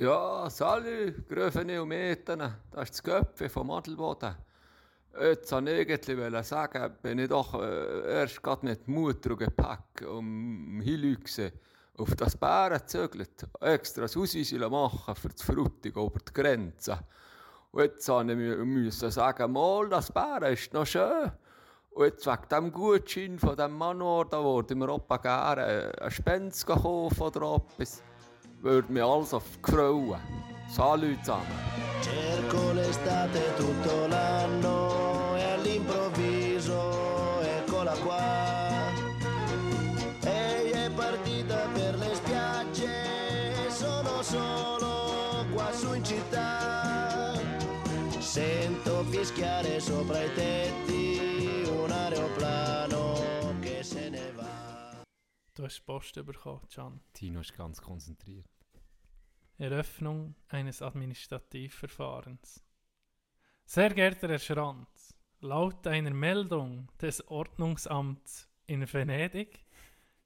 Ja, salut, Gröfene und Meten, das ist das Köpfe vom Adelboden. Jetzt wollte ich irgendwie sagen, bin ich doch äh, erst gerade mit Mutter und Gepäck um Hilüchse auf das Bären gezögert, extra das Ausweis machen für das Frutig über die Grenze. Und jetzt musste ich sagen, mal, das Bären ist noch schön. Und jetzt wegen dem Gutschein von diesem Manor, da würde mir Opa gerne einen Spens kaufen oder etwas. Würde mich alles auf freuen. Salut zusammen. Cerco l'estate tutto l'anno e all'improvviso eccola qua. Ehi è partita per le spiagge e sono solo qua su in città. Sento fischiare sopra i tetti Du hast Post bekommen, Can. Tino ist ganz konzentriert. Eröffnung eines Administrativverfahrens. Sehr geehrter Herr Schranz, laut einer Meldung des Ordnungsamts in Venedig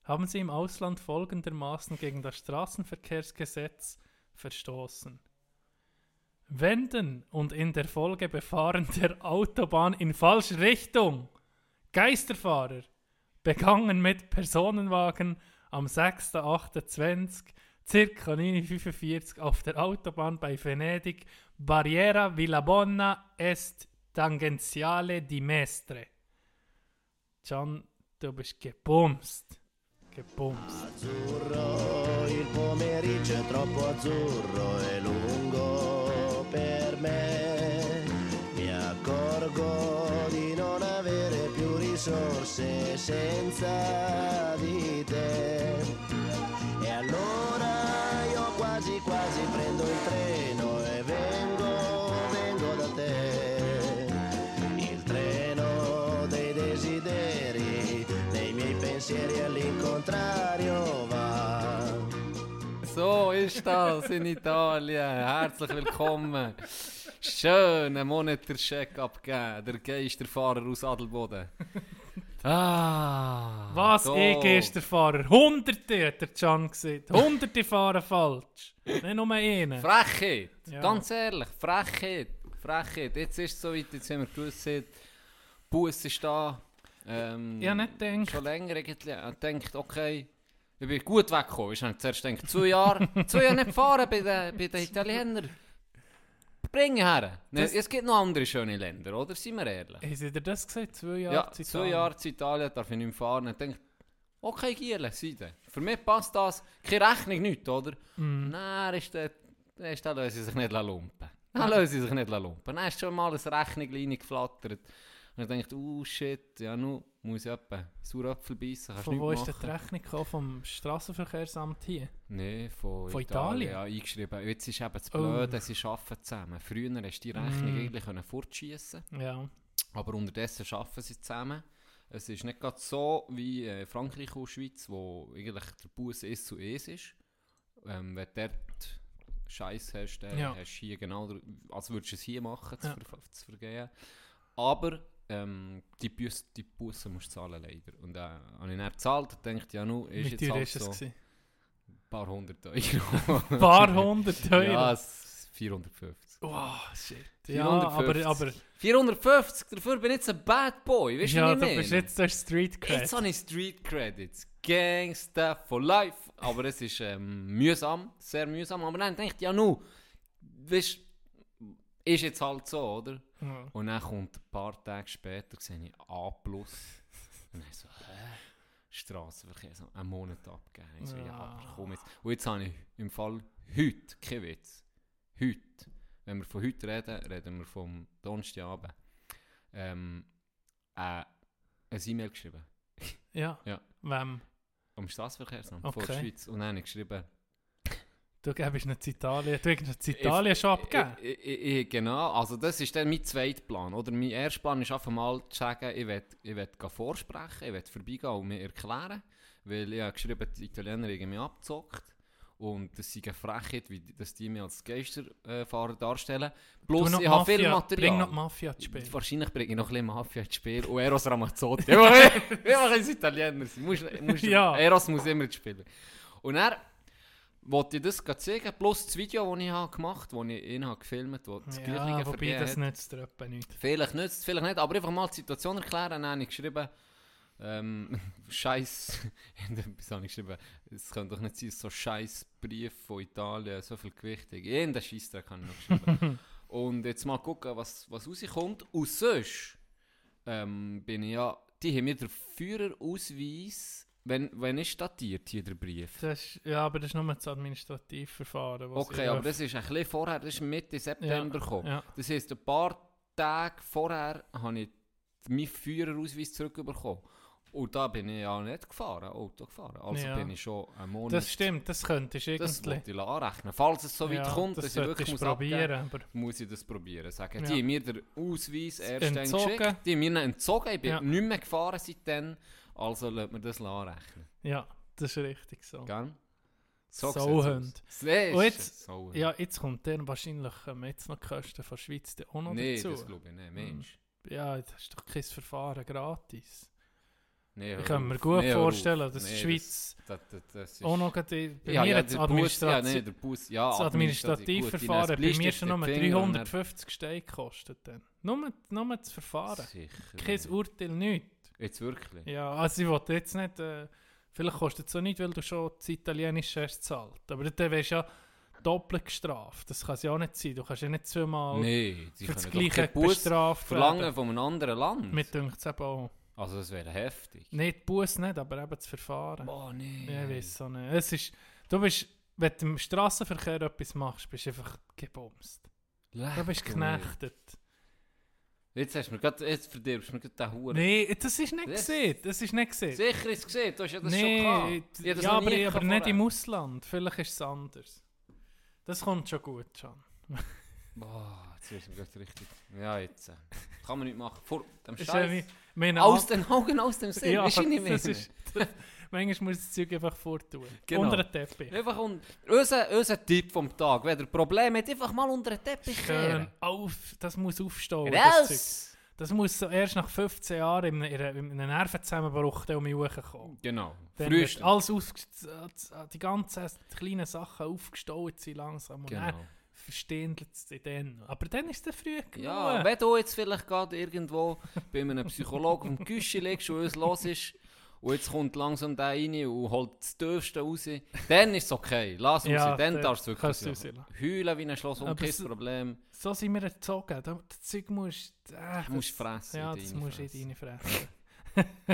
haben Sie im Ausland folgendermaßen gegen das Straßenverkehrsgesetz verstoßen. Wenden und in der Folge befahren der Autobahn in falsche Richtung. Geisterfahrer, begangen mit Personenwagen am 6.8.20 circa 9.45 auf der Autobahn bei Venedig, Barriera Villabonna est tangentiale di Mestre. Gian, du bist gebumst. Gebumst. Azzurro, il pomeriggio è troppo azzurro e lungo per me. Risorse senza di te. E allora io quasi quasi prendo il treno e vengo, vengo da te. Il treno dei desideri, dei miei pensieri all'incontrario va. So ist das in Italien. Herzlich willkommen. Schönen Monatscheck abgeben. Der Geisterfahrer aus Adelboden. Ah, Was? da. Ich Geisterfahrer. Hunderte hat der Can gesagt. Hunderte fahren falsch. Nicht nur einen. Frechheit. Ja. Ganz ehrlich, Frechheit. Frechheit. Jetzt ist es soweit, jetzt haben wir gewusst, Bus ist da. Ähm, Ich habe nicht gedacht. Schon länger eigentlich. Ich gedacht, okay, ich bin gut weggekommen. Ich habe zuerst gedacht, zwei Jahre, zwei Jahre nicht fahren bei den, bei den Italienern. Bringen her. Ne, Das- es gibt noch andere schöne Länder, oder? Seien wir ehrlich. Sie dir das gesagt? Zwei Jahre Ja, zu zwei Italien? Jahre zu Italien darf ich nicht mehr fahren. Ich denke, okay, Giele, Seide. Für mich passt das. Keine Rechnung, nicht, oder? Mhm. Nein, ist der, der ist, da lassen sie sich nicht lumpen. Dann sie sich nicht lumpen. Dann ist schon mal eine Rechnung reingeflattert. Und ich dachte, oh shit, ja, nu muss ich etwa Saurapfel beißen. Kannst Von wo ist die machen. Rechnung gekommen? Vom Straßenverkehrsamt hier? Nein, von, Von Italien. Ja, eingeschrieben. Jetzt ist eben das Oh. Blöde, sie arbeiten zusammen. Früher hast du die Rechnung Mm. eigentlich können fortschießen Ja. aber unterdessen arbeiten sie zusammen. Es ist nicht ganz so wie äh, Frankreich und Schweiz, wo eigentlich der Bus ist zu es ist. Ähm, wenn du dort Scheiß hast, dann Ja. hast du hier genau, der- als würdest du es hier machen, zu, Ja. ver zu vergehen. Aber ähm, die, Bus, die Busse musst du zahlen leider. Und äh, habe ich dann gezahlt und dachte, ja nu, ist Wie jetzt halt so ein paar hundert Euro. Ein paar hundert Euro? Ja, es- 450. Wow, shit. Ja, 450. aber, aber 450, dafür bin ich jetzt ein Bad Boy, weißt du, ja, du ich meine? bist jetzt der Street Cred. Jetzt habe ich Street Credits. Gangster for life. Aber es ist ähm, mühsam, sehr mühsam. Aber dann denke ich, ja nu, weißt ist jetzt halt so, oder? Ja. Und dann kommt ein paar Tage später, sehe ich A+. Und dann so, hä? Straßenverkehr, so einen Monat abgegeben. Ich so, ja, aber komm jetzt. Und jetzt habe ich im Fall heute, kein Witz, heute, wenn wir von heute reden, reden wir vom Donnerstagabend, ähm, äh, ein E-Mail geschrieben. ja. Ja. Wem? Am Straßenverkehrsamt von Okay. der Schweiz. Und dann habe ich geschrieben, Du gibst nicht Italien. Du hast nicht Italien schon abgegeben. Ich, ich, ich, genau, also das ist dann mein zweiter Plan. Oder mein erster Plan ist einfach mal zu sagen, ich will, ich will vorsprechen, ich will vorbeigehen und mir erklären. Weil ich habe geschrieben, die Italiener haben mich abgezockt. Und das ist eine Frechheit, wie dass die mich als Geisterfahrer darstellen. Plus, ich habe viel Material. Bring noch Mafia ins Spiel. Wahrscheinlich bringe ich noch ein bisschen Mafia ins Spiel. Und Eros Ramazzotti. Ich mache ein Italiener sein. Musst, musst, Ja. Eros muss immer spielen. Und er wollte ich das zeigen, plus das Video, das ich habe gemacht habe, das ich ihn habe gefilmt habe, das Ja, Gleiche wobei vergeben das nützt dir nichts. Vielleicht nützt vielleicht nicht, aber einfach mal die Situation erklären. Dann habe ich geschrieben, ähm, Scheiß, was habe ich geschrieben? Es kann doch nicht sein, so Scheiß Brief von Italien, so viel gewichtig. Irgendein Scheissdreck habe ich noch geschrieben. Und jetzt mal gucken, was, was rauskommt. Und sonst ähm, bin ich ja, die haben mir den Führerausweis, wenn, wenn ist datiert hier der Brief? Das ist, ja, aber das ist nur das Administrativverfahren. Okay, ich aber öff- das ist ein bisschen vorher, das ist Mitte September gekommen. Ja, Das heisst, ein paar Tage vorher habe ich meinen Führerausweis zurückbekommen. Und da bin ich ja nicht gefahren, Auto gefahren. Also Ja. bin ich schon einen Monat. das stimmt, das könntest du Das irgendwie. wollte ich anrechnen. Falls es so weit ja, kommt, das dass ich wirklich muss abgeben probieren, aber muss ich das probieren. Sagen. Ja. Die haben mir den Ausweis erst Entzogen. geschickt. Die haben mir entzogen. Ich bin nicht mehr gefahren seitdem. Also lässt mir das anrechnen. ja, das ist richtig so. Gell? So. Das Und jetzt- Sauhund. Ja, jetzt kommt dann wahrscheinlich ähm, jetzt noch die Kosten von der Schweiz auch noch Nee, dazu. das glaube ich nicht. Mensch. Ja, das ist doch kein Verfahren gratis. Nee, Ich kann mir gut Nee, vorstellen, dass die Nee, Schweiz Das, das, das ist auch noch gerade bei ja, mir ja, der Bus, ja, der Bus, ja, das Administrativverfahren bei mir schon nur 350 Steine gekostet. Dann. Nur, nur das Verfahren. Sicher. Kein Urteil, nichts. Jetzt wirklich? Ja, also ich wollte jetzt nicht, äh, vielleicht kostet es auch nicht, weil du schon das Italienische hast gezahlt. Aber dann wärst du ja doppelt gestraft. Das kann es ja auch nicht sein. Du kannst ja nicht zweimal nee, für das gleiche bestraft verlangen werden. von einem anderen Land. Mir dünkt es eben auch. Also das wäre heftig. Nicht die Bus nicht, aber eben das Verfahren. Oh nee. Ja, ich weiß auch nicht. Es ist, du bist, wenn du im Straßenverkehr etwas machst, bist du einfach gebumst. Leck Du bist geknechtet. Jetzt hast du mir gerade, jetzt verdirbst du mir gerade den Huren. Nein, das ist nicht Das- gesehen. Das ist nicht gesehen. Sicher ist es gesehen, du hast ja das schon Nee, gehabt. Ich hab das ja, noch aber, aber gehabt nicht im. Ausland. Vielleicht ist es anders. Das kommt schon gut, schon. Boah, jetzt ist mir gerade richtig... Ja, jetzt. Äh, kann man nicht machen. Vor dem ja Scheiß. Aus den Augen, aus dem Sinn. ja, Weisst du, meine? ist, manchmal muss das Zeug einfach vortun. Genau. Unter den Teppich. Einfach un unser, unser Tipp vom Tag. Wenn ihr Probleme habt, einfach mal unter den Teppich Schön kehren. auf, das muss aufstehen. Das, Zeug. Das muss so erst nach 15 Jahren in einem, in einem Nervenzusammenbruch um mich hochkommen. Genau. Dann wird Frühestens. alles die ganzen kleinen Sachen aufgestaut sind langsam. Und Genau. dann verstehen sie dann. Aber dann ist es früh genug. Ja, wenn du jetzt vielleicht gerade irgendwo bei einem Psychologen auf dem Küche liegst und uns los ist und jetzt kommt langsam der rein und holt das Tiefste raus, dann ist es okay. Lass uns Ja, dann darfst du wirklich raus. Heulen wie ein Schloss und kein so- Problem. So sind wir erzogen. Da- Das Zeug musst äh, Du musst das- fressen. Ja, das musst du in deine Fresse.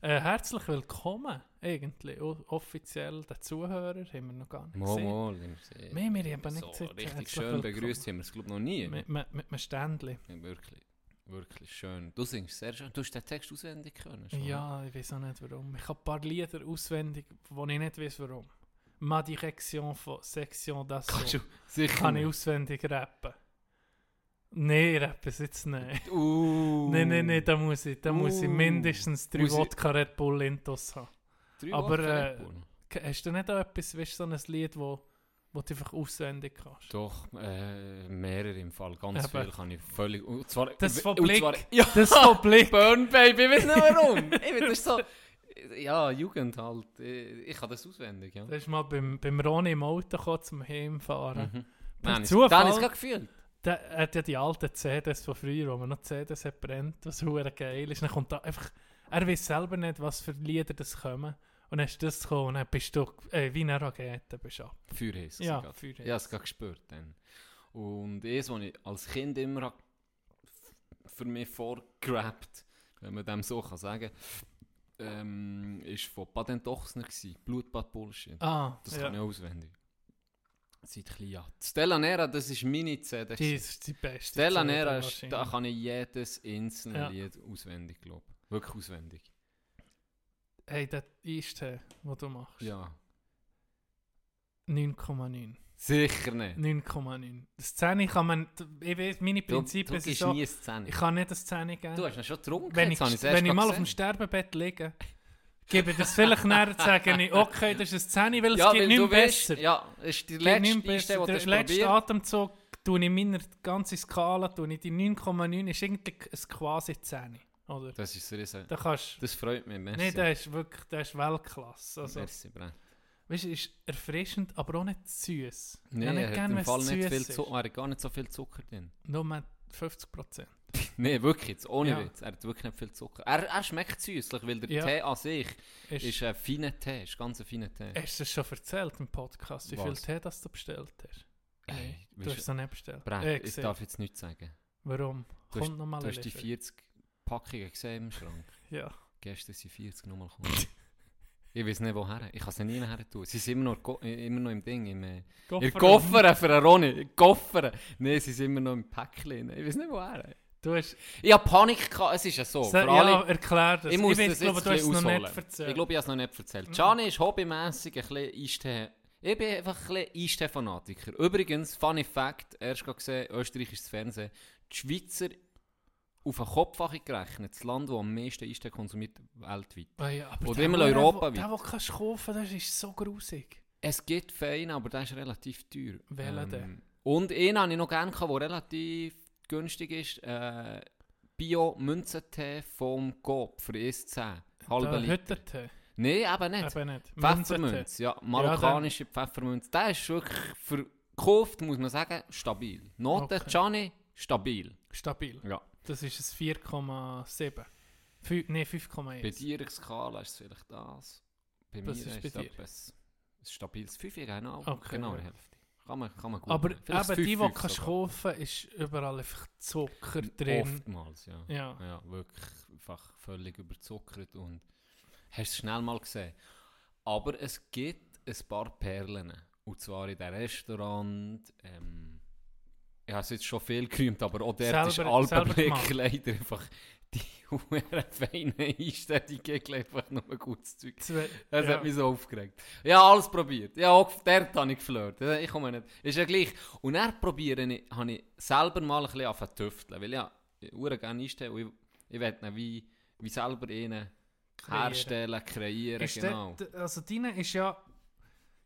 äh, herzlich willkommen, eigentlich. O offiziell den Zuhörer haben wir noch gar nicht Mal, gesehen. mal. wir. Wir, haben so nicht gesagt, richtig schön begrüßt haben wir es glaube noch nie. Mit, mit, mit einem Ständchen. Ja, wirklich, wirklich schön. Du singst sehr schön. Du hast den Text auswendig können. schon. Ja, ich weiß auch nicht warum. Ich habe ein paar Lieder auswendig, wo ich nicht weiß warum. Ma Direction von Section d'Assaut sicher kann ich auswendig rappen. Nein, rappen es jetzt nicht. Uh. Nein, nein, nein, da muss ich, da muss ich Uh. mindestens drei Wodka Red Bull Intos haben. Drei Aber, äh, Red Bull. Ke- Hast du nicht auch etwas, weißt, du, so ein Lied, wo, wo du einfach auswendig kannst? Doch, äh, mehrere im Fall. Ganz Eben. viel kann ich völlig... Und zwar, Das von Blick. zwar- ja, Das von Blick. Burn Baby, ich weiß nicht warum. ich das ist so... Ja, Jugend halt. Ich, ich kann das auswendig, ja. Das ist mal beim, beim Ronny im Auto gekommen, zum Heimfahren. Mhm. Nein, Zufall- Da habe ich es gefühlt. Der er hat ja die alten CDs von früher, wo man noch CDs hat brennt, was hure geil ist. Dann kommt da einfach, er weiß selber nicht, was für Lieder das kommen. Und dann hast du das gekommen und dann bist du äh, wie eine Rakete bist du ab. Feuerhiss. Ja. Ich habe es gerade gespürt dann. Und das, was ich als Kind immer für mich vorgerappt, wenn man dem so kann sagen ähm, ist von Patent Ochsner Blutbad Bullshit. Ah, Das ja. kann ich auswendig. Seit klein ja. Stella Nera, das ist meine CD. Die ist die beste. Stella Nera, da kann ich jedes einzelne Ja. Lied auswendig, glaube Wirklich auswendig. Hey, das ist der, was du machst. Ja. 9,9. Sicher nicht. 9,9. Das 10 kann man, ich weiß, meine Prinzipien sind so, nie eine ich kann nicht das 10 geben. Du hast ihn schon getrunken, wenn ich, es erst wenn ich mal auf dem. Sterbebett liege, gebe ich das vielleicht näher, sage ich, okay, das ist ein 10, weil es Ja, geht weil nicht weißt, besser. ja, es ist die Geht letzte die du Der letzte. Atemzug tue ich meiner ganzen Skala, tue ich die 9,9 ist irgendwie ein quasi 10. Oder? Das ist riesen. Da kannst Das freut mich, merci. Nee, der ist wirklich der ist Weltklasse. Also, Merci, Brent. weißt du, ist erfrischend, aber auch nicht süß. Nee, nicht er hat im Fall nicht viel. Zucker, er hat gar nicht so viel Zucker drin. Nur mal 50%. Nee, wirklich, jetzt, ohne Ja. Witz. Er hat wirklich nicht viel Zucker. Er, er schmeckt süßlich, weil der Ja. Tee an sich Ist, ist ein feiner Tee, ist ganz ein feiner Tee. hast du es schon erzählt im Podcast, wie viel Was? Tee das du bestellt hast? Ey, Nein, du hast es noch nicht bestellt. Brett, Äh, ich darf jetzt nichts sagen. Warum? Du Kommt nochmal Du hast die Lieferung. 40 Packungen gesehen im Schrank. Ja. Gestern sind 40 nochmal gekommen. ich weiß nicht woher. Ich kann sie nie her tun. Sie sind immer noch, immer noch im Ding, im, äh, Koffer für einen Ronny. Koffer. Nein, sie sind immer noch im Päckchen. Ich weiß nicht woher. Du hast... Ich habe Panik gehabt, es ist ja so. So, ja, alle, erklär das. ich muss weiß, das glaube, du hast es noch nicht ausholen. erzählt. Ich glaube, ich habe es noch nicht erzählt. Gianni ist hobbymässig ein bisschen Eistee. Ich bin einfach ein bisschen Eistee-Fanatiker. Übrigens, funny fact, erst gesehen, österreichisches Fernsehen, die Schweizer auf den Kopf gerechnet, das Land, das am meisten Eistee konsumiert weltweit. Ah ja, aber Oder der, immer europaweit. Der, den du kannst kaufen das ist so grusig. Es gibt fein, aber der ist relativ teuer. Welcher denn? Und einen habe ich noch gerne der relativ günstig ist. Äh, Bio-Münzentee vom Coop für 1,10. Halbe Der Liter. Hüttertee. Nein, eben nicht. Eben nicht. Pfeffermünz, ja, marokkanische Pfeffermünz. Der ist wirklich verkauft, muss man sagen, stabil. Note Okay. Gianni, stabil. Stabil. Ja. Das ist ein 4,7. Fü- Nein, Bei 5,1. dir Skala ist es vielleicht das. Bei Was mir ist ist bei es ein stabiles 5, genau. Okay, genau ja. die Hälfte. Kann man, kann man gut Aber eben die, die du 5,5 kannst kaufen ist überall einfach Zucker drin. Oftmals, ja. Ja. Ja, wirklich einfach völlig überzuckert und hast es schnell mal gesehen. Aber es gibt ein paar Perlen. Und zwar in dem Restaurant. Ähm, ich habe es jetzt schon viel gerühmt, aber auch dort ist Alpenblick leider einfach die huere feinen Einstellungen, die geben einfach nur gutes Zeug. Das ja. hat mich so aufgeregt. Ja, alles probiert. Ja, auch dort habe ich geflirt. Ich komme nicht. Ist ja gleich. Und dann probiere ich, habe ich selber mal ein bisschen angefangen zu tüfteln. Weil ja, würde gerne einstellen und ich, ich ihn wie, wie selber einen herstellen, kreieren, genau. der, also deine ist ja...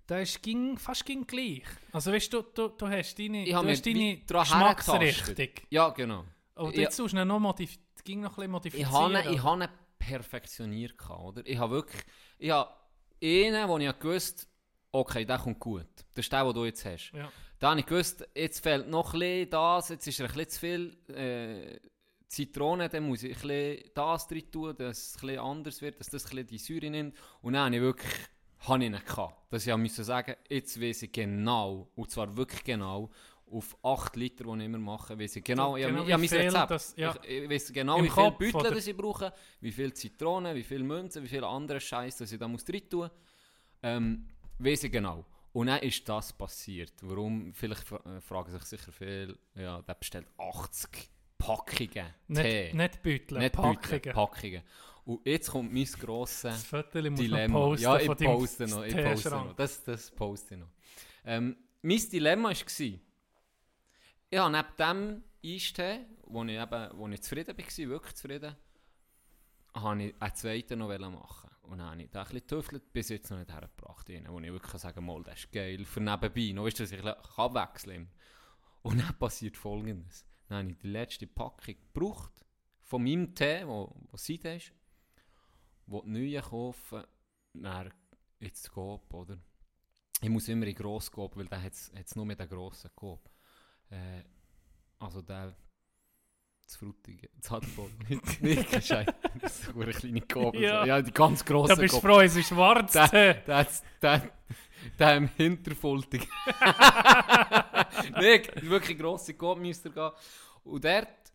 Der ist ging, fast ging gleich. Also weißt du, du, du hast deine, Ich du hast deine Geschmacksrichtung. Ja, genau. Und Ja. jetzt du ihn noch, modif ging noch ein bisschen Ich habe ihn, ich habe ihn perfektioniert, oder? Ich habe wirklich... Ich habe einen, wo ich gewusst okay, der kommt gut. Das ist der, den du jetzt hast. Ja. Da habe ich gewusst, jetzt fehlt noch ein bisschen das, jetzt ist er ein bisschen zu viel äh, Zitrone, dann muss ich ein bisschen das drin tun, dass es ein bisschen anders wird, dass das ein bisschen die Säure nimmt. Und dann habe ich wirklich habe ich ihn gehabt. Dass ich müssen sagen, jetzt weiß ich genau, und zwar wirklich genau, auf 8 Liter, die ich immer mache, weiß ich genau, ich, Genau ich habe mein viel Rezept. das- ja. Ich, ich weiß genau, Im wie viel Kopf, Beutel oder? das ich brauche, wie viel Zitrone, wie viel Münzen, wie viel andere Scheiß, dass ich da muss drin tun. Ähm, weiß ich genau. Und dann ist das passiert. Warum? Vielleicht äh, fragen sich sicher viele, ja, der bestellt 80 Packungen Tee. Nicht, nicht Nicht Packungen. Packungen. Und jetzt kommt mein grosses Das Dilemma. ja, ich poste noch. Ich poste noch. Das, das poste ich noch. Ähm, mein Dilemma war, ich habe neben dem Eistee, wo ich, eben, wo ich zufrieden war, wirklich zufrieden, habe ich einen zweiten noch machen Und dann habe ich den ein bisschen getüftelt, bis jetzt noch nicht hergebracht. Wo ich wirklich sagen kann, das ist geil, für nebenbei. Noch weißt du, dass ich ein bisschen kann. Und dann passiert folgendes. Dann habe ich die letzte Packung gebraucht, von meinem Tee, wo, wo Seide ist, die neuen kaufen, dann ins Coop, oder? Ich muss immer in gross Coop, weil der hat es nur mit den grossen Coop. Äh, also der zu Frutige, zu Hartborn. nicht Scheiß. Das ist eine kleine Coop. Ja. Ja. die ganz grossen Da bist du froh, es ist schwarz. Der, der, der, der im Hinterfoltig. Nein, wirklich grosse Coop müsste gehen. Und dort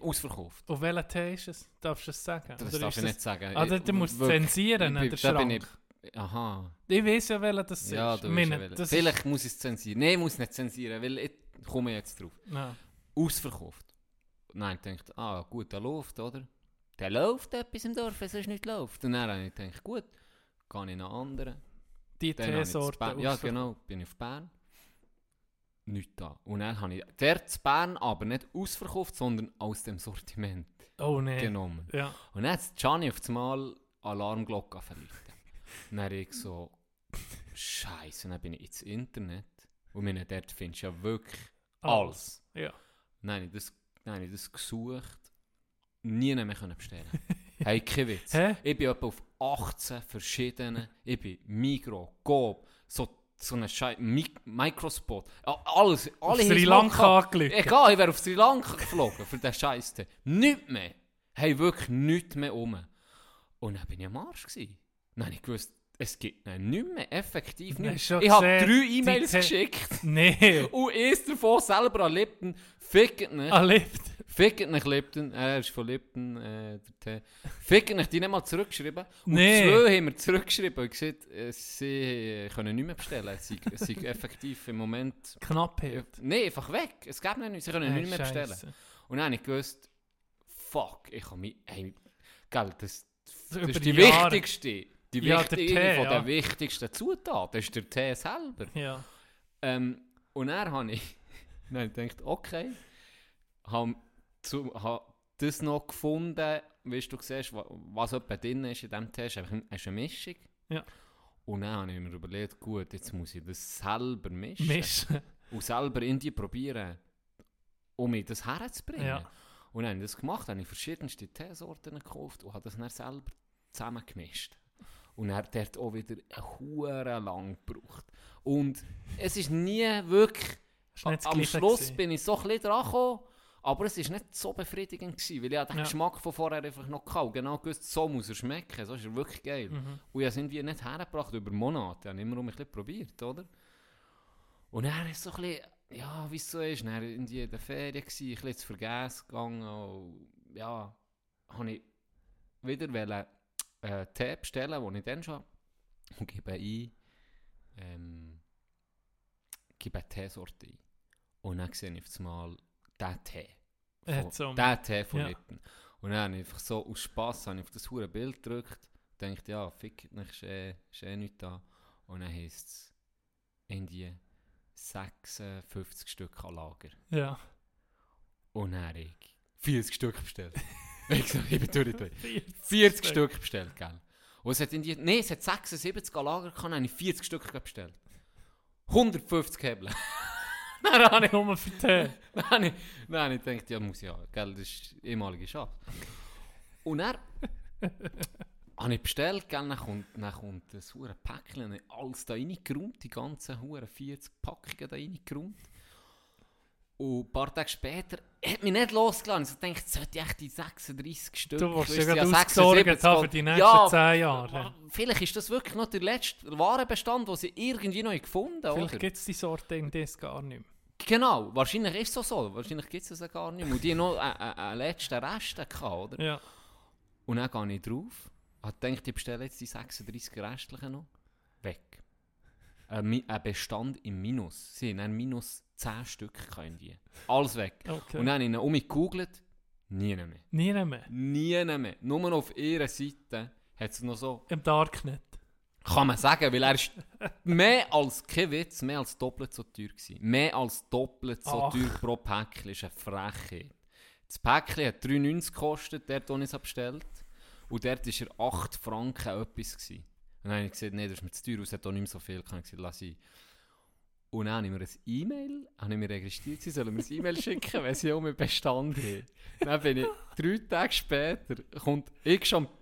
ausverkauft. Auf welchen Tee ist es? Darfst du es sagen? Das Oder darf ist ich nicht sagen. Ah, da- du musst Wirklich. zensieren, bin- der da Schrank. ich, aha. Ich weiß ja, welcher das Ja, ist. du Meine, das Vielleicht muss ich es zensieren. Nein, ich muss es nicht zensieren, weil ich komme jetzt drauf. Ist, ja. Ausverkauft. Nein, ich dachte, ah, gut, der läuft, oder? Der läuft etwas im Dorf, wenn sonst nicht läuft. Und dann habe ich gedacht, gut, gehe ich einen anderen. Die Dann Teesorte. Ja, genau, bin ich auf Bern. Nichts da. Und dann habe ich dort zu Bern aber nicht ausverkauft, sondern aus dem Sortiment Oh nein. genommen. Ja. Und dann hat Gianni auf einmal Alarmglocke verläuten. Und dann habe ich so, Scheiße, dann bin ich ins Internet. Und meine, dort findest du ja wirklich alles. Ja. Dann habe ich das, dann habe ich das gesucht, nie mehr bestellen. Hey, kein Witz. Hä? Ich bin etwa auf 18 verschiedenen, ich bin Migro, Coop, so, so ein Schei Mi Microspot, ja, alles, alle Sri Lanka angelegt. Egal, ich wäre auf Sri Lanka geflogen für den Scheiß. Nichts mehr. Hey, wirklich nichts mehr um. Und dann bin ich am Arsch gewesen. Dann habe ich gewusst, es gibt ihn nicht mehr, effektiv nicht mehr. Ich habe drei E-Mails geschickt Nee. und eins davon selber an Lipton. Fickt nicht. Ah, lebt. Fickt nicht Lipton, er ist von Lipton, äh, der Tee. Fickt nicht, die nicht mal zurückgeschrieben. Und Nee. zwei haben wir zurückgeschrieben und gesagt, äh, sie können nicht mehr bestellen. Es sei effektiv im Moment... Knappheit. Nein, einfach weg. Es gibt nicht, sie können Äh, nicht mehr bestellen. Scheisse. Und dann habe ich gewusst, fuck, ich kann mich... Hey, gell, das, das ist die Jahre. wichtigste, die Ja, der wichtigste Tee, von ja. der wichtigsten Zutaten. Ist der Tee selber. Ja. Ähm, und dann habe ich, dann gedacht, okay, habe habe das noch gefunden, wie du siehst, wa- was etwa drin ist in diesem Test, einfach ein- es ist eine Mischung. Ja. Und dann habe ich mir überlegt, gut, jetzt muss ich das selber mischen Mischen. und selber in die probieren, um mir das herzubringen. Ja. Und dann habe ich das gemacht, habe ich verschiedenste Teesorten gekauft und habe das dann selber zusammengemischt. Und er hat auch wieder eine lang gebraucht. Und es ist nie wirklich... Ist Am Schluss gewesen. bin ich so ein bisschen dran gekommen, aber es war nicht so befriedigend, gewesen, weil ich hatte den Ja. Geschmack von vorher einfach noch und Genau gewusst, so muss er schmecken, so ist er wirklich geil. Mhm. Und ich es irgendwie nicht hergebracht über Monate, ich habe immer um ein bisschen probiert, oder? Und dann ist so ein bisschen, ja, wie es so ist, irgendwie in der Ferien gewesen, ein bisschen zu vergessen gegangen und ja, habe ich wieder wollen, äh, Tee bestellen, den ich dann schon und gebe ein, ähm, gebe eine Teesorte ein. Und dann sehe ich auf einmal den Tee. Äh, Von, den Tee von ja. Lipton. Und dann habe ich einfach so aus Spass habe ich auf das hure Bild gedrückt, denkt ja, fick nicht, ist eh, ist eh nichts da. Und dann heisst es in die 56 Stück an Lager. Ja. Und dann habe ich 40 Stück bestellt. ich bin durch, durch. 40 40 Stück bestellt, gell? Und es hat in die, nee, es hat 76 an Lager gehabt, habe ich 40 Stück bestellt. 150 Hebel. dann habe ich Nur für dann habe ich, gedacht, ja, muss ja, gell, das ist ehemalige Schaff. Und dann habe ich bestellt, gell, dann kommt, dann kommt das hure Päckchen, alles da reingeräumt, die ganzen hure 40 Packungen da reingeräumt. Und ein paar Tage später hat mich nicht losgelassen. Ich dachte, sollte ich echt die 36 Stück... Du weisst ja gerade 76 ausgesorgt haben für die nächsten ja, 10 Jahre. Vielleicht ist das wirklich noch der letzte Warenbestand, den sie irgendwie noch gefunden haben, Vielleicht gibt es die Sorte in das gar nicht mehr. Genau, wahrscheinlich ist es so. Wahrscheinlich gibt es das gar nicht mehr. Und die noch einen, einen, letzten Rest gehabt, oder? Ja. Und dann gehe ich drauf. Ich denke, ich bestelle jetzt die 36 restlichen noch. Weg. Ein, ein Bestand im Minus. Sie haben minus 10 Stück die. Alles weg. Okay. Und dann habe ich ihn um mich gegoogelt. Nie mehr. Nie mehr. Nie mehr. Nur auf ihrer Seite hat es noch so Im Darknet. Kann man sagen, weil er ist mehr als, kein Witz, mehr als doppelt so teuer gewesen. Mehr als doppelt so Ach. teuer pro Päckchen ist eine Frechheit. Das Päckchen hat 3,90 gekostet, dort, wo ich es bestellt Und dort war er 8 Franken etwas. Gewesen. Und dann habe ich gesagt, nee, das ist mir zu teuer, es hat auch nicht mehr so viel. Habe ich gesagt, lass sein. Und dann habe ich mir ein E-Mail, habe ich mir registriert, sie sollen mir ein E-Mail schicken, wenn sie um einen Bestand haben. Dann bin ich drei Tage später, kommt ich schon am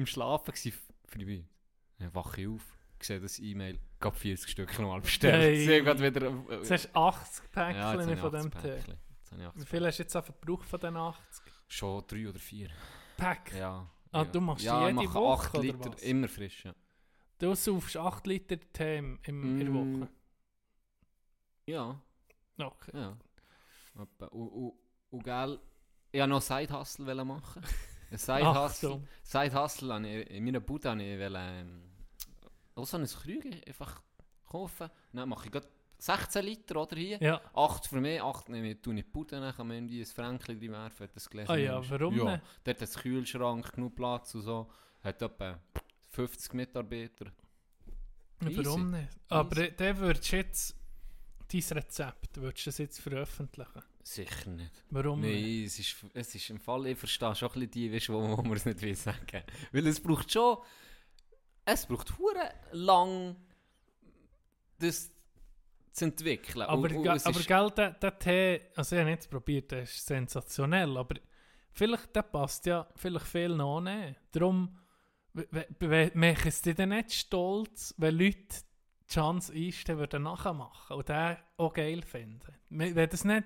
am Schlafen gewesen, früh. Dann wache ich auf, sehe das E-Mail, gab 40 Stück nochmal bestellt. Hey. Sie gerade wieder... äh, Jetzt hast du 80 ja, jetzt Päckchen ich von 80 dem Tee. Päckchen. Jetzt habe ich 80 Wie viel hast du jetzt auch verbraucht von den 80 Schon drei oder vier. Pack? Ja. Ah, ja. du machst ja, jede Woche, 8 oder Liter, was? immer frisch, ja. Du saufst 8 Liter Tee im, im, in der Mm. Woche. Ja, Okay. ja. Etwa. Und, und, und gell, ich wollte noch Side-Hustle machen. Side-Hustle. Side-Hustle, in meiner Bude wollte ich ähm, auch so ein Krüge einfach kaufen. Dann mache ich gerade 16 Liter, oder hier? Ja. 8 für mich, 8 nehme ich tue ich Bude, dann kann man irgendwie ein Fränkchen drin werfen, das Gläschen Ah ja, warum Ja, nicht? dort hat es Kühlschrank, genug Platz und so. Hat etwa 50 Mitarbeiter. Warum nicht? Aber der würdest du jetzt dein Rezept, würdest du das jetzt veröffentlichen? Sicher nicht. Warum nicht? Nein, es ist, es ist im Fall, ich verstehe schon ein bisschen die, weißt, wo, man es nicht will sagen. Weil es braucht schon, es braucht hure lang, das zu entwickeln. Aber, Und- und aber gell, der, der Tee, also ich habe jetzt probiert, der ist sensationell, aber vielleicht, der passt ja vielleicht viel noch nicht. Darum mache es dich dann nicht stolz, wenn Leute die Chance einstellen würden nachmachen und den auch geil finden. Wenn das nicht...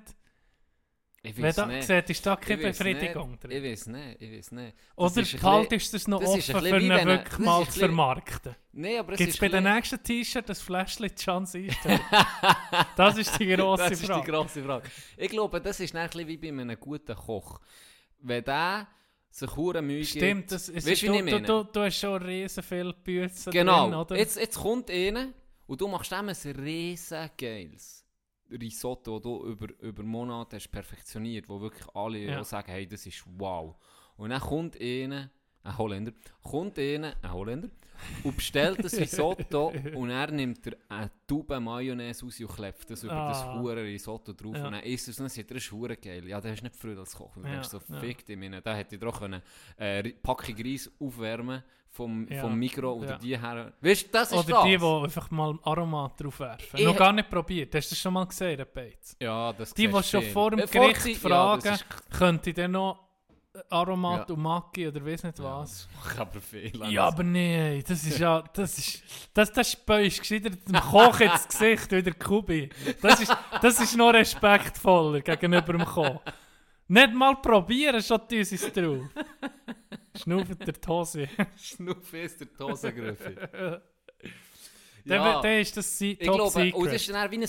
Ich Wenn weiß da nicht. siehst, ist da keine Befriedigung nicht. drin. Ich weiß nicht, ich weiß nicht. Das Oder ist ein behaltest du es noch das offen ist für ein ihn wirklich das mal ist ein zu vermarkten? Nee, aber es Gibt es ist bei ein den nächsten T-Shirt das Fläschchen Chance einstellen? das ist die grosse Das ist die Frage. grosse Frage. Ich glaube, das ist dann ein wie bei einem guten Koch. Wenn der sich hure Mühe Stimmt, das ist, Weißt du, du, du, du hast schon riesen viele Bücher Genau. drin, oder? Jetzt, jetzt kommt einer und du machst dem ein riesen geiles Risotto, das du über, über Monate hast perfektioniert, wo wirklich alle Ja. sagen, hey, das ist wow. Und dann kommt einer, ein Holländer, kommt einer, ein Holländer, und bestellt das Risotto und er nimmt er eine Tube Mayonnaise raus und klebt das über das Ah. hure Risotto drauf Ja. und dann isst es und dann sagt er, das ist hure geil. Ja, das ist nicht Freude als Koch. Und du Ja, denkst so, ja. fick dich, meine, da hätte ich doch eine äh, Packung Reis aufwärmen vom, Ja, vom Mikro oder ja. die her. Weißt du, das ist Oder das. die, die einfach mal Aromat drauf werfen. Ich Noch hä- gar nicht probiert. Hast du das schon mal gesehen, Beiz? Ja, das Die, die schon vor dem Gericht fragen, Ja, das könnte ich dann noch Aromat Ja. und Maki oder weiss nicht ist, was. ja, macht aber viel. Ja, aber nee, das ist ja, das ist, das, das speust gescheiter dem Koch ins Gesicht wie der Kubi. Das ist, das ist noch respektvoller gegenüber dem Koch. Nicht mal probieren, schon sie es drauf. Schnaufen der die Hose. Schnuff ist der Tosengriffe. Dann, ja, dann ist das sie- ich Top glaube, Secret. und das ist dann wie ein,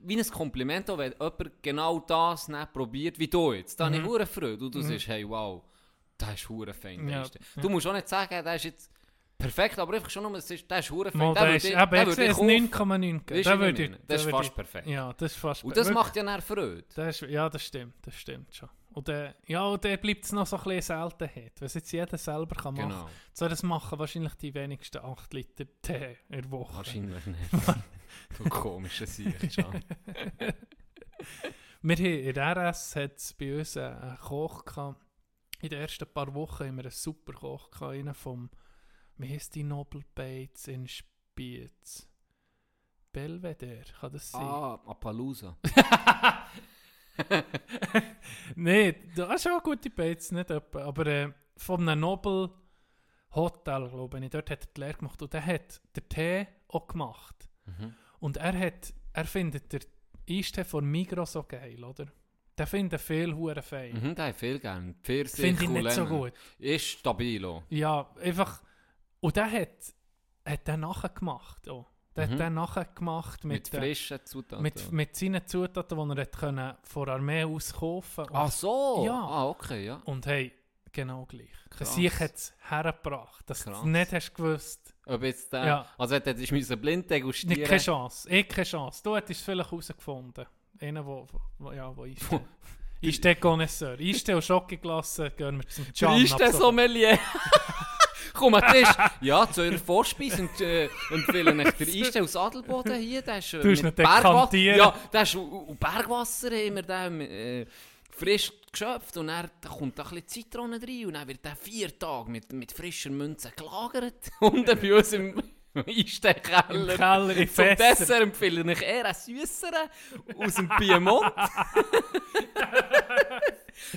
wie ein Kompliment, auch wenn jemand genau das nicht probiert, wie du jetzt. Da habe ich Mhm. Freude. Und du sagst, hey, wow, das ist hure fein. Ja. Du musst auch nicht sagen, das ist jetzt perfekt, aber einfach schon nur, das ist, das ist hure fein. Würde ist, ich- eben, den jetzt würde ich ist kaufen. 9,9 Weisst geben. du, Da wie würde ich ich- meine? da Das ist fast perfekt. Ja, das ist fast Und das macht ja dann Freude. Das ist, ja, das stimmt, das stimmt schon. Und dann, ja, und dann bleibt es noch so ein bisschen Seltenheit. Es jetzt jeder selber kann machen kann, Genau. soll das machen wahrscheinlich die wenigsten 8 Liter Tee in der Woche. Wahrscheinlich nicht. Du komischer Sicht. Wir haben in der RS hat es bei uns einen Koch gehabt. In den ersten paar Wochen haben wir einen super Koch gehabt, vom, wie heisst die Nobel Bates in Spiez? Belvedere, kann das sein? ah, Appaloosa. Nein, das ist auch gute Bates, nicht etwa. Aber äh, von einem Nobel Hotel, glaube ich, dort hat er die Lehre gemacht. Und der hat den Tee auch gemacht. Mhm. Und er hat, er findet den Eistee von Migros so geil, oder? Der findet viel hure fein. Mhm, der hat viel gern. Pfirsich, Finde ich nicht so gut. Ist stabil auch. Ja, einfach. Und der hat, hat der nachher gemacht. Oh. Der Mhm. hat den nachher gemacht Mit, mit, frischen Zutaten. mit, mit seinen Zutaten, die er hat können von der Armee aus kaufen konnte. Ach so. Ja. Ah, okay, ja. Und hey, genau gleich. Der Krass. Sieg hat es hergebracht, dass du es nicht hast gewusst. Ob jetzt der... Ja. Also hättest du müssen blind Nicht, degustieren. keine Chance. Ich keine Chance. Du hättest es vielleicht herausgefunden. Einer, wo, wo, ja, wo ist der? Ist der Connoisseur. Ist der Schokoglasse, gehen wir zum Can. Ist der. Sommelier? Komm an Tisch. Ja, zu eurer Vorspeise und, äh, empfehlen euch der Eistee aus Adelboden hier. Der ist, äh, Du hast dekantieren. Ja, der ist, und Bergwasser wir den, äh, frisch geschöpft und dann da kommt da ein bisschen Zitrone rein und dann wird der vier Tage mit, mit frischer Münze gelagert. Und dann bei uns im Im Eistee-Keller. Keller, in Zum. Dessert empfehle ich eher einen süsseren aus dem Piemont.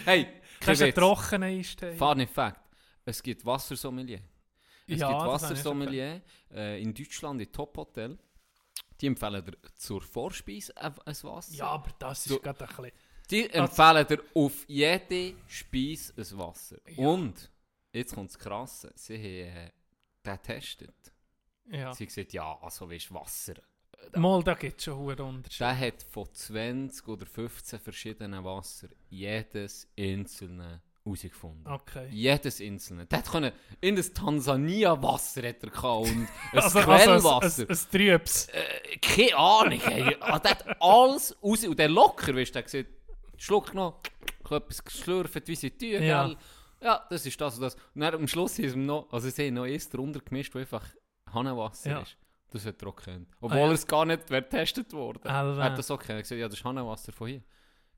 hey, Kannst du einen Witz. trockenen Eistee? Funny Fact. Es gibt Wassersommelier. Es Ja, gibt das Wassersommelier äh, in Deutschland in Top-Hotel. Die empfehlen dir zur Vorspeise ein, ein Wasser. Ja, aber das ist gerade ein bisschen... Die empfehlen dir auf jede Speise ein Wasser. Und, jetzt kommt das Krasse, sie haben äh, den getestet. Ja. Sie haben gesagt, ja, also weißt Wasser. Mal, da gibt es schon hohe Unterschiede. Der hat von 20 oder 15 verschiedenen Wasser jedes einzelne herausgefunden. Okay. Jedes einzelne. Der können, in das Tansania-Wasser hat er gehabt und ein Also, Quellwasser. also ein, ein, ein Trübs. äh, keine Ahnung. Ey. Ah, der hat alles raus. Und der locker, weißt du, der gesagt, Schluck genommen, etwas geschlürft, wie sie tun, Ja. gell? Ja, das ist das und das. Und dann am Schluss ist ihm noch, also sie haben noch eins drunter gemischt, wo einfach Hannenwasser Ja. ist. Das hat er auch gekannt. Obwohl Ah, ja. es gar nicht getestet worden. Alva. Er hat das auch gekannt. Er hat gesagt, ja, das ist Hannenwasser von hier.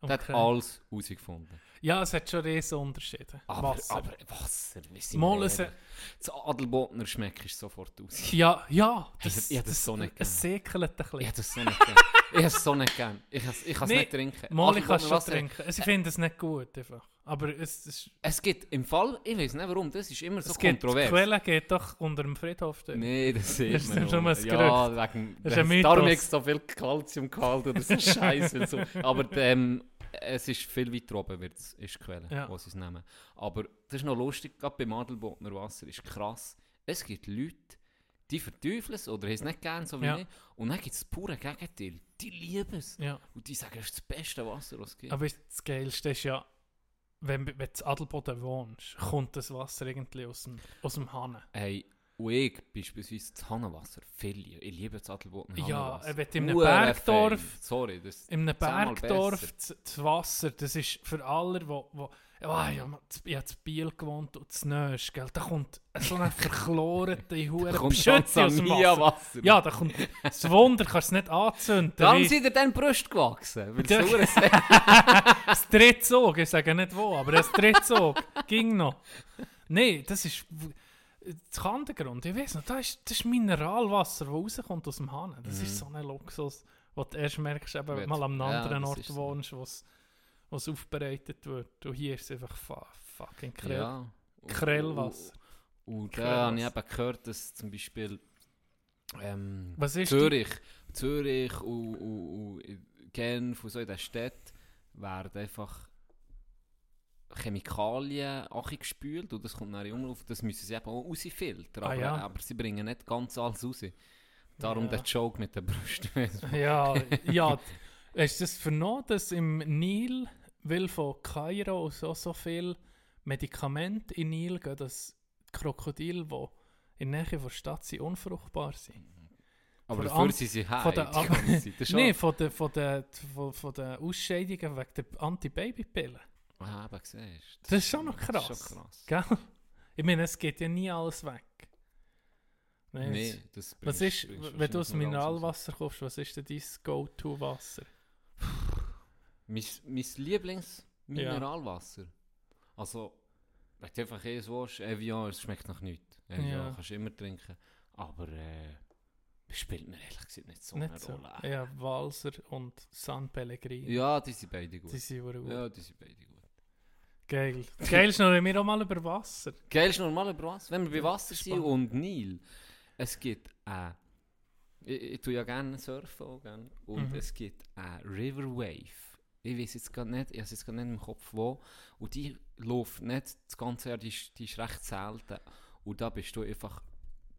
Der hat Okay. alles herausgefunden. Ja, es hat schon riesen Unterschiede. Aber Wasser. aber Wasser, wie sind Mal wir es-? Das Adelbodner schmeckt sofort aus. Ja, ja. Das, ich hätte das so nicht Es gegeben. säckelt ein bisschen. Ich das so nicht. Ich habe es so nicht gern. Ich kann es ich Nee, nicht trinken. Mal, ich kann es schon Wasser- trinken. Also, ich finde es nicht gut, einfach. Aber es, es, Es gibt im Fall, ich weiß nicht warum, das ist immer so es geht, die kontrovers. Quelle geht doch unter dem Friedhof. dort. Nein, das ist man schon mal Ja, wegen, Das ist ein darum ist so viel Kalziumgehalt oder so Scheiße. so. Aber ähm, es ist viel weiter oben, wird's, ist die Quelle, Ja. wo sie es nehmen. Aber das ist noch lustig, gerade beim Adelbodner Wasser ist krass. Es gibt Leute, die verteufeln es oder haben es nicht gern, so wie Ja. ich. Und dann gibt es das pure Gegenteil. Die lieben es. Ja. Und die sagen, es ist das beste Wasser, was es gibt. Aber das Geilste ist ja, wenn, wenn du in Adelboden wohnst, kommt das Wasser irgendwie aus dem, aus dem Hahn. Hey, und ich beispielsweise das Hanenwasser, viel lieber. Ich liebe das Adelbodner Ja, wenn du in einem Bergdorf-. Sorry, das... In einem Bergdorf, das, das Wasser, das ist für alle, wo, wo oh, ich habe hab in Biel gewohnt und zu Nösch, gell, da kommt so eine verchlorete Hure Pschütze aus dem Wasser. Tanzania-Wasser. Ja, da kommt das Wunder, kannst du es nicht anzünden. Wie- sind dir dann Brüste gewachsen. Weil Ja. Das Drittzug, ich sage nicht wo, aber das Drittzug ging noch. Nein, das ist das Kantengrund. Ich weiß noch, das ist, das ist Mineralwasser, das rauskommt aus dem Hahn. Das ist so ein Luxus, wo du erst merkst, eben, wenn Wird- mal am ja, anderen das Ort so. wohnst, wo es wo es aufbereitet wird. Und hier ist es einfach fa fucking Krell. Ja. Und- Krellwasser. Und, und Krellwasser. da habe ich eben gehört, dass zum Beispiel ähm, Was ist Zürich, Zürich und, und, und Genf und so in den Städten werden einfach Chemikalien gespült und das kommt dann in Umlauf. Das müssen sie eben auch rausfiltern, Ah, aber, ja. aber sie bringen nicht ganz alles raus. Darum Ja. der Joke mit den Brüsten. Ja, ja. Hast du das vernommen, dass im Nil, weil von Kairo so, so viel Medikamente in den Nil gehen, dass die Krokodile, die in der Nähe der Stadt sind, unfruchtbar sind? aber Von der dafür sind sie heim. Das Nein, von den von der, von, von der Ausscheidungen wegen der Anti-Baby-Pillen. Ah, eben, siehst du. Das ist schon noch Das krass. ist schon krass. Gell? Ich meine, es geht ja nie alles weg. Nein, Nee, das Was bringst- ist, bringst wenn du das. Mineralwasser kaufst, was ist denn dein Go-To-Wasser? Mein, mein Lieblingsmineralwasser. Also, wenn du einfach eh so willst, Evian, es schmeckt nach nichts. Evian Ja. kannst du immer trinken. Aber äh, spielt mir ehrlich gesagt nicht so Nicht eine so. Rolle. Ja, Walser und San Pellegrino. Ja, die sind beide gut. Die sind gut. Ja, die sind beide gut. Geil. Geil schnurren wir auch mal über Wasser. Geil ist normal über Wasser. Wenn wir bei Wasser sind und Nil, es gibt äh, ich, ich tue ja gerne surfen auch, gell? und Mhm. es gibt eine River Wave. Ich weiß jetzt gar nicht, ich habe jetzt gar nicht im Kopf wo. Und die läuft nicht das ganze Jahr, die ist, die ist recht selten. Und da bist du einfach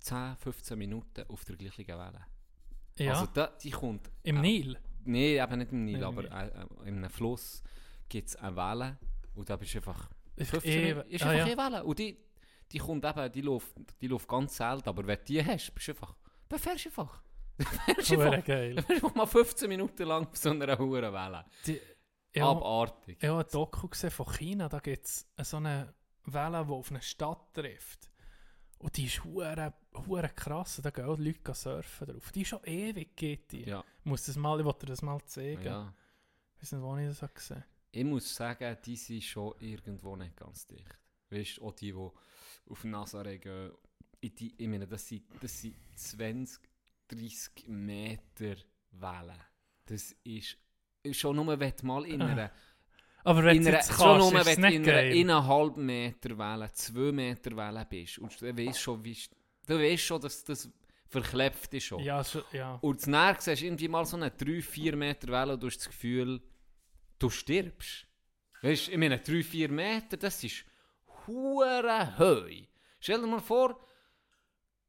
10, 15 Minuten auf der gleichen Welle. Ja, Also da, die kommt... im äh, Nil. Nein, eben nicht im Nil, im aber äh, äh, in einem Fluss gibt es eine Welle und da bist du einfach Ich- 15 ich- Minuten. Ist ah, einfach ja. eine Welle. Und die, die kommt eben, die läuft, die läuft ganz selten, aber wenn du die hast, bist du einfach, dann fährst du einfach. Hure geil. Du mal 15 Minuten lang auf so einer hohen Welle. Die, ja, Abartig. ich habe ein Doku gesehen von China, da gibt es so eine Welle, die auf eine Stadt trifft. Und die ist hure, hure krass. Da gehen auch Leute surfen drauf. Die ist schon ewig, geht die. Ja, Ich muss das mal, ich wollte dir das mal zeigen. ja. Ich weiß nicht, wo ich das habe gesehen Ich muss sagen, die sind schon irgendwo nicht ganz dicht. Weißt du, auch die, die auf Nazareth gehen, ich, die, ich meine, das sind, das sind 20, 30 Meter Wellen. Das ist schon nur, wenn du mal in einer, Aber wenn in einer, schon nur, wenn du in einer geil. eineinhalb Meter Welle, zwei Meter Welle bist und du weißt schon, wie, du weißt schon, dass das verklebt ist schon. Ja, schon, ja. Und zu näher siehst du irgendwie mal so eine 3-4 Meter Welle und du hast das Gefühl, du stirbst. Weißt du, ich meine, 3-4 Meter, das ist hure heu. Stell dir mal vor,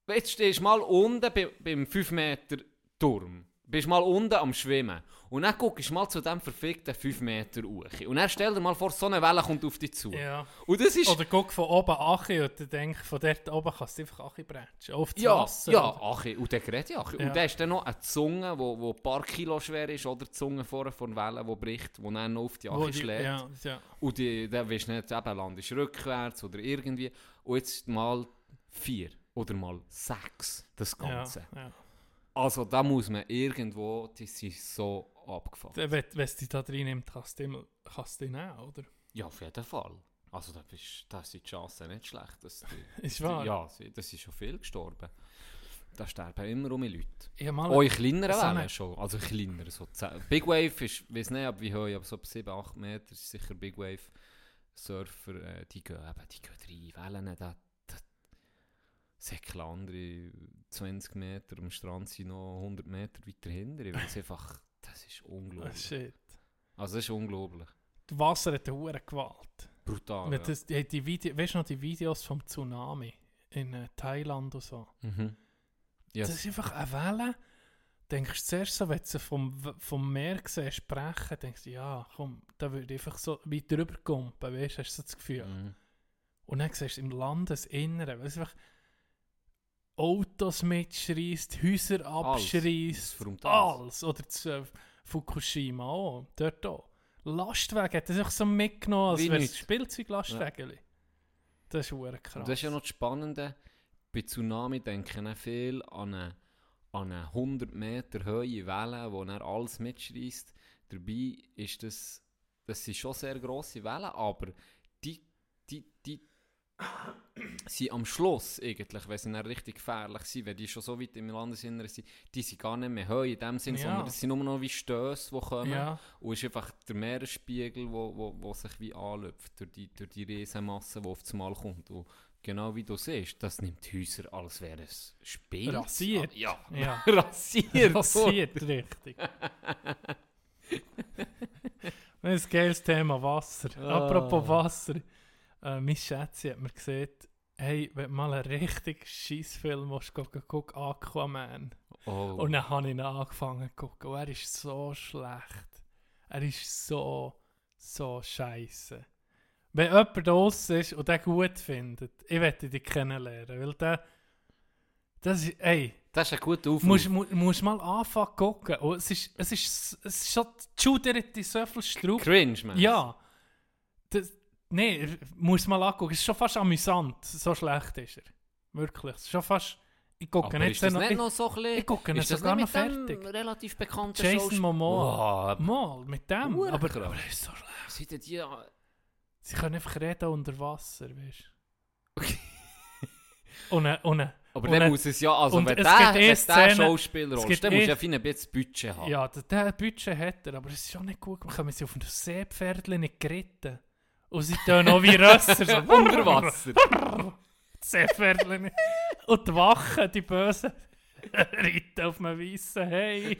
jetzt stehst du mal unten bei, beim 5 Meter Turm. Bist mal unten am Schwimmen. Und dann guckst du mal zu dem verfickten 5 Meter hoch. Und dann stell dir mal vor, so eine Welle kommt auf dich zu. ja. Und das ist... Oder guck von oben Achi und dann denk, von dort oben kannst du einfach Achi bretschen. Auf das Ja, Wasser. ja, oder? Achi. Und der gerät ja Achi. Ja. Und der ist dann noch eine Zunge, wo, wo ein paar Kilo schwer ist, oder die Zunge vorne von Wellen, die bricht, die dann noch auf die Achi die- schlägt. Ja, ja. Und die, dann weisst du nicht, eben landest rückwärts oder irgendwie. Und jetzt mal vier oder mal sechs, das Ganze. Ja, ja. Also da muss man irgendwo, das ist so abgefahren. Wenn wenn es dich da drin nimmt, kannst du dich nehmen, oder? Ja, auf jeden Fall. Also da, bist, da sind die Chancen nicht schlecht. Dass die, Ist wahr? Ja, sie- das ist schon viel gestorben. da sterben immer um Leute. Ich mal Auch in kleineren Wellen eine- schon. Also kleiner. So 10 Big Wave ist, ich weiß nicht ab wie hoch, aber so 7, 8 Meter ist sicher Big Wave. Surfer, äh, die gehen eben, die gehen rein. Wellen, da, da säckeln andere 20 Meter am Strand sind noch 100 Meter weiter hinter. Weil es einfach, das ist Ah, unglaublich. shit. Also das ist unglaublich. Das Wasser hat eine hohe Gewalt. Brutal. Ja. das, die, die Video, weißt du noch die Videos vom Tsunami in äh, Thailand und so? Mhm. Ja, Das ist einfach eine Welle. Denkst du zuerst so, wenn du sie vom, vom Meer siehst, sprechen, denkst du, ja, komm, da würde ich einfach so weit drüber kumpen, weißt du, hast du so das Gefühl. mhm. Und dann siehst du im Landesinneren, weil es einfach Autos mitschreist, Häuser abschreist, alles. Oder zu äh, Fukushima auch, dort auch. Lastwagen hat das einfach so mitgenommen, als wäre es. Spielzeuglastwagen. Das ist krass. Und das ist ja noch das Spannende, bei Tsunami denken auch viel an eine, an eine 100 Meter hohe Welle, die dann alles mitschreist. Dabei ist das, das sind schon sehr grosse Wellen, aber sind am Schluss eigentlich, wenn sie dann richtig gefährlich sind, wenn die schon so weit im Landesinneren sind, die sind gar nicht mehr hoch in dem Sinn, Ja. sondern das sind nur noch wie Stöße, die kommen. ja, Und es ist einfach der Meeresspiegel, wo, wo, wo sich wie anlöpft durch die, durch die Riesenmasse, die auf das Mal kommt. Und genau wie du siehst, das nimmt Häuser, als wäre es Spiel. Rasiert. Ja, ja. rasiert. Passiert richtig. Das ist ein geiles Thema Wasser. Ah. Apropos Wasser. Äh, mein Schätze hat mir gesagt, hey, wenn du mal einen richtig Scheißfilm musst, gucken, guck Aquaman. Oh. Und dann habe ich ihn angefangen zu gucken. Und er ist so schlecht. Er ist so, so scheiße. Wenn jemand draussen ist und den gut findet, ich werde dich kennenlernen. Weil der, das ist, ey, das ist ein guter Aufruf. musst, mu, musst mal anfangen zu gucken. Und es ist, es ist, es ist schon, die so viel Strub. Cringe, man. Ja. Das, nee, muss mal angucken. Es ist schon fast amüsant. So schlecht ist er. Wirklich. Es ist schon fast, ich gucke nicht ist das nicht ich, noch so ein ich gucke das sogar noch nicht fertig. relativ bekannten Jason Momoa. Mal, mit dem. Aber, aber er ist so schlecht. Seid ihr. Sie können einfach reden unter Wasser, weißt Okay. du? Äh, und, äh, Aber dann muss es ja... Also und wenn der, wenn eh der Schauspieler gibt dann musst eh- du ja viel ein bisschen Budget haben. ja, der, der Budget hat er, aber es ist schon nicht gut. Wir sind auf einem Seepferdchen nicht geritten. Und sie tun auch wie Rösser. so Unter Wasser. Die Seepferdchen. Und die Wachen, die Bösen, reiten auf einem weißen Hey.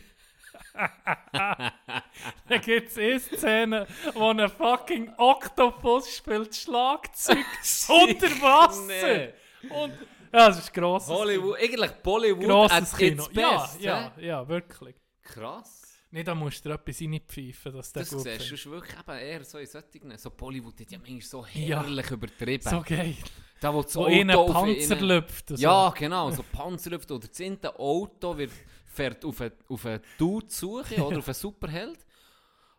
da gibt es eine Szene, wo ein fucking Oktopus spielt Schlagzeug unter Wasser. Nee. Und, ja, das ist grosses Hollywood, eigentlich Bollywood Grosses Kino. Ja, best. ja, hä? ja, wirklich. Krass. Nee, da musst du dir etwas reinpfeifen, dass der Das gut siehst sonst wirklich eben eher so in solchen, so Bollywood hat ja manchmal so Ja. herrlich übertrieben. So geil. da wo das Wo Auto Panzer ihnen- lüpft. und so. Ja, genau, so Panzerluft oder das eine Auto wird, fährt auf einen, auf einen Dude suchen oder auf einen Superheld.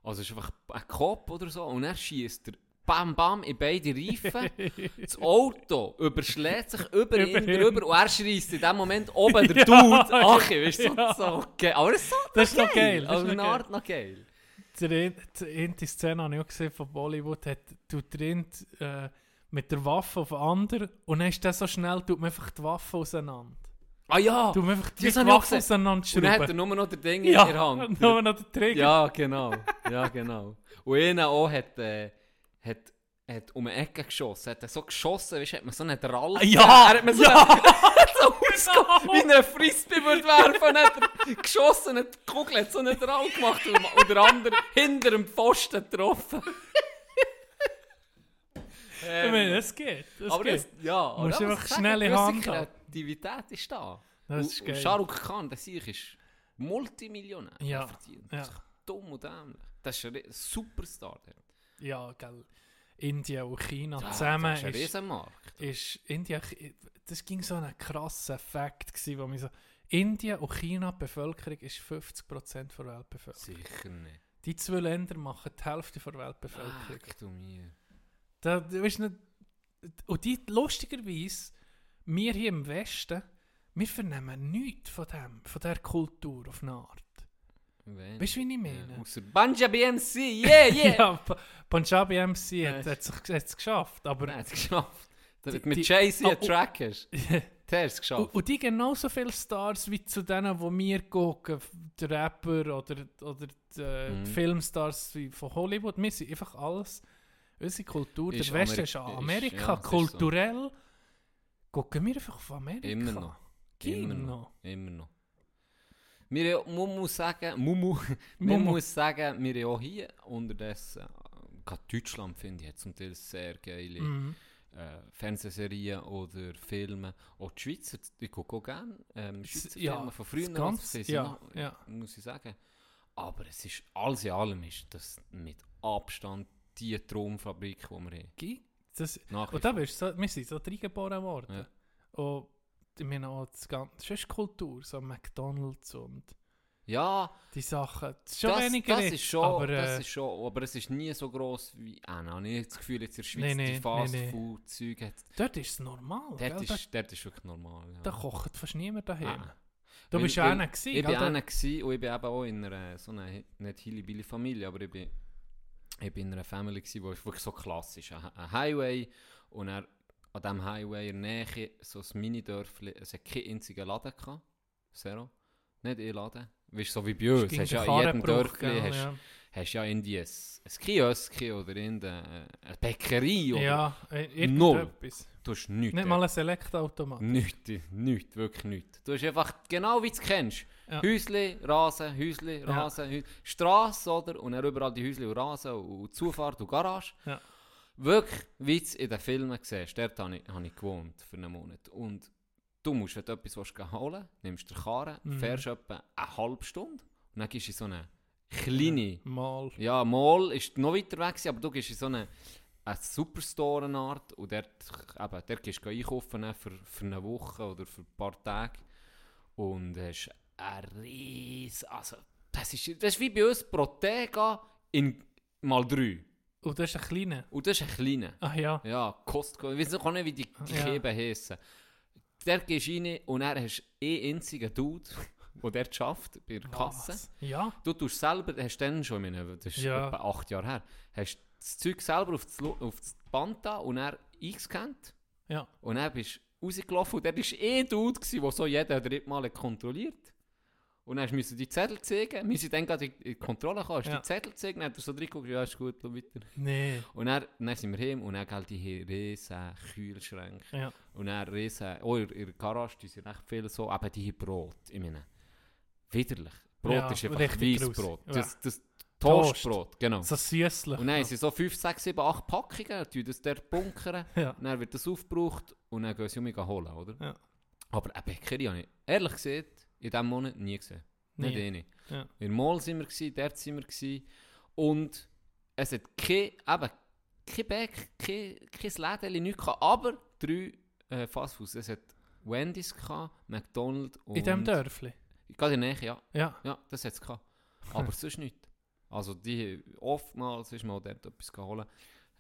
Also es ist einfach ein Kopf oder so und er schießt er bam bam in beide Reifen. Das Auto überschlägt sich über ihn Über ihn. drüber und er schreist in dem Moment oben der Ja, Dude. Ach, weißt du, ja. so, okay. Aber das ist so Das ist noch geil. Das ist eine noch geil. Art noch geil. Die Szene habe ich auch gesehen von Bollywood, hat, tut drin äh, mit der Waffe auf den anderen und dann ist der so schnell, tut man einfach die Waffe auseinander. Ah ja! Tut man einfach die Das Waffe gesehen. auseinander Und dann hat er nur noch den Ding Ja, in der Hand. nur noch den Trigger. Ja, genau. Ja, genau. Und einer auch hat, äh, hat, hat um eine Ecke geschossen. Hat er so geschossen, weißt hat man so einen Drall. Ja, er hat mir so, ja. so ausge- wie ein Frisbee würde werfen. Hat er geschossen, hat die Kugel hat so einen Drall gemacht und, und der andere hinter dem Pfosten getroffen. Ich meine, das geht. Das aber geht. das, ja, Musst aber einfach muss ich schnelle Hand. Kreativität ist da. Das ist geil. Shah Rukh Khan, der sich ist Multimillionär. Ja, Er verdient. ja. Das ist dumm und dämlich. Das ist ein Superstar. Der. Ja, gell. Indien und China Ja, zusammen das ist ein Riesenmarkt. ist Indien, das ging so ein krasser Fakt wo mir so, Indien und China, die Bevölkerung ist 50% der Weltbevölkerung. Sicher nicht. Die zwei Länder machen die Hälfte der Weltbevölkerung. Ach du mir. Da, du weißt nicht, und die, lustigerweise, wir hier im Westen, wir vernehmen nichts von dem, von dieser Kultur auf eine Art. Weißt du, wie ich meine? Ausser Punjabi MC, yeah, yeah! ja, Pa- Punjabi MC hat hat es geschafft, aber Nein, hat es geschafft. Die- mit Jay-Z Ah, einen oh. Track der ist es Und, geschafft. und die genauso viele Stars wie zu denen, die wir gucken, die Rapper oder, oder die, Mhm. die Filmstars wie von Hollywood. Wir sind einfach alles, unsere Kultur, Ist der Westen ist an ist- Amerika. ja, ist so. kulturell gucken wir einfach auf Amerika. Immer noch. Immer noch. Immer noch. Wir, man muss sagen, Mumu, man Mumu. muss sagen, wir haben auch hier unterdessen, äh, gerade Deutschland finde ich, hat zum Teil sehr geile Mhm. äh, Fernsehserien oder Filme. Auch die Schweizer, ich gucke auch gerne ähm, Schweizer ja, Filme von früher, ganz- sind ja, noch, ja. muss ich sagen. Aber es ist, alles in allem ist das mit Abstand die Traumfabrik, die wir haben. Das, Nach und da bist du so, wir sind so reingeboren worden. Ja. Und ich meine auch das ganze, das ist Kultur, so McDonalds und Ja, die Sachen. Das ist schon das, weniger das ist schon, aber, das äh, ist schon, aber es ist nie so gross wie, ah, nein, ich habe das Gefühl, jetzt in der Schweiz Nee, nee, die nee, Fast nee. Hat, dort ist es normal. gell? dort Da, ist, dort ist wirklich normal. Ja. da kocht fast niemand daheim. Ah. Du bist ja einer gewesen, Ich gell? bin einer gewesen und ich bin eben auch in einer, so einer, nicht hilly Familie, aber ich bin, ich bin in einer Family gewesen, wo es wirklich so klassisch, ein, ein Highway und er, an diesem Highway in der Nähe so ein Mini-Dörfli, es hat keinen einzigen Laden gehabt, zero, nicht ein Laden, weißt du, so wie bei uns, hast ja in jedem Dörfli, gell, hast, ja. hast ja irgendwie ein, ein Kiosk oder irgendeine eine Bäckerei oder Ja, äh, Null. du hast nichts. Nicht mal ein Select-Automat. Nichts, nichts, wirklich nichts. Du hast einfach genau wie du es kennst. Ja. Häusli, Rasen, Häusli, Ja. Rasen, Häusli. Strasse, oder? Und dann überall die Häusli und Rasen und Zufahrt und Garage. Ja. Wirklich, wie du es in den Filmen siehst. Dort habe ich, habe ich gewohnt für einen Monat. Und du musst, wenn du etwas willst, holen nimmst den Karren, Mhm. fährst etwa eine halbe Stunde und dann gehst du in so eine kleine... Mal. Ja, Mall ist noch weiter weg, aber du gehst in so eine, eine Superstore-Art und dort, eben, dort gehst du einkaufen ne, für, für eine Woche oder für ein paar Tage und hast ein ries, also das ist, das ist wie bei uns Protega in mal drei Und das ist ein kleiner. und das ist ein kleiner. Ach ja. Ja, Costco, ich weiß auch nicht, wie die, die Ja. Käben heissen. Der gehst rein und er hast einen einzigen Dude, der dort arbeitet, bei der Kasse. Was? Ja. Du tust selber, hast dann schon, ich meine, das ist Ja. etwa acht Jahre her, hast das Zeug selber auf das, auf das Band da und er eingescannt Ja. und dann bist du rausgelaufen und der war eh Dude, gewesen, der so jeden dritten Mal kontrolliert Und dann musst du die Zettel zeigen. Wir sind dann gerade in die Kontrolle gekommen, hast Ja. die Zettel zeigen, dann hat er so reingeguckt, ja, ist gut, schau weiter. Nee. Und dann, dann sind wir heim und dann gell, die riesen Kühlschränke. Ja. Und dann riesen, oh, in der Garage, die sind recht viel so, aber die haben Brot, ich meine, widerlich. Brot Ja, ist einfach Weissbrot. grusig. Das, das Toast. Toastbrot, genau. So süßlich. Und dann haben sie so 5, 6, 7, 8 Packungen, die das dort bunkern, Ja. und dann wird das aufgebraucht und dann gehen sie um mich holen, oder? Ja. Aber eine Bäckerei habe ich, ehrlich gesagt, in diesem Monat nie gesehen. Nicht Nie. eine. Ja. In der Mall sind wir, gewesen, dort sind wir gewesen, und es hat kein, eben, kein Bäck, kein, kein Läden, nichts gehabt, aber drei äh, Fastfoods. Es hat Wendy's gehabt, McDonald's und... In diesem Dörfli. Gerade in der Nähe, ja. Ja. Ja, das hat es gehabt. Aber sonst nicht. Also die, oftmals ist man auch dort etwas geholt.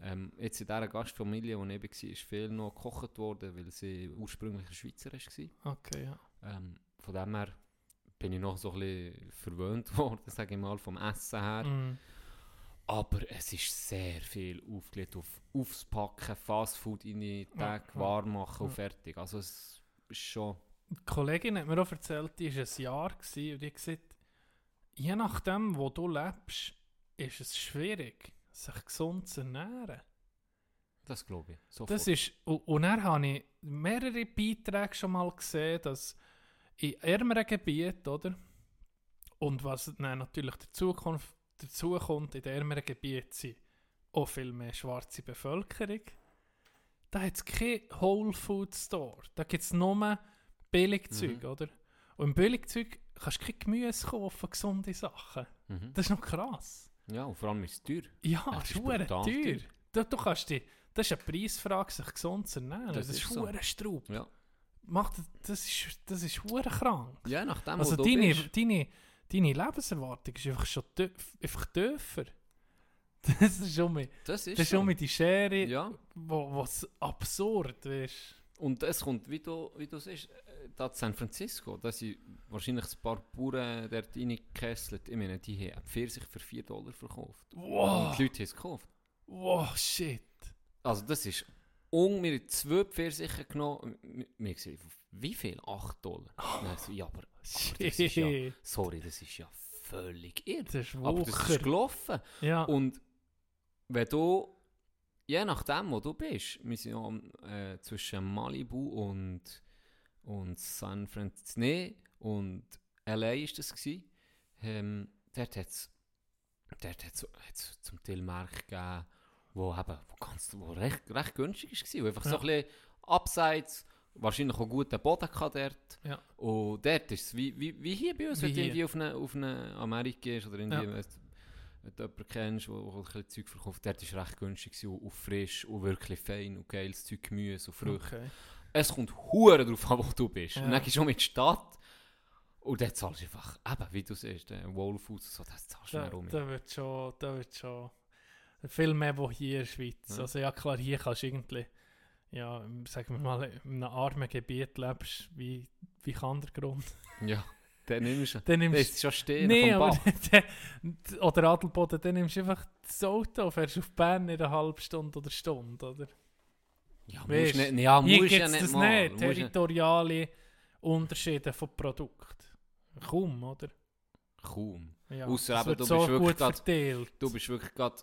Ähm, jetzt in dieser Gastfamilie, die ich war, ist viel noch gekocht worden, weil sie ursprünglich eine Schweizerin war. Okay, ja. Ähm, von dem her bin ich noch so ein bisschen verwöhnt worden, sage ich mal, vom Essen her. Mm. Aber es ist sehr viel aufgelegt auf aufs Packen, Fastfood in die Ja, Tag, ja. warm machen und Ja. fertig. Also es ist schon... Die Kollegin hat mir auch erzählt, die war ein Jahr gewesen, und die hat gesagt, je nachdem, wo du lebst, ist es schwierig, sich gesund zu ernähren. Das glaube ich. Sofort. Das ist, und, und dann habe ich mehrere Beiträge schon mal gesehen, dass in ärmeren Gebieten, oder? Und was dann natürlich dazu kommt, dazu kommt in den ärmeren Gebieten sind auch viel mehr schwarze Bevölkerung. Da hat es keinen Whole Food Store. Da gibt es nur Billigzeug, Mhm. oder? Und im Billigzeug kannst du kein Gemüse kaufen, gesunde Sachen. Mhm. Das ist noch krass. Ja, und vor allem ist es teuer. Ja, das ist teuer. teuer. Du, du kannst die, das ist eine Preisfrage, sich gesund zu ernähren. Das Das, ist ist so. Straub. Ja. Macht, das ist, das ist krank. Ja, nachdem, Also wo deine, bist. deine, deine Lebenserwartung ist einfach schon tief, einfach tiefer. Das ist schon mit, Das ist, das schon mit die Schere, Ja, wo was absurd ist. und es kommt, wie du, wie du siehst, da San Francisco, da sind wahrscheinlich ein paar Bauern dort reingekesselt. Ich meine, die haben Pfirsich für 4 Dollar verkauft. Und Wow, die Leute haben es gekauft. wow, shit. Also das ist Und wir haben zwei Pfirsiche genommen. Wir- haben gesagt, wie viel? 8 Dollar. Dann so, ja, aber, aber das ist ja, sorry, das ist ja völlig irre. Das ist Aber das ist gelaufen. Ja, Und wenn du, je nachdem, wo du bist, wir sind ja äh, zwischen Malibu und, und San Francisco, nee, und LA ist das gewesen, ähm, dort hat es dort hat's, hat's zum Teil Märkte gegeben, wo, eben, wo, ganz, wo recht, recht günstig war, wo einfach so Ja. ein bisschen abseits, wahrscheinlich auch guten Boden gehabt dort. Ja. Und dort ist es wie, wie, wie hier bei uns, Wie wenn du irgendwie auf eine, auf eine Amerika gehst oder irgendwie, Ja. wenn wenn du jemanden kennst, der ein bisschen Zeug verkauft, dort war es recht günstig und, und frisch und wirklich fein und geiles Zeug, Gemüse und Früchte. okay. Es kommt hure drauf an, wo du bist. Ja. Und dann gehst du auch mit die Stadt und dann zahlst du einfach, eben, wie du siehst, der Whole Foods und so, das zahlst du Da, da wird schon, da wird schon viel mehr, wo hier in der Schweiz. Ja. Also ja klar, hier kannst du irgendwie, ja, sagen wir mal, in einem armen Gebiet lebst, wie, wie Grund? Ja, dann nimmst du Dann nimmst schon stehen Nee, vom aber Bach. der- oder Adelboden, dann nimmst du einfach das Auto, fährst auf Bern in einer halben Stunde oder Stunde, oder? Ja, Weisst, musst nicht, ja, Hier musst gibt ja nicht das mal. nicht, territoriale Unterschiede von Produkten. Kaum, oder? Kaum. Ja, Ausser es eben, du so bist grad- verteilt. Du bist wirklich gerade,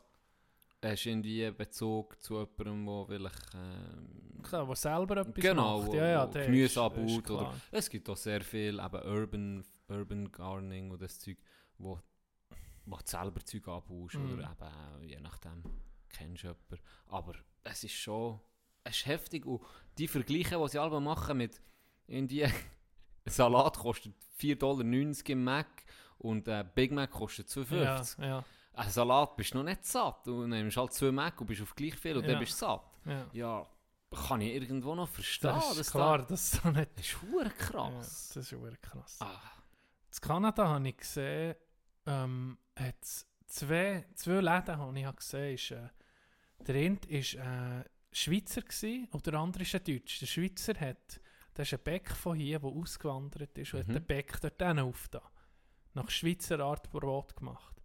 hast irgendwie Bezug zu jemandem, der vielleicht, ähm, Klar, der selber etwas Genau, macht. wo- Ja, ja, Gemüse anbaut oder- es gibt auch sehr viel eben Urban, Urban Gardening und das Zeug, wo, wo du selber Zeug anbaust Mhm. oder eben, je nachdem, kennst du jemanden. Aber es ist schon, es ist heftig und die Vergleiche, die sie alle machen mit, irgendwie, Salat kostet 4,90 Dollar im Mac und ein Big Mac kostet 2,50 Ja, ja, Ein Salat bist du noch nicht satt. Du nimmst halt zwei Mac und bist auf gleich viel und Ja. dann bist du satt. ja. Ja, kann ich irgendwo noch verstehen. Das ist klar, das ist so nicht. Da, das ist hure Ja, krass. das ist krass. ah, In Kanada habe ich gesehen, ähm, zwei, zwei Läden habe ich gesehen. Ist, äh, der eine war äh, Schweizer gewesen, und der andere ist ein Deutsch. Der Schweizer hat, das ist ein Bäck von hier, der ausgewandert ist, und Mhm. hat den Bäck dort aufgetan. Nach Schweizer Art Brot gemacht.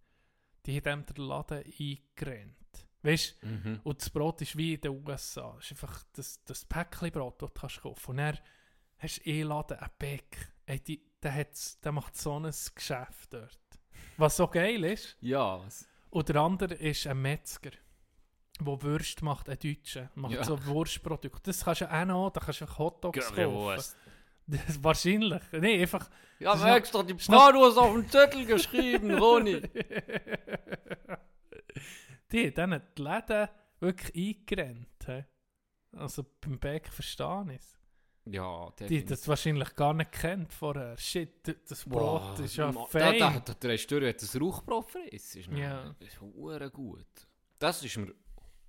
Die haben ihm den Laden eingerennt. Weißt du? mhm. Und das Brot ist wie in den USA. Es ist einfach das, das Päckchenbrot, das du kannst kaufen Und dann hast du einladen, ein Bäck. Ey, die, der, hat's, der macht so ein Geschäft dort. Was so geil ist. Ja, Und der andere ist ein Metzger, der Würst macht, ein Deutscher. Macht Ja. so Wurstprodukte. Das kannst du auch noch, da kannst du Hotdogs kaufen. Currywurst. Das, wahrscheinlich. Nee, einfach... Ja, Das aber ist extra die ist Bratwurst auf den Zettel geschrieben, Ronny. die, dann die Läden wirklich eingerennt. hä? Also beim Bäck verstehe ich es. Ja, Die das wahrscheinlich gar nicht kennt vorher. Shit, das Brot Boah, ist ja fein. Da, da, da drehst du durch, wenn du ein Rauchbrot. Ist Ja. Das ist hure gut. Das ist mir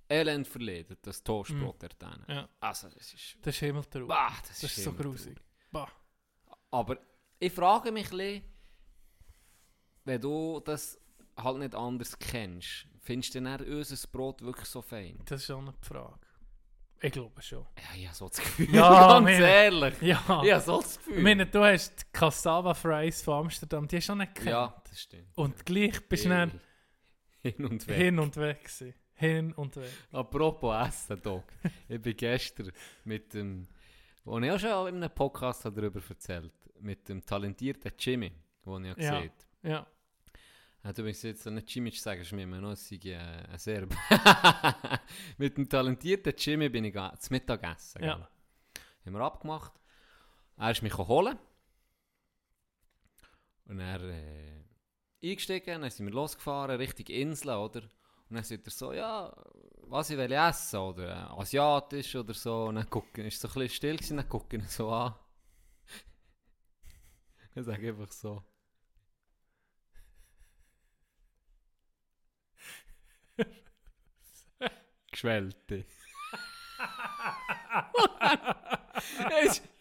elend verledet, das Toastbrot dort. Mm. Ja. Also, das ist... Das ist Himmeltrauer. Bah, das, Das ist so immer grusig. Bah. Aber ich frage mich ein bisschen, wenn du das halt nicht anders kennst, findest du dann unser Brot wirklich so fein? Das ist auch eine Frage. Ich glaube schon. Ja, ich habe so das Gefühl, Ja, ganz meine- ehrlich. Ja. Ich habe so das Ich Gefühl. meine, du hast die Cassava Fries von Amsterdam, die hast du auch nicht gekannt. ja, das stimmt. Und gleich bist du dann Hin und weg. hin und weg gewesen. Hin und weg. Apropos Essen, Doc. ich bin gestern mit dem, wo ich auch schon in einem Podcast habe darüber erzählt mit dem talentierten Jimmy, den ich ja Ja. gesehen Ja. habe. Du bist jetzt nicht Jimmy zu sagen, ist mir immer noch es sei, äh, ein Serb. mit dem talentierten Jimmy bin ich ga- zum Mittagessen. Ja. gell? Haben wir abgemacht. Er ist mich holen. Und er äh, eingestiegen, dann sind wir losgefahren, Richtung Insel, oder? Und dann sagt er so, ja, was ich will essen, oder äh, asiatisch oder so. Und dann gucken, ist so ein bisschen still gewesen, dann gucken ihn so an. Dann sage ich einfach so. Geschwellte.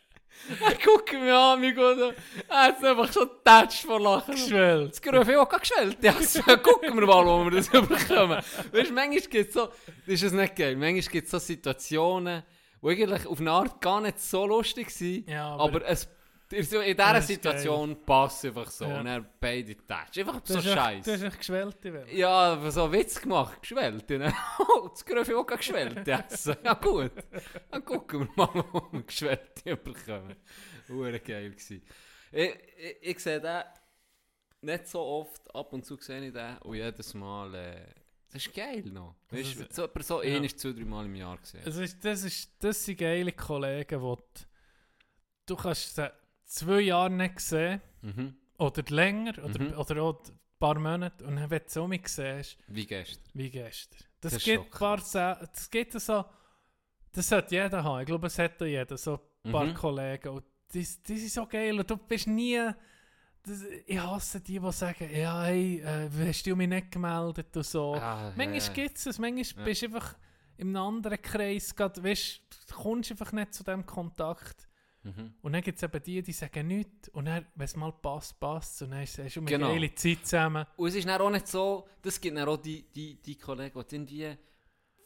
Guckt mich an, mich gut. Er hat einfach schon getatscht vor Lachen. Geschwellt. Das Gröfe auch geschwellt. Ja, so, gucken wir mal, wo wir das überkommen. Weißt du, manchmal gibt es so, ist es nicht geil, manchmal gibt es so Situationen, die eigentlich auf eine Art gar nicht so lustig sind, Ja, aber, aber, es In dieser Das Situation passt einfach so. Ja. Und er beide Touch. Einfach so scheiße. Du hast echt geschwellte. Ja, aber so Witz gemacht, geschwellt. ne? Oh, das Gröfe auch geschwellt essen. Ja gut, dann gucken wir mal, wo wir geschwellte bekommen. Hure geil gsi. Ich, ich, ich sehe den nicht so oft, ab und zu sehe ich den und jedes Mal, äh, das ist geil noch. Das Weißt du, ist- so, jemand so ja. ähnlich zwei, drei Mal im Jahr gesehen. Es ist, das, ist, das sind geile Kollegen, die du kannst sie zwei Jahre nicht sehen Mhm. oder länger oder, Mhm. oder auch ein paar Monate und dann, wenn du so mich siehst, Wie gestern. wie gestern. Das, Das ist gibt ein paar das gibt so, das sollte jeder haben. Ich glaube, es hat auch jeder, so ein paar Mhm. Kollegen. Und die, die sind so geil und du bist nie... Das, ich hasse die, die sagen, ja, hey, äh, hast du mich nicht gemeldet und so. Ah, Manchmal ja. gibt es es, manchmal Ja. bist du einfach in einem anderen Kreis, grad, weißt, du kommst einfach nicht zu dem Kontakt. Mhm. Und dann gibt es eben die, die sagen nichts. Und dann, wenn es mal passt, passt es. Und dann hast du eine Genau. geile Zeit zusammen. Und es ist dann auch nicht so, das gibt dann auch die, die, die Kollegen, die irgendwie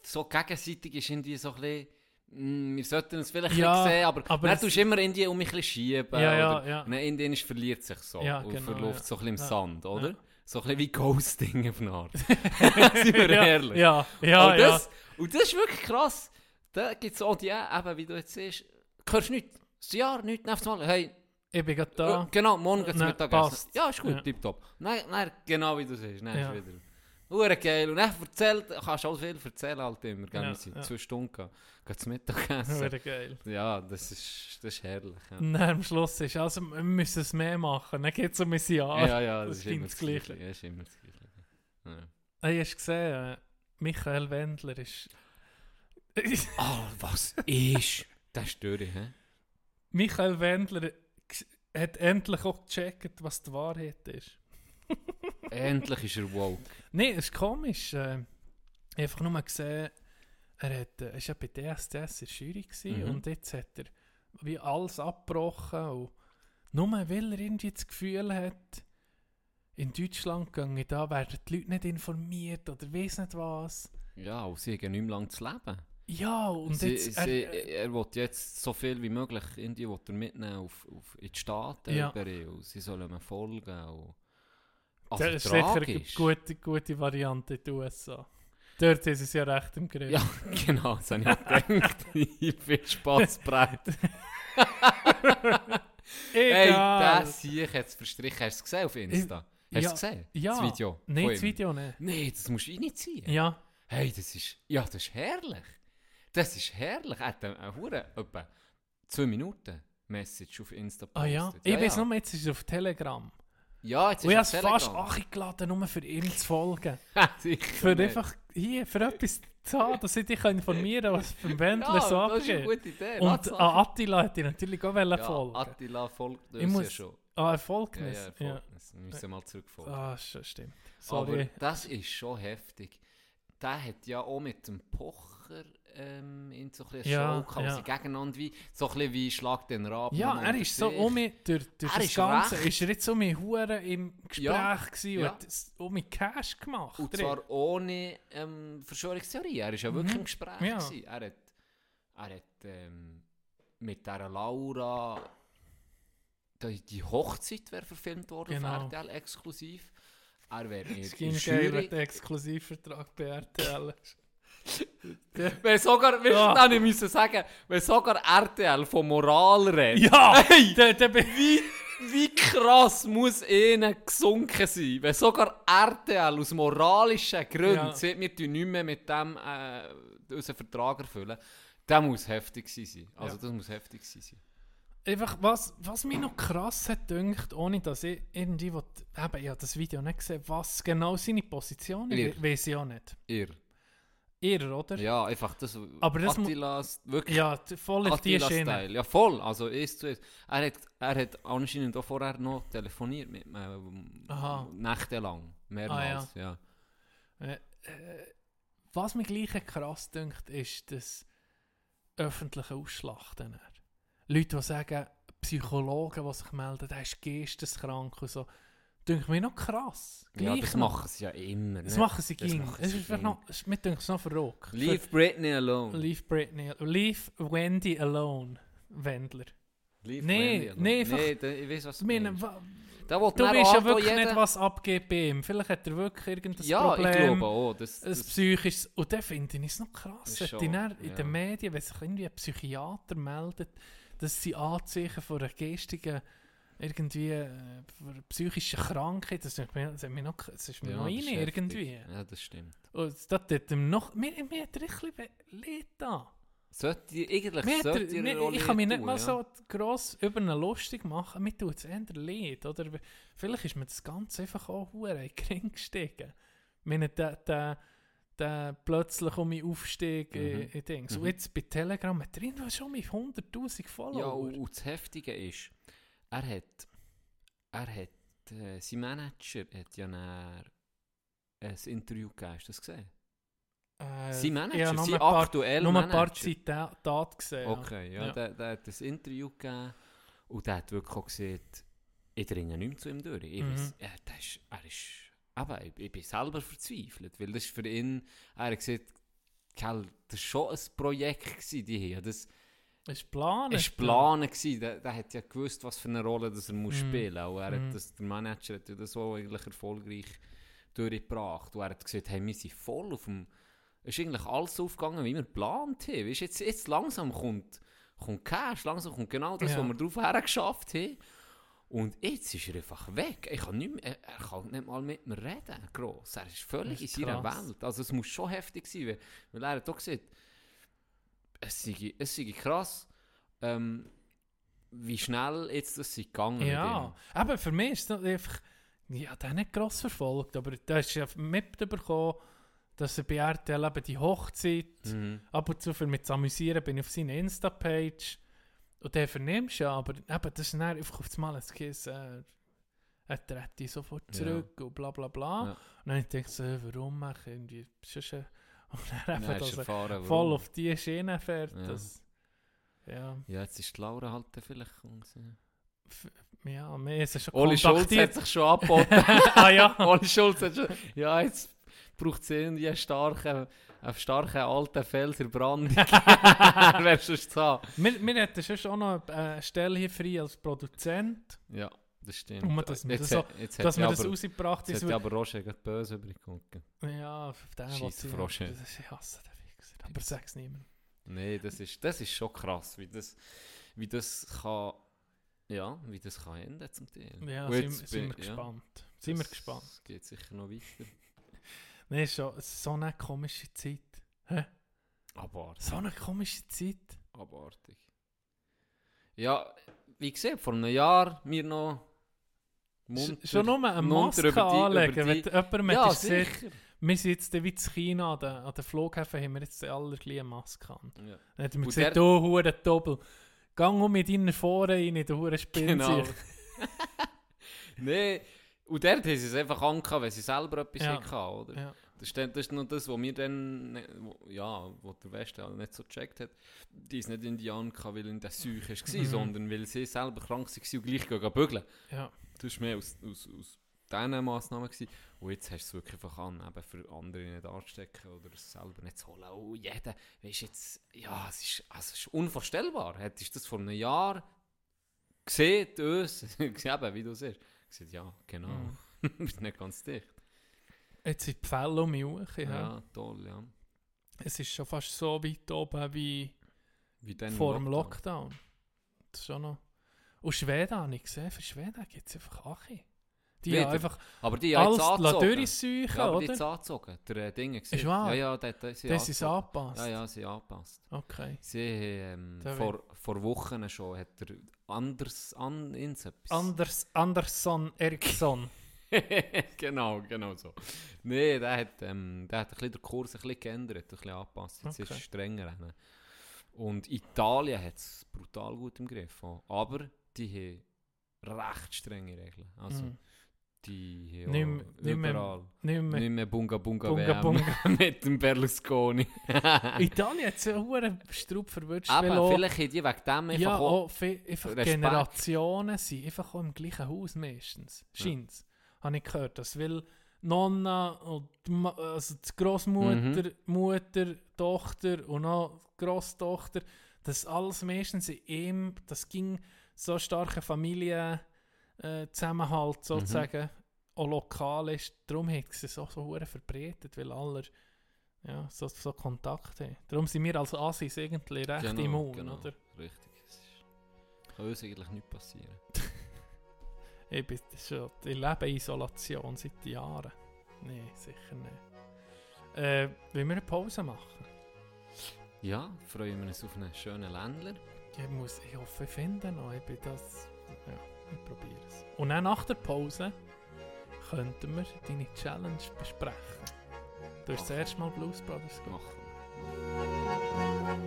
so gegenseitig ist, irgendwie so ein bisschen, mm, wir sollten es vielleicht Ja, nicht sehen, aber, aber dann tust du immer irgendwie um mich ein bisschen schieben. Ja, ja, oder, ja. Und dann irgendwann verliert sich so Ja, und genau, verläuft ja. so ein bisschen im Ja. Sand, oder? So ein bisschen wie Ghosting auf eine Art. Sind wir ja, ehrlich? Ja, ja, und, das, und das ist wirklich krass. Da gibt es auch die, eben, wie du jetzt siehst, hörst du nichts, das Jahr, nichts, nächstes Mal, hey, Ich bin gerade da. Genau, morgen geht's Nein, Mittagessen. Ja, ist gut, Ja. tipptopp. Nein, nein, genau wie du siehst. Nein, Ja. ist wieder. Hure geil. Und dann erzählt, kannst du auch viel erzählen halt immer. Gell? Ja, wir ja. zwei Stunden zum Mittagessen. Wäre geil. ja, das ist, das ist herrlich. Ja, dann am Schluss ist, also wir müssen es mehr machen. Dann geht es um ein Jahr. ja, ja, das, das ist immer das Gleiche. Ja, ist immer das Gleiche. Ja. Hey, hast du gesehen, äh, Michael Wendler ist... Ah, was ist? Das ist durch, hä? Michael Wendler hat endlich auch gecheckt, was die Wahrheit ist. Endlich ist er woke. Nein, es ist komisch. Äh, ich habe einfach nur mal gesehen, er hat, äh, er war ja bei DSDS in der Jury Mhm. und jetzt hat er wie alles abgebrochen. Und nur weil er irgendwie das Gefühl hat, in Deutschland gehen da werden die Leute nicht informiert oder weiss nicht was. Ja, und sie haben nicht mehr lange zu leben. Ja, und sie, jetzt... sie, er, er, will jetzt so viel wie möglich Indien will er mitnehmen auf, auf, in die Staaten Ja. überall. Und sie sollen ihm folgen. Und das also ist sicher eine tragisch. gute, gute Variante in den USA. Dort ist es ja recht im Griff. Ja, genau, das habe ich gedacht. Viel Spaß, Brett. Hey, Egal. das ich jetzt verstrichen. Hast du es gesehen auf Insta? Hast du ja, es gesehen? ja. Das Video? Nein, das? Video nicht. Nein, das musst du reinziehen. Ja, Hey, das ist, ja, das ist herrlich. Das ist herrlich. Er hat eine, Hure, etwa zwei Minuten Message auf Insta ah ja. gepostet. Ich weiß ja. nur, jetzt ist es auf Telegram. Ja, jetzt ist Und ich habe es es fast angeladen, nur für ihn zu folgen. Für nicht. einfach hier, für etwas zu haben, dass ich dich informieren kann, was für ein Wendler ja, so das ist eine abgeht. gute Idee. Und an Attila hätte ich natürlich auch ja, folgen. Attila folgt uns Ich ja muss- schon. Ah, Erfolgnis. Ja, ja, Ja, folgt uns. Wir müssen mal zurückfolgen. Ah, schon stimmt. Aber Sorry. das ist schon heftig. Der hat ja auch mit dem Pocher ähm, in so ein Ja, Show ja. sie gegeneinander wie, so ein bisschen wie Schlag den Raben. Ja, er ist so um mich, durch, durch das ist Ganze, recht. ist er jetzt um mich hure im Gespräch Ja, gewesen ja. und um mich Cash gemacht. Und drin. zwar ohne ähm, Verschwörungstheorie. Er ist ja wirklich Mhm. im Gespräch. Ja. gewesen. Er hat, er hat ähm, mit dieser Laura die, Hochzeit wäre verfilmt worden Genau. auf RTL exklusiv. Er wäre Es in der Exklusivvertrag bei RTL. Wenn sogar, Ja. ja. ich müssen sagen, wenn sogar RTL von Moral redet. Ja! Hey, Der, der, wie, wie krass muss ihnen gesunken sein, wenn sogar RTL aus moralischen Gründen Ja. sagt, wir nicht mehr mit dem äh, unseren Vertrag erfüllen, der muss heftig sein. Also Ja. das muss heftig sein. einfach, was, was mich noch krass hat gedacht, ohne dass ich irgendwie, will, eben, ich habe das Video nicht gesehen, was genau seine Position ist, weiß ich auch nicht. Ihr. Ihr, oder? Ja, einfach das. Aber das Attilas, wirklich Ja, voll auf die Schiene. Ja, voll. Also, ist zu ist. Er hat, er hat anscheinend auch vorher noch telefoniert mit mir. Aha. Nächtelang. Mehrmals, ja. Äh, äh, was mich gleich krass dünkt, ist das öffentliche Ausschlachten. Leute, die sagen, Psychologen, die sich melden, der ist geisteskrank und so. Dünkt mir noch krass. Ja, Gleich das noch. machen sie ja immer. Das ne? machen sie Das ging. Es ist noch, mir dünkt es noch verrückt. Leave Britney alone. Leave Britney, leave Wendy alone, Wendler. Live Nee, Valley, oder? nee, einfach- Nee, da, ich weiß, was du meine, meinst. Da du weißt ja wirklich jeder- nicht, was abgeht bei ihm. Vielleicht hat er wirklich irgendein Ja, Problem. ich glaube auch. Das, ein das, psychisches. Und dann finde ich es noch krass, Das schon, in ja. den Medien, wenn sich irgendwie ein Psychiater meldet, dass sie Anzeichen von einer geistigen, irgendwie äh, psychischen Krankheit, das ist mir, das noch, das ist mir ja, noch rein irgendwie. Ja, das stimmt. Und das hat ihm noch, mir, mir hat er ein bisschen leid da. Sollte, eigentlich Mir er, ich kann mich nicht tun, mal ja. so gross über ihn lustig machen, mir tut es eher leid, oder? Vielleicht ist mir das Ganze einfach auch hure gering gestiegen. Ich meine, der, der, der plötzlich um mich aufstieg in, Mhm. in Dings. Mhm. Und jetzt bei Telegram hat er schon mit 100'000 Follower. Ja, und das Heftige ist, er hat, er hat, äh, sein Manager hat ja dann ein Interview gegeben, hast du das gesehen? äh, sein Manager, nur sein aktueller nur ein paar Manager. Zitate gesehen. Okay, ja, Ja. Der, der hat ein Interview gegeben und der hat wirklich auch gesagt, ich dringe nicht mehr zu ihm durch. Ich Mhm. weiss, er, der ist, er ist, aber ich, ich bin selber verzweifelt, weil das ist für ihn, er hat gesagt, das war schon ein Projekt, gewesen, die hier. Das Ja. Ist Plan. war Plan. gewesen. Der, der hat ja gewusst, was für eine Rolle das er muss Mhm. spielen muss. Er das, der Manager hat das auch eigentlich erfolgreich durchgebracht. Und er hat gesagt, hey, wir sind voll auf dem... Es ist eigentlich alles so aufgegangen, wie wir geplant haben. Weißt, jetzt, jetzt langsam kommt, kommt Cash, langsam kommt genau das, Ja. was wir darauf hergeschafft haben. Und jetzt ist er einfach weg. Ich kann nicht mehr, er, kann nicht mal mit mir reden, gross. Er ist völlig ist in seiner. Welt. Also es muss schon heftig sein, weil, weil er hat auch gesagt, es sei, es sei krass, ähm, wie schnell jetzt das sei gegangen Ja, aber für mich ist das einfach, ja, der nicht gross verfolgt, aber da ist ja mitbekommen, dass er bei RTL eben die Hochzeit. Mhm. ab und zu für mich zu amüsieren, bin ich auf seiner Insta-Page und den vernimmst du ja, aber eben, das ist dann einfach auf das Mal ein Kiss, äh, er tritt die sofort Ja. zurück und bla bla bla. Ja. Und dann gedacht, so, warum mache ich irgendwie, und dann hast dass du er voll auf die Schiene fährt, Ja. das, ja, Ja, jetzt ist die Laura halt vielleicht ja, mir ist er schon Oli Schulz hat sich schon angeboten. ah ja. Oli Schulz hat schon... Ja, jetzt braucht es irgendwie einen starken, einen starken alten Felser Brand. Wer sonst zu haben. Wir, wir hätten sonst auch noch eine Stelle hier frei als Produzent, Ja, das stimmt. Man- dass wir jetzt das hat- jetzt dass ja das aber, rausgebracht jetzt hat ja aber Roger gerade böse übergeguckt. Ja, auf den Scheisse was ich. Das ist, ich hasse den Wichser. Aber sag's niemandem. Nein, das ist, das ist schon krass, wie das, wie das kann... Ja, wie das kann enden zum Teil. Ja, sind, jetzt sind wir ja, gespannt. Sind wir gespannt. geht sicher noch weiter. Nein, ist schon es ist so eine komische Zeit. Hä? Abartig. So eine komische Zeit. Abartig. Ja, wie gesagt, vor einem Jahr mir noch munter, Sch- schon nur eine Maske über die- anlegen. über Wenn die- jemand Ja, sicher. wir sind jetzt wie zu China an den, an den Flughäfen, haben wir jetzt alle eine Maske an. Ja. Dann hat Und gesagt, der- Hure Doppel, gang um mit deinen Foren rein, du Hure Genau. Spinnsich. Nein, und dort haben sie es einfach angehabt, weil sie selber etwas Ja. hatten, oder? Ja. Das, ist dann, das ist noch das, was mir dann, ne- ja, wo der Westen halt nicht so gecheckt hat, die ist nicht Indianer weil in der Seuche war, Mhm. sondern weil sie selber krank waren und gleich gehen bügeln. Ja. Das war mehr aus, aus, aus diesen Massnahmen. Gewesen. Und jetzt hast du es wirklich einfach an, eben für andere nicht anzustecken oder es selber nicht zu holen. Oh, jeder, weißt jetzt, ja, es ist, also es ist unvorstellbar. Hättest du das vor einem Jahr gesehen, uns, eben, wie du siehst, gesagt, ja, genau, Mhm. bist nicht ganz dicht. Jetzt sind die Fälle um mich hoch, Ja, ja. toll, ja. Es ist schon fast so weit oben wie Wie vor dem Lockdown. Das ist schon noch... Und Schweden habe ich gesehen, für Schweden gibt es einfach Achi. Die Wieder? haben einfach Aber die haben alles durchsuchen, Ja, aber die oder? jetzt angezogen. Der äh, Ding Ist wahr? Ja, ja, der, der, sie Das ist angepasst. Ja, ja, sie angepasst. Okay. Sie ähm, vor, vor Wochen schon hat er anders an. Anders, Andersson Eriksson. genau, genau so. Nee, der hat, ähm, der hat ein bisschen den Kurs ein bisschen geändert, ein bisschen angepasst. Jetzt ist Okay. es strenger. Und Italien hat es brutal gut im Griff. auch. Aber die haben recht strenge Regeln. Also, Mhm. die haben überall. Nicht mehr. Nicht mehr Bunga Bunga, Bunga Bunga. mit dem Berlusconi. Italien hat so einen Strub verwünscht. Aber vielleicht haben die wegen dem einfach ja, auch... auch einfach Respekt. Generationen sind einfach auch im gleichen Haus meistens. Scheint's. Habe ich gehört. Das will Nonna und die also die Großmutter, Mhm. Mutter, Tochter und noch die Grosstochter, das alles meistens in ihm, das ging so starker Familienzusammenhalt äh, Zusammenhalt sozusagen auch lokal ist. Darum hat es so, so hure verbreitet, weil alle ja, so, so Kontakt haben. Darum sind wir als Assis irgendwie recht Genau, immun, genau. oder? Richtig. Es ist, kann uns eigentlich nichts passieren. Ich, bin schon, ich lebe in Isolation seit Jahren. Nein, sicher nicht. Äh, wollen wir eine Pause machen? Ja, freuen wir uns auf einen schönen Ländler. Ich, muss, ich hoffe, ich finde noch. Ich bin das. Ja, ich probiere es. Und dann nach der Pause könnten wir deine Challenge besprechen. Du hast das erste Mal Blues Brothers gemacht.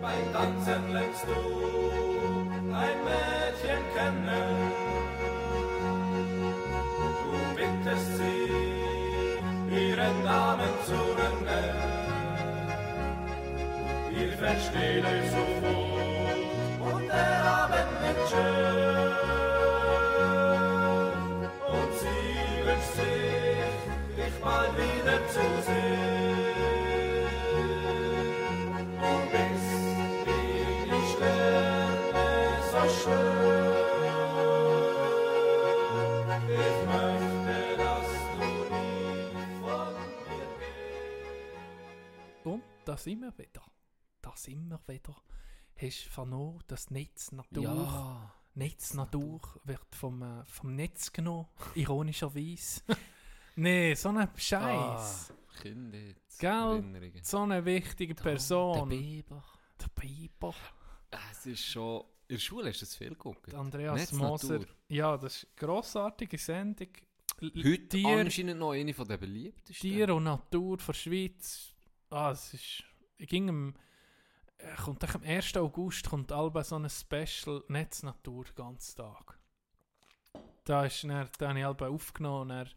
Beim Tanzen lernst du ein Mädchen kennen. Ihren Namen zu nennen. Ihr versteht euch sofort und der Abend wird schön. Und sie wünscht sich, dich bald wieder zu sehen. Da sind wir wieder. Da sind wir wieder. Hast du vernommen, das Netz Natur, Netz Natur wird vom, äh, vom Netz genommen, ironischerweise. nee, so ein Scheiß. Ah, Kinder. Gell? So eine wichtige Person. Der Biber. Der Biber. Es ist schon... In der Schule hast du das viel geguckt. Andreas Netz Moser. Natur. Ja, das ist eine grossartige Sendung. L- Heute Tier, anscheinend noch eine von der beliebtesten. Tier und Natur von der Schweiz. Ah, es ist. Ich ging am. äh, Kommt am 1. August kommt Alba so ein Special Netznatur ganz Tag. Da ist dann, da habe ich Alba aufgenommen und er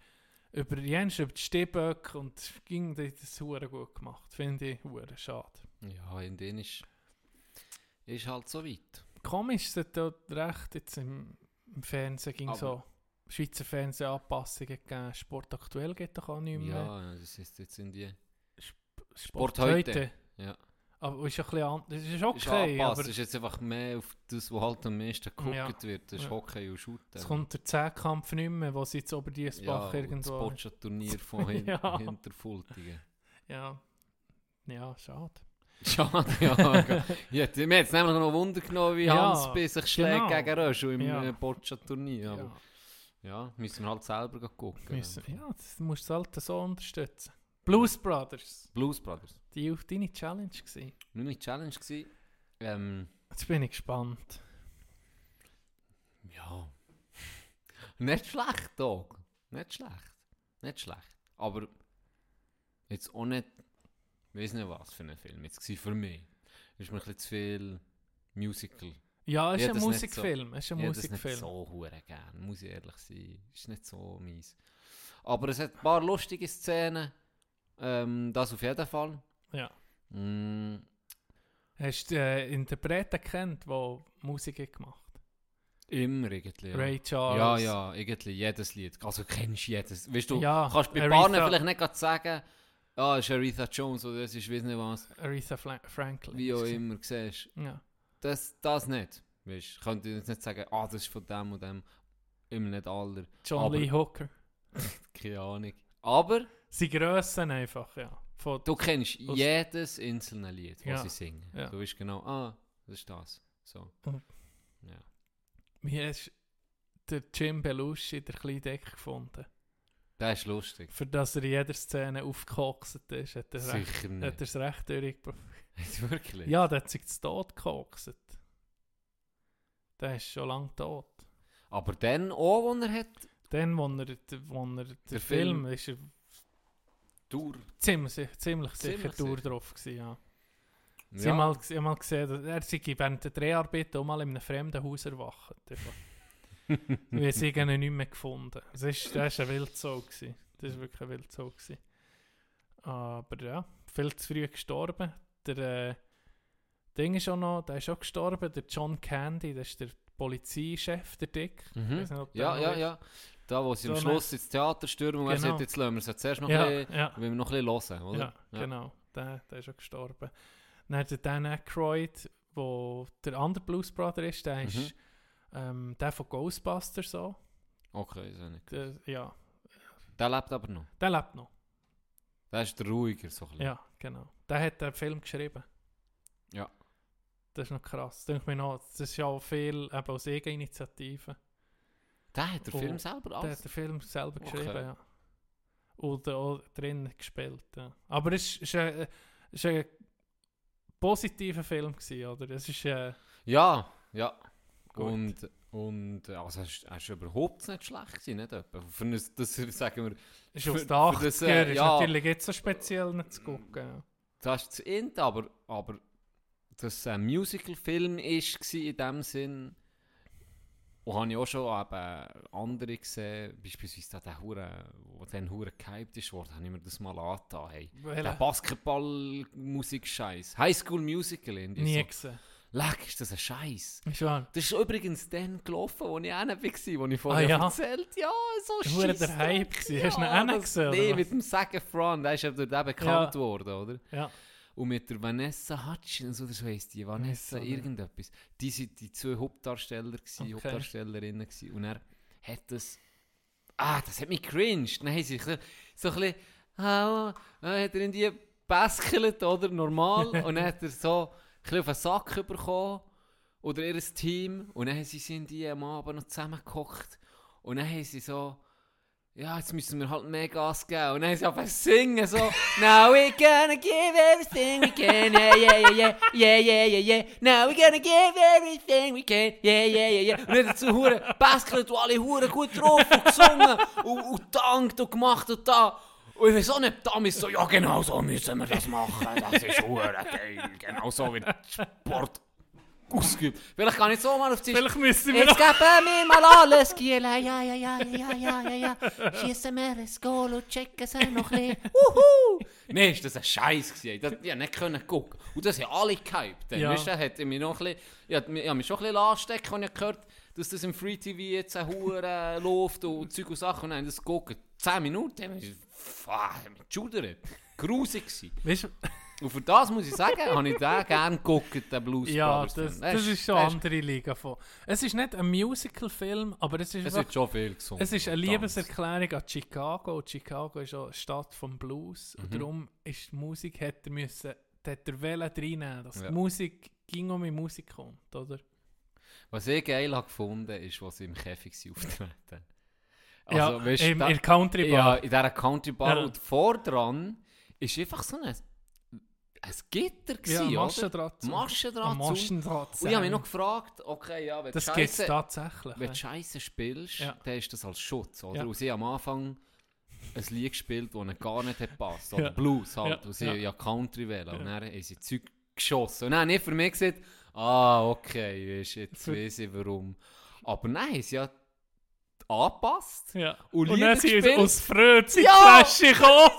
über Jens über die Stehböcke und ging das hure gut gemacht. Finde ich hure schade. Ja, in denen ist... Ist halt so weit. Komisch, es hat recht jetzt im, im Fernsehen ging Aber- so Schweizer Fernsehen Anpassungen gegeben. Sport aktuell geht doch auch nicht mehr. Ja, das ist jetzt in die... Sport, Sport heute. Ja. Aber ist ja ein bisschen an, das ist Ist okay, angepasst. aber ist jetzt einfach mehr auf das, was halt am meisten geguckt Ja. wird. Das ist Ja. Hockey und Shooten. es kommt der Zehnkampf nicht mehr, sie jetzt Oberdiessbach ja, irgendwo... Das Boccia-Turnier von hin Ja. Hinterfultingen. Ja. Ja, schade. Schade, ja. ja mir hat es nämlich noch Wunder genommen, wie Ja, Hans bis sich schlägt genau. gegen Röschel im Ja. äh, Boccia-Turnier. Aber Ja, ja. müssen wir halt selber gucken. müssen, ja, das musst du halt so unterstützen. Blues Brothers, Blues Brothers. die auf deine Challenge gewesen. Meine Challenge war, ähm, Jetzt bin ich gespannt. ja, nicht schlecht, Dog. Nicht schlecht. Nicht schlecht. Aber jetzt auch nicht, ich weiß nicht was für ein Film jetzt war für mich. Ist mir ein bisschen zu viel Musical. Ja, es ist ein das nicht Musikfilm. Es ist ein Ich hätte das Musikfilm. nicht so hure gern, muss ich ehrlich sein. Ist nicht so mies. Aber es hat ein paar lustige Szenen. Ähm, das auf jeden Fall. Ja. Mm, Hast du äh, Interpreten kennt, die Musik gemacht immer irgendwie. Ja. Ray ja, Charles. ja, irgendwie jedes Lied. Also kennst du jedes. Weißt du, Ja, kannst bei Aretha- Bahnen vielleicht nicht gerade sagen, ah, es ist Aretha Jones oder das ist weiß nicht was. Aretha Fla Franklin. Wie auch immer siehst. Ja. Das, das nicht. Weißt du, ich könnte jetzt nicht sagen, ah, das ist von dem und dem. Immer nicht aller. John Aber- Lee Hooker. Keine Ahnung. Aber Sie Grössen einfach, ja. Von, Du kennst jedes einzelne Lied, das Ja, sie singen. ja. Du weißt genau, ah, das ist das. So. Mhm. Ja. wie hast der Jim Belushi der kleine Deck gefunden? Das ist lustig. Für das er in jeder Szene aufgekokst ist, hat er recht, Sicher hat er es recht durchgebracht. Wirklich? Ja, der hat sich zu Tod gekokst. Der ist schon lange tot. Aber dann auch, wo er hat, Dann, wo er, wo er der, Der Film, Film- ist er Tour. ziemlich, ziemlich sicher Ziemlich sicher. drauf gewesen, ja. Sie Ja. haben mal, sie haben mal gesehen, dass er sei während der Dreharbeiten auch mal in einem fremden Haus erwacht. Weil sie ihn nicht mehr gefunden. Das ist, das ist ein Wildzug. gewesen. Das war wirklich ein gewesen. Aber ja, viel zu früh gestorben. Der äh, Ding ist auch noch, der ist auch gestorben, der John Candy, das ist der Polizeichef, der Dick. Ich Mhm. nicht, Ja, ja, ist. ja. Da, wo sie am So Schluss ins Theater stürmen und Genau. sagt, jetzt lassen wir es jetzt zuerst noch Ja, ein bisschen, ja. wir noch ein bisschen hören, oder? Ja, genau. Der, der ist auch gestorben. Dann der Dan Aykroyd, wo der andere Blues Brother ist, der Mhm. ist Ähm, der von Ghostbusters so. Okay, so nicht. Der, ja, Der lebt aber noch. der lebt noch. Der ist der ruhiger, so ein bisschen. Ja, genau. Der hat den Film geschrieben. Ja. Das ist noch krass. Denke mir noch, das ist ja auch viel eben aus Eigeninitiative. Der hat Oh, Film selber Der alles. hat den Film selber Okay. geschrieben, ja. Oder auch drin gespielt, ja. Aber es ist, ist, ein, ist ein positiver Film gewesen, oder? Es ist, äh, Ja, ja. Gut. Und, und äh, also, ist, er ist überhaupt nicht schlecht gewesen, nicht etwa. Für ein, das, sagen wir, ist Für- aus den für 80er, das, äh, ist ja. natürlich jetzt so speziell nicht zu gucken. Das ist das Int, aber, aber dass ein Musical-Film war in dem Sinn, und habe ich auch schon eben andere gesehen, beispielsweise der, der Hure, der dann Hure gehypt ist worden, habe ich mir das mal angetan. Hey. Der? Basketball-Musik-Scheiß. High School Musical. irgendwie Nie So. gesehen. Leck, ist das ein Scheiß. Ist wahr. Das ist übrigens dann gelaufen, wo ich auch war, wo ich vorher Ah, ja? erzählt Ja, so Hure der. Hype gewesen. Hast du ihn nicht das- gesehen, was? mit dem Zac Efron, der ist ja durch den bekannt worden, oder? Ja. Und mit der Vanessa Hutchins, oder so heisst die, Vanessa oder? irgendetwas. Die sind die zwei Hauptdarsteller, gewesen, Okay. Hauptdarstellerinnen gewesen. Und er hat das... Ah, das hat mich cringed. Dann haben sie so, so ein bisschen... Ah, dann hat er in die baskelt, oder? Normal. und dann hat er so ein bisschen auf den Sack bekommen. Oder ihr Team. Und dann haben sie sind die am Abend noch zusammengehockt. Und dann haben sie so... Ja, jetzt müssen wir halt mehr Gas geben. Und dann haben einfach singen, so, Now we're gonna give everything we can, yeah, yeah, yeah, yeah, yeah, yeah, yeah, yeah. Now we're gonna give everything we can, yeah, yeah, yeah, yeah. Und dann dazu hure Baskelt und alle hure gut drauf und gesungen und, und dankt und gemacht und da. Und ich auch nicht, da ist so, ja genau so müssen wir das machen, das ist hure geil, genau so wie Sport ausgeübt. Vielleicht kann ich so mal auf die Vielleicht müssen wir Jetzt noch... geben wir mal alles, Giela, ja, ja, ja, ja, ja, ja, ja. Schießen wir ein Goal und checken es noch ein bisschen. Uhu! Nein, ist das ein Scheiß gewesen. Das, ich nicht können gucken. Und das haben alle gehypt. Ja. Weißt hat mich noch ein bisschen, ich hab mich ich mich schon ein bisschen anstecken, als ich gehört dass das im Free TV jetzt ein Hure läuft und Zeug und Sachen. Und dann das gucken. 10 Minuten, haben wir fuck, mit geschudert. Grusig gewesen. Weißt, du- Und für das muss ich sagen, habe ich den gerne geguckt, den Blues ja, Brothers das, Film. das ist schon eine andere Liga von. Es ist nicht ein Musical-Film, aber es ist, Es wird schon viel gesungen. es ist eine und. Liebeserklärung an Chicago. Und Chicago ist auch eine Stadt vom Blues. Und Mhm. darum ist die Musik, hat er müssen, hat er wollen reinnehmen, dass Ja. die Musik ging um die Musik kommt, oder? Was ich geil habe gefunden, ist, was sie im Käfig auftreten. ja, weisst, im, da- in der Country ja, Bar. in dieser Country Bar. Ja. Und vordran ist einfach so ein, ein Gitter Ja, gewesen, oder? Maschendraht. Maschendraht. Am zu. Maschendraht. Und ich habe mich noch gefragt, okay, ja, wenn Das du Scheisse, tatsächlich. wenn ja. du Scheisse spielst, Ja. dann ist das als Schutz, oder? Ja. Und sie am Anfang ein Lied gespielt, das ihnen gar nicht hat passt. Oder Ja. Blues halt. Ja. Und sie Ja. ja Country wählen. Und Ja. dann haben sie Zeug geschossen. Und dann habe ich für mich gesagt, ah, okay, weisst, jetzt weiß ich warum. Aber nein, sie ja angepasst. Ja. Und Und, Lieder dann sind sie aus Freude in Ja! die Flasche gekommen.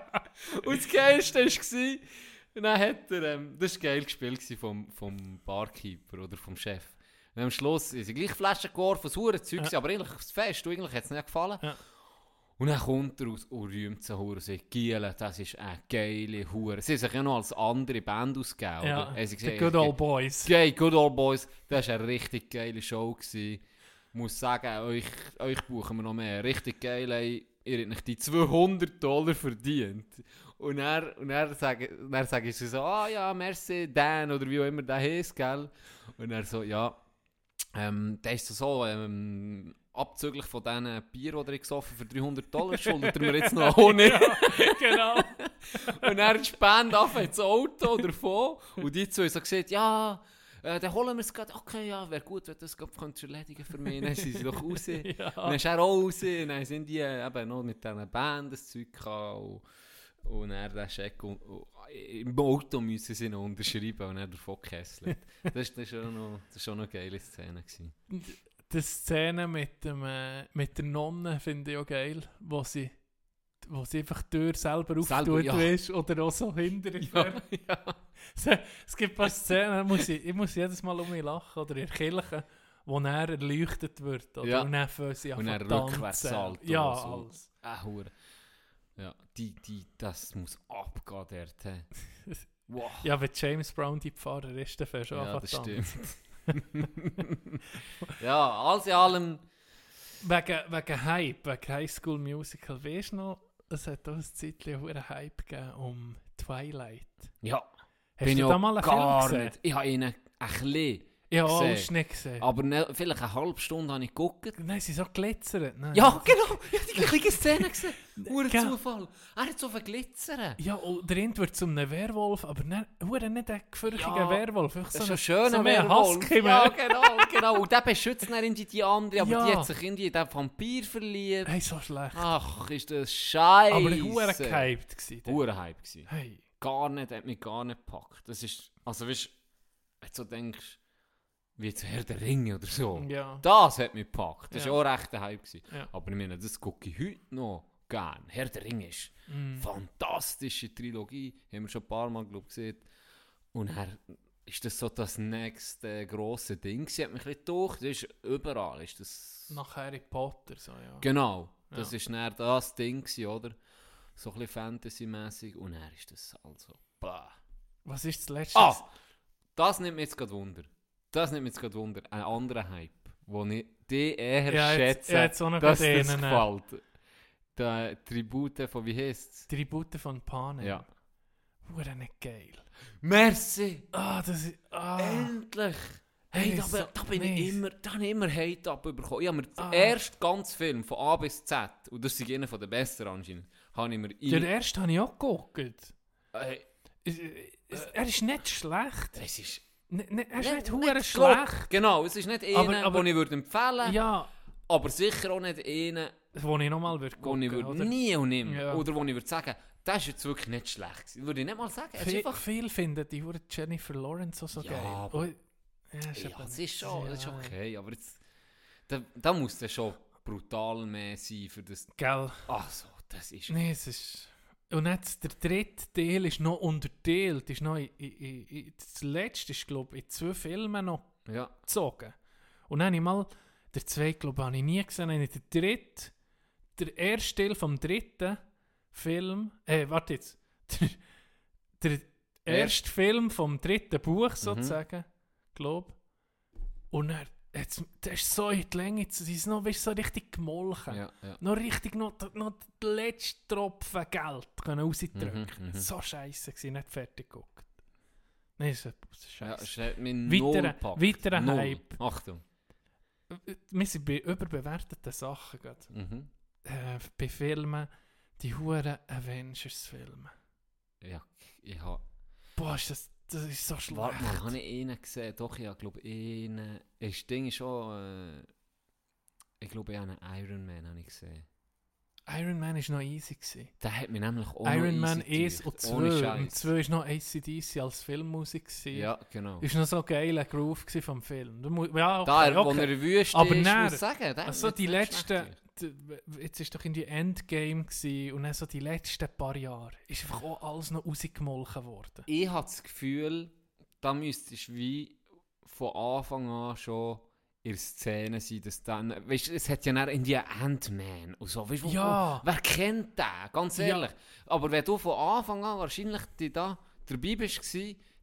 Und das Geilste war, dann hat er, ähm, das war geil gespielt vom, vom Barkeeper oder vom Chef. Und am Schluss sind sie gleich Flaschen geworfen, das hure Zeug, Ja. aber eigentlich das Fest, eigentlich hat es nicht gefallen. Ja. Und dann kommt er aus und rühmt hure und sagt, Giele, das ist eine geile Hure. Sie haben sich ja noch als andere Band ausgegeben, Ja, oder? The gesagt, good old boys. Geil, Good Old Boys, das war eine richtig geile Show. Gewesen. Ich muss sagen, euch, euch buchen wir noch mehr. Richtig geil, ey. Ihr habt nicht die 200 Dollar verdient. Und er und er sage dann sag ich so, ah ja, merci, Dan, oder wie auch immer der heisst, gell? Und er so, ja, ähm, der ist so, ähm, abzüglich von diesen Bier, die er gesoffen für 300 Dollar schuldet er mir jetzt noch ohne. genau. Und er spannt auf ins Auto davon. Und die zwei so gesagt, ja, äh, dann holen wir es gerade. Okay, ja, wäre gut, wenn du das gerade erledigen für mich. Dann sind sie doch raus. Ja. dann ist er auch raus. Dann sind die äh, eben noch mit diesen Band das Zeug gehabt. Und, und er den Scheck und, und, im Auto müssen sie noch unterschreiben und er davon gekesselt. Das, ist schon noch, das ist schon noch eine geile Szene. Gewesen. Die Szene mit, dem, äh, mit der Nonne finde ich auch geil, wo sie, wo sie einfach die Tür selber auftut, ja. weisst, oder auch so hinter ihr. Ja, ja. Es gibt ein paar Szenen, muss ich, ich muss jedes Mal um mich lachen, oder in der Kirche, wo er erleuchtet wird, oder? Ja. Und dann fangen sie Und er zu tanzen. Rückwärtssalto Ja, so. alles. Hure. Ja, die, die, das muss abgehen dort. Wow. Ja, wenn James Brown die Pfarrer ist, dann fährst du Ja, das stimmt. ja, alles in allem. Wegen, wegen Hype, wegen High School Musical, weißt du noch, es hat auch ein Zeitchen einen Hype gegeben um Twilight. Ja, Hast bin du ich da mal einen gar Film gesehen? nicht. Ich habe ihn ein bisschen. Ja, gesehen. Ausschnitt gesehen. Aber ne, vielleicht eine halbe Stunde habe ich geguckt. Nein, sie so glitzert. Nein. Ja, genau. Ich habe die gleiche Szene gesehen. Gell? Zufall. Er hat so viel glitzern. Ja, und der Rind wird zu einem Werwolf, aber nicht, ein gefürchtiger Ja, Werwolf. Einfach Das ist so ein schöner so Werwolf. Husky, Ja, genau, genau. Und der beschützt dann irgendwie die andere, aber Ja. die hat sich irgendwie in den Vampir verliebt. Hey, so schlecht. Ach, ist das scheiße. aber hure gehypt gewesen. der. Hure Hype gewesen. Hey. Gar nicht, hat mich gar nicht gepackt. Das ist, also weißt du, wenn du so denkst, wie zu Herr der Ringe oder so. Ja. Das hat mich gepackt. Das Ja. war auch recht ein Hype. Gewesen. Ja. Aber ich meine, das gucke ich heute noch gern. Herr der Ringe ist Mm. fantastische Trilogie. Haben wir schon ein paar Mal glaub, gesehen. Und er ist das so das nächste grosse Ding. Sie hat mich ein bisschen gedacht, das ist überall. Ist das Nach Harry Potter, so, ja. Genau, das Ja. ist dann das Ding, gewesen, oder? So ein bisschen Fantasy-mäßig. Und er ist das also. Bah. Was ist das letzte? Ah! Das nimmt mich jetzt gerade Wunder. Das nimmt mich jetzt gerade Wunder. Ein anderer Hype, wo ich die eher Ja, jetzt- schätze, ja, jetzt dass gerade das äh, gefällt. Der Tribute von, wie heisst es? Tribute von Panem. Ja. Hure nicht geil. Merci! Ah, das ist... Ah. Endlich! Hey, da, da bin ich immer, da habe ich immer Hate abbekommen. Ich habe mir Ah. den ersten ganzen Film von A bis Z, und das ist einer von den besseren anscheinend, habe ich mir Den ersten habe ich auch geguckt. Hey, Es- es- Er ist nicht schlecht. es ist... N- n- Er ist Nicht- nicht schlecht. Genau, es ist nicht einer, den ich würde empfehlen Ja, aber sicher auch nicht einer, wo ich nochmal würde wo ich gucken, würde oder? nie und nimmer. Ja. Oder wo ich würde sagen, das ist jetzt wirklich nicht schlecht. Würde ich nicht mal sagen. Viel, einfach... viel finden die hure Jennifer Lawrence auch so Ja, geil. aber- Oh, ja, ist Ja, es ist schon, das ist ja, okay, aber jetzt... Da, da muss der schon brutal mehr sein für das... Gell. Ach so, das ist... Nee, es ist... Und jetzt der dritte Teil ist noch unterteilt. Ist noch in, in, in, das letzte ist, glaube ich, in zwei Filmen noch Ja. gezogen. Und dann habe ich mal, der zweite, glaube ich, habe ich nie gesehen, habe ich den dritten, der erste Teil vom dritten Film, äh, warte jetzt, der, der erste Film vom dritten Buch sozusagen, glaube Und dann, jetzt, der ist so in die Länge, sie ist noch, weißt, so richtig gemolken. Ja, ja. Noch richtig, noch, noch den letzten Tropfen Geld können rausdrücken. Mhm, mhm. So scheiße gewesen, nicht fertig geguckt. Nein, das ist Ja, scheiße. mich Weiterer- weiterer Null. Hype. Achtung. Wir sind bei überbewerteten Sachen gerade. Mhm. Äh, bei Filmen, die huren Avengers-Filme. Ja, ich habe... Boah, ist das, das ist so schlecht. Warte mal, habe ich einen gesehen? Doch, ich glaube einen... Das Ding ist schon... Äh, ich glaube, ich habe einen Iron Man habe ich gesehen. Iron Man ist noch easy gewesen. Der hat mich nämlich auch Iron Man easy 1 und gedünkt. Ohne 2. Scheiß. Und 2 ist noch ACDC als Filmmusik gewesen. Ja, genau. Ist noch so ein geiler Groove vom Film. Ja, okay, Da, wo okay. er in der Wüste Aber ist, muss sagen, der hat Also die letzten, jetzt ist doch in die Endgame gewesen, und dann so die letzten paar Jahre ist einfach auch alles noch rausgemolken worden. ich habe das Gefühl, da müsstest du wie von Anfang an schon in der Szene sein, dass dann, weißt es hat ja dann in die Ant-Man und so, weißt du, Ja. wer kennt den, ganz Ja. ehrlich. Aber wenn du von Anfang an wahrscheinlich die da dabei bist,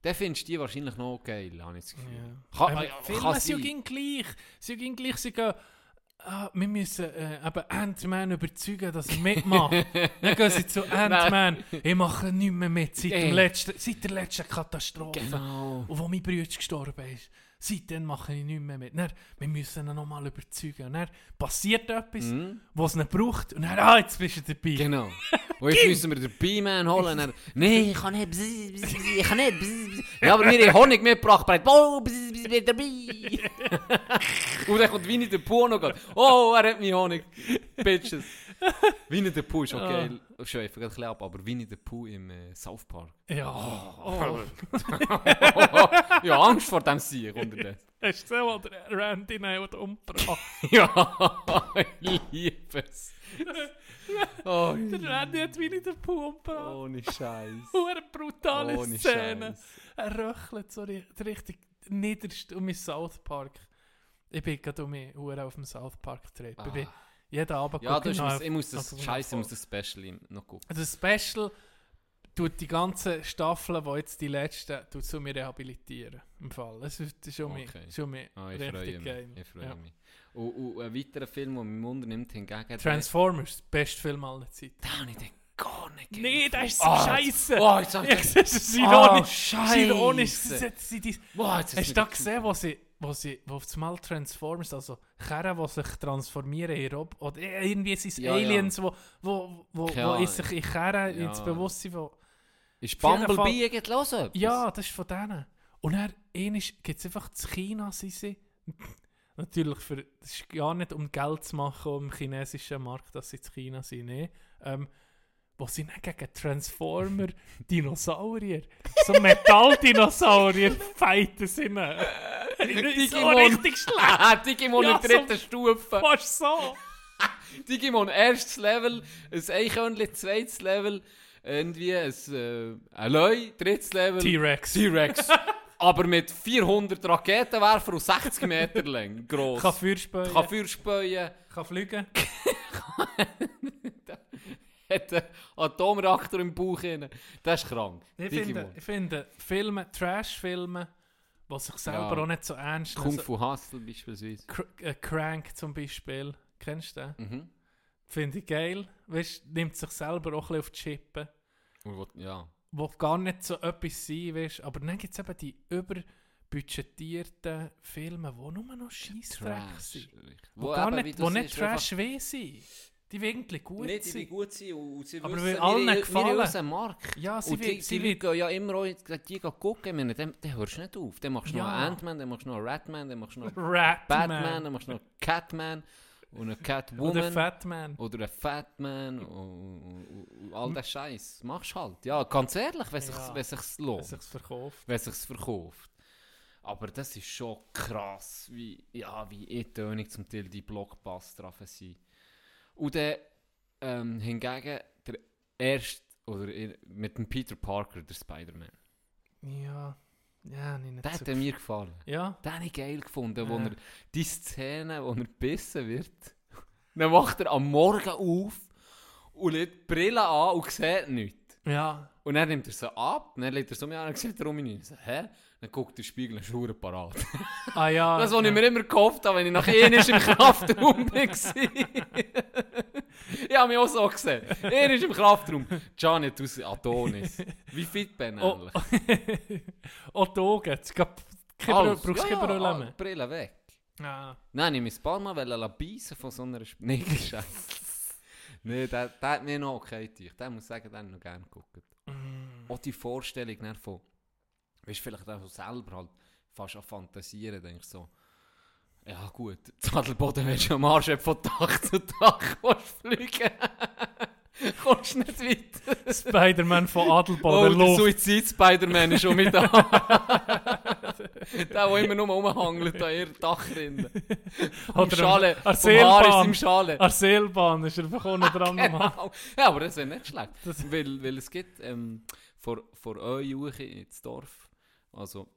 dann findest du die wahrscheinlich noch geil, habe ich das Gefühl. Kann, Aber äh, Filme sind ja gleich gleich. Sie gehen gleich, sie gehen, ah, wir müssen äh, eben Ant-Man überzeugen, dass er mitmacht. Dann gehen sie zu Ant-Man, ich mache nichts mehr mit seit, dem letzten, seit der letzten Katastrophe. Genau. Und wo mein Bruder gestorben ist. Seitdem mache ich nichts mehr mit. Dann, wir müssen ihn nochmal überzeugen. Und dann passiert etwas, Mhm. was es braucht. Und dann, ah, jetzt bist du dabei. Genau. Und jetzt müssen wir den B-Man holen. Dann, Nein, ich kann nicht. bzz, bzz, Ich kann nicht. bzz. Ja, aber wir haben Honig mitgebracht. Oh, bzz, bin dabei. Und dann kommt Winnie der gerade. Oh, er hat mich Honig. Bitches. Winnie der Pooh ist okay. Oh. Gerade ein bisschen ab, aber Winnie der Pooh im äh, South Park. Ja. Oh. ja, Angst vor dem Sieg unterdessen. Hast du gesehen, wo der Randy Nail umgebracht ja, ich liebe es. Oh, Der Randy hat wie nicht den Pooh umgebracht. ohne Scheiß. Oh. Eine brutale Ohne Szene. Er röchelt so ri- richtig niederst um den South Park. Ich bin gerade um mich auf dem South Park. Ich bin Ah. Jeden Abend Ja, das auf- ich muss das, so scheiße, ich muss das Special noch gucken. Also das Special, tut die ganzen Staffeln, die jetzt die letzten, tut zu mir rehabilitieren. Im Fall. Das ist das ist schon, Okay. okay. schon mir Ah, ich freue mich. Ich freue Ja. mich. Und, und ein weiterer Film, der mich wundernimmt, hingegen... Transformers, bester Film aller Zeiten. Habe ich den gar nicht Nee, geil das ist so gefunden. scheiße. Oh, jetzt ich... das ist Oh, ironisch. Scheisse. ironisch. Das ist- Wow, jetzt Hast du da gesehen, wo sie, wo sie, wo auf einmal Transformers, also Kerren, die sich transformieren in Rob oder irgendwie sind es Ja, Aliens, wo, wo, wo, wo Ahnung. ist sich in Kerren Ja. ins Bewusstsein von... Ist Bumblebee eigentlich los? etwas? Ja, das ist von denen. Und dann gibt es einfach zu China, sind sie. Natürlich, für, das ist gar nicht um Geld zu machen um im chinesischen Markt, dass sie zu China sind. Nee. Ähm, wo sie dann gegen Transformer Dinosaurier, so Metalldinosaurier fighten sind. So Digimon. richtig schlecht. Digimon Ja, in dritter Stufe. Fast so. Digimon erstes Level, ein Eichhörnchen zweites Level, irgendwie ein, äh, ein drittes Level. T-Rex. T-Rex. Aber mit 400 Raketenwerfer und 60 Meter lang groß. Kann Feuer spähen, Kann kann, Feuer speien, fliegen. hat einen Atomreaktor im Bauch. Rein. Das ist krank. Ich Digimon. finde, ich finde Filme, Trash-Filme, die sich selber Ja. auch nicht so ernst Kung nehmen. Fu Hustle beispielsweise. Cr äh, Crank zum Beispiel. Kennst du den? Mhm. Finde ich geil. Weißt, nimmt sich selber auch ein bisschen auf die Chippen. Und wo- Ja. Wo gar nicht so etwas sein weißt. Aber dann gibt es eben die überbudgetierten Filme, die nur noch Scheissdreck sind. richtig. Wo, gar nicht, wo nicht Trash weh sind. Die wirklich gut Nicht, die sind. gut sind und sie Aber wissen, wir- allen wir- gefallen. Wir unseren Markt. Ja, sie und die, will- die sie Leute will- gehen ja immer auch, die gehen gucken, meine, dann, dann hörst du nicht auf. Dann machst du noch Ja. einen Ant-Man, dann machst du noch einen Ratman, dann machst du noch. Batman, dann machst du noch einen Catman und einen Catwoman. Oder Fatman. Oder ein Fatman und, und, all das Scheiß. Machst halt. Ja, ganz ehrlich, wenn Ja. wenn sich's Wenn lohnt. sich's verkauft. Wenn sich's verkauft. Aber das ist schon krass, wie, ja, wie eintönig zum Teil die Blockbuster sind. Und dann ähm, hingegen der erste, oder mit dem Peter Parker, der Spider-Man. Ja. Ja, nicht Der so hat mir gefallen. Ja. Den habe ich geil gefunden, wo Ja. er die Szene, wo er gebissen wird. Dann wacht er am Morgen auf und legt die Brille an und sieht nichts. Ja. Und dann nimmt er sie ab, und dann legt er so mir an und sieht er um ihn hin. Ich so, hä? Dann guckt der Spiegel und ist parat. Ah ja. Das, was ja. ich mir immer gehofft habe, wenn ich nach Enisch im Kraftraum war. ich habe mich auch so gesehen. Enisch im Kraftraum. Du bist Adonis. Wie fit bin ich Oh, eigentlich? auch die Augen. Alles. brauchst keine Brille ah, mehr. Brille weg. Ja. Nein, ich muss ein paar Mal beißen von so einer Sp Nein, der, der hat mir noch okay gedacht. Der muss sagen, habe ich noch gerne geguckt. Mm. Auch die Vorstellung von, weißt vielleicht auch selber halt fast an Fantasieren, denke ich so. Ja gut, Zadelboden willst du am Arsch von Tag zu Tag fliegen. Kommst nicht weiter. Spider-Man von Oh, Adelboden der Luft. Suizid-Spider-Man ist schon mit da. der, der immer nur rumhangelt an ihrem Dach drin. Im Schale. ist im Schale. Seilbahn ist er einfach unten dran. Genau. Ja, aber das wäre nicht schlecht. Das- weil, weil es gibt ähm, vor, vor euch hoch ins Dorf, also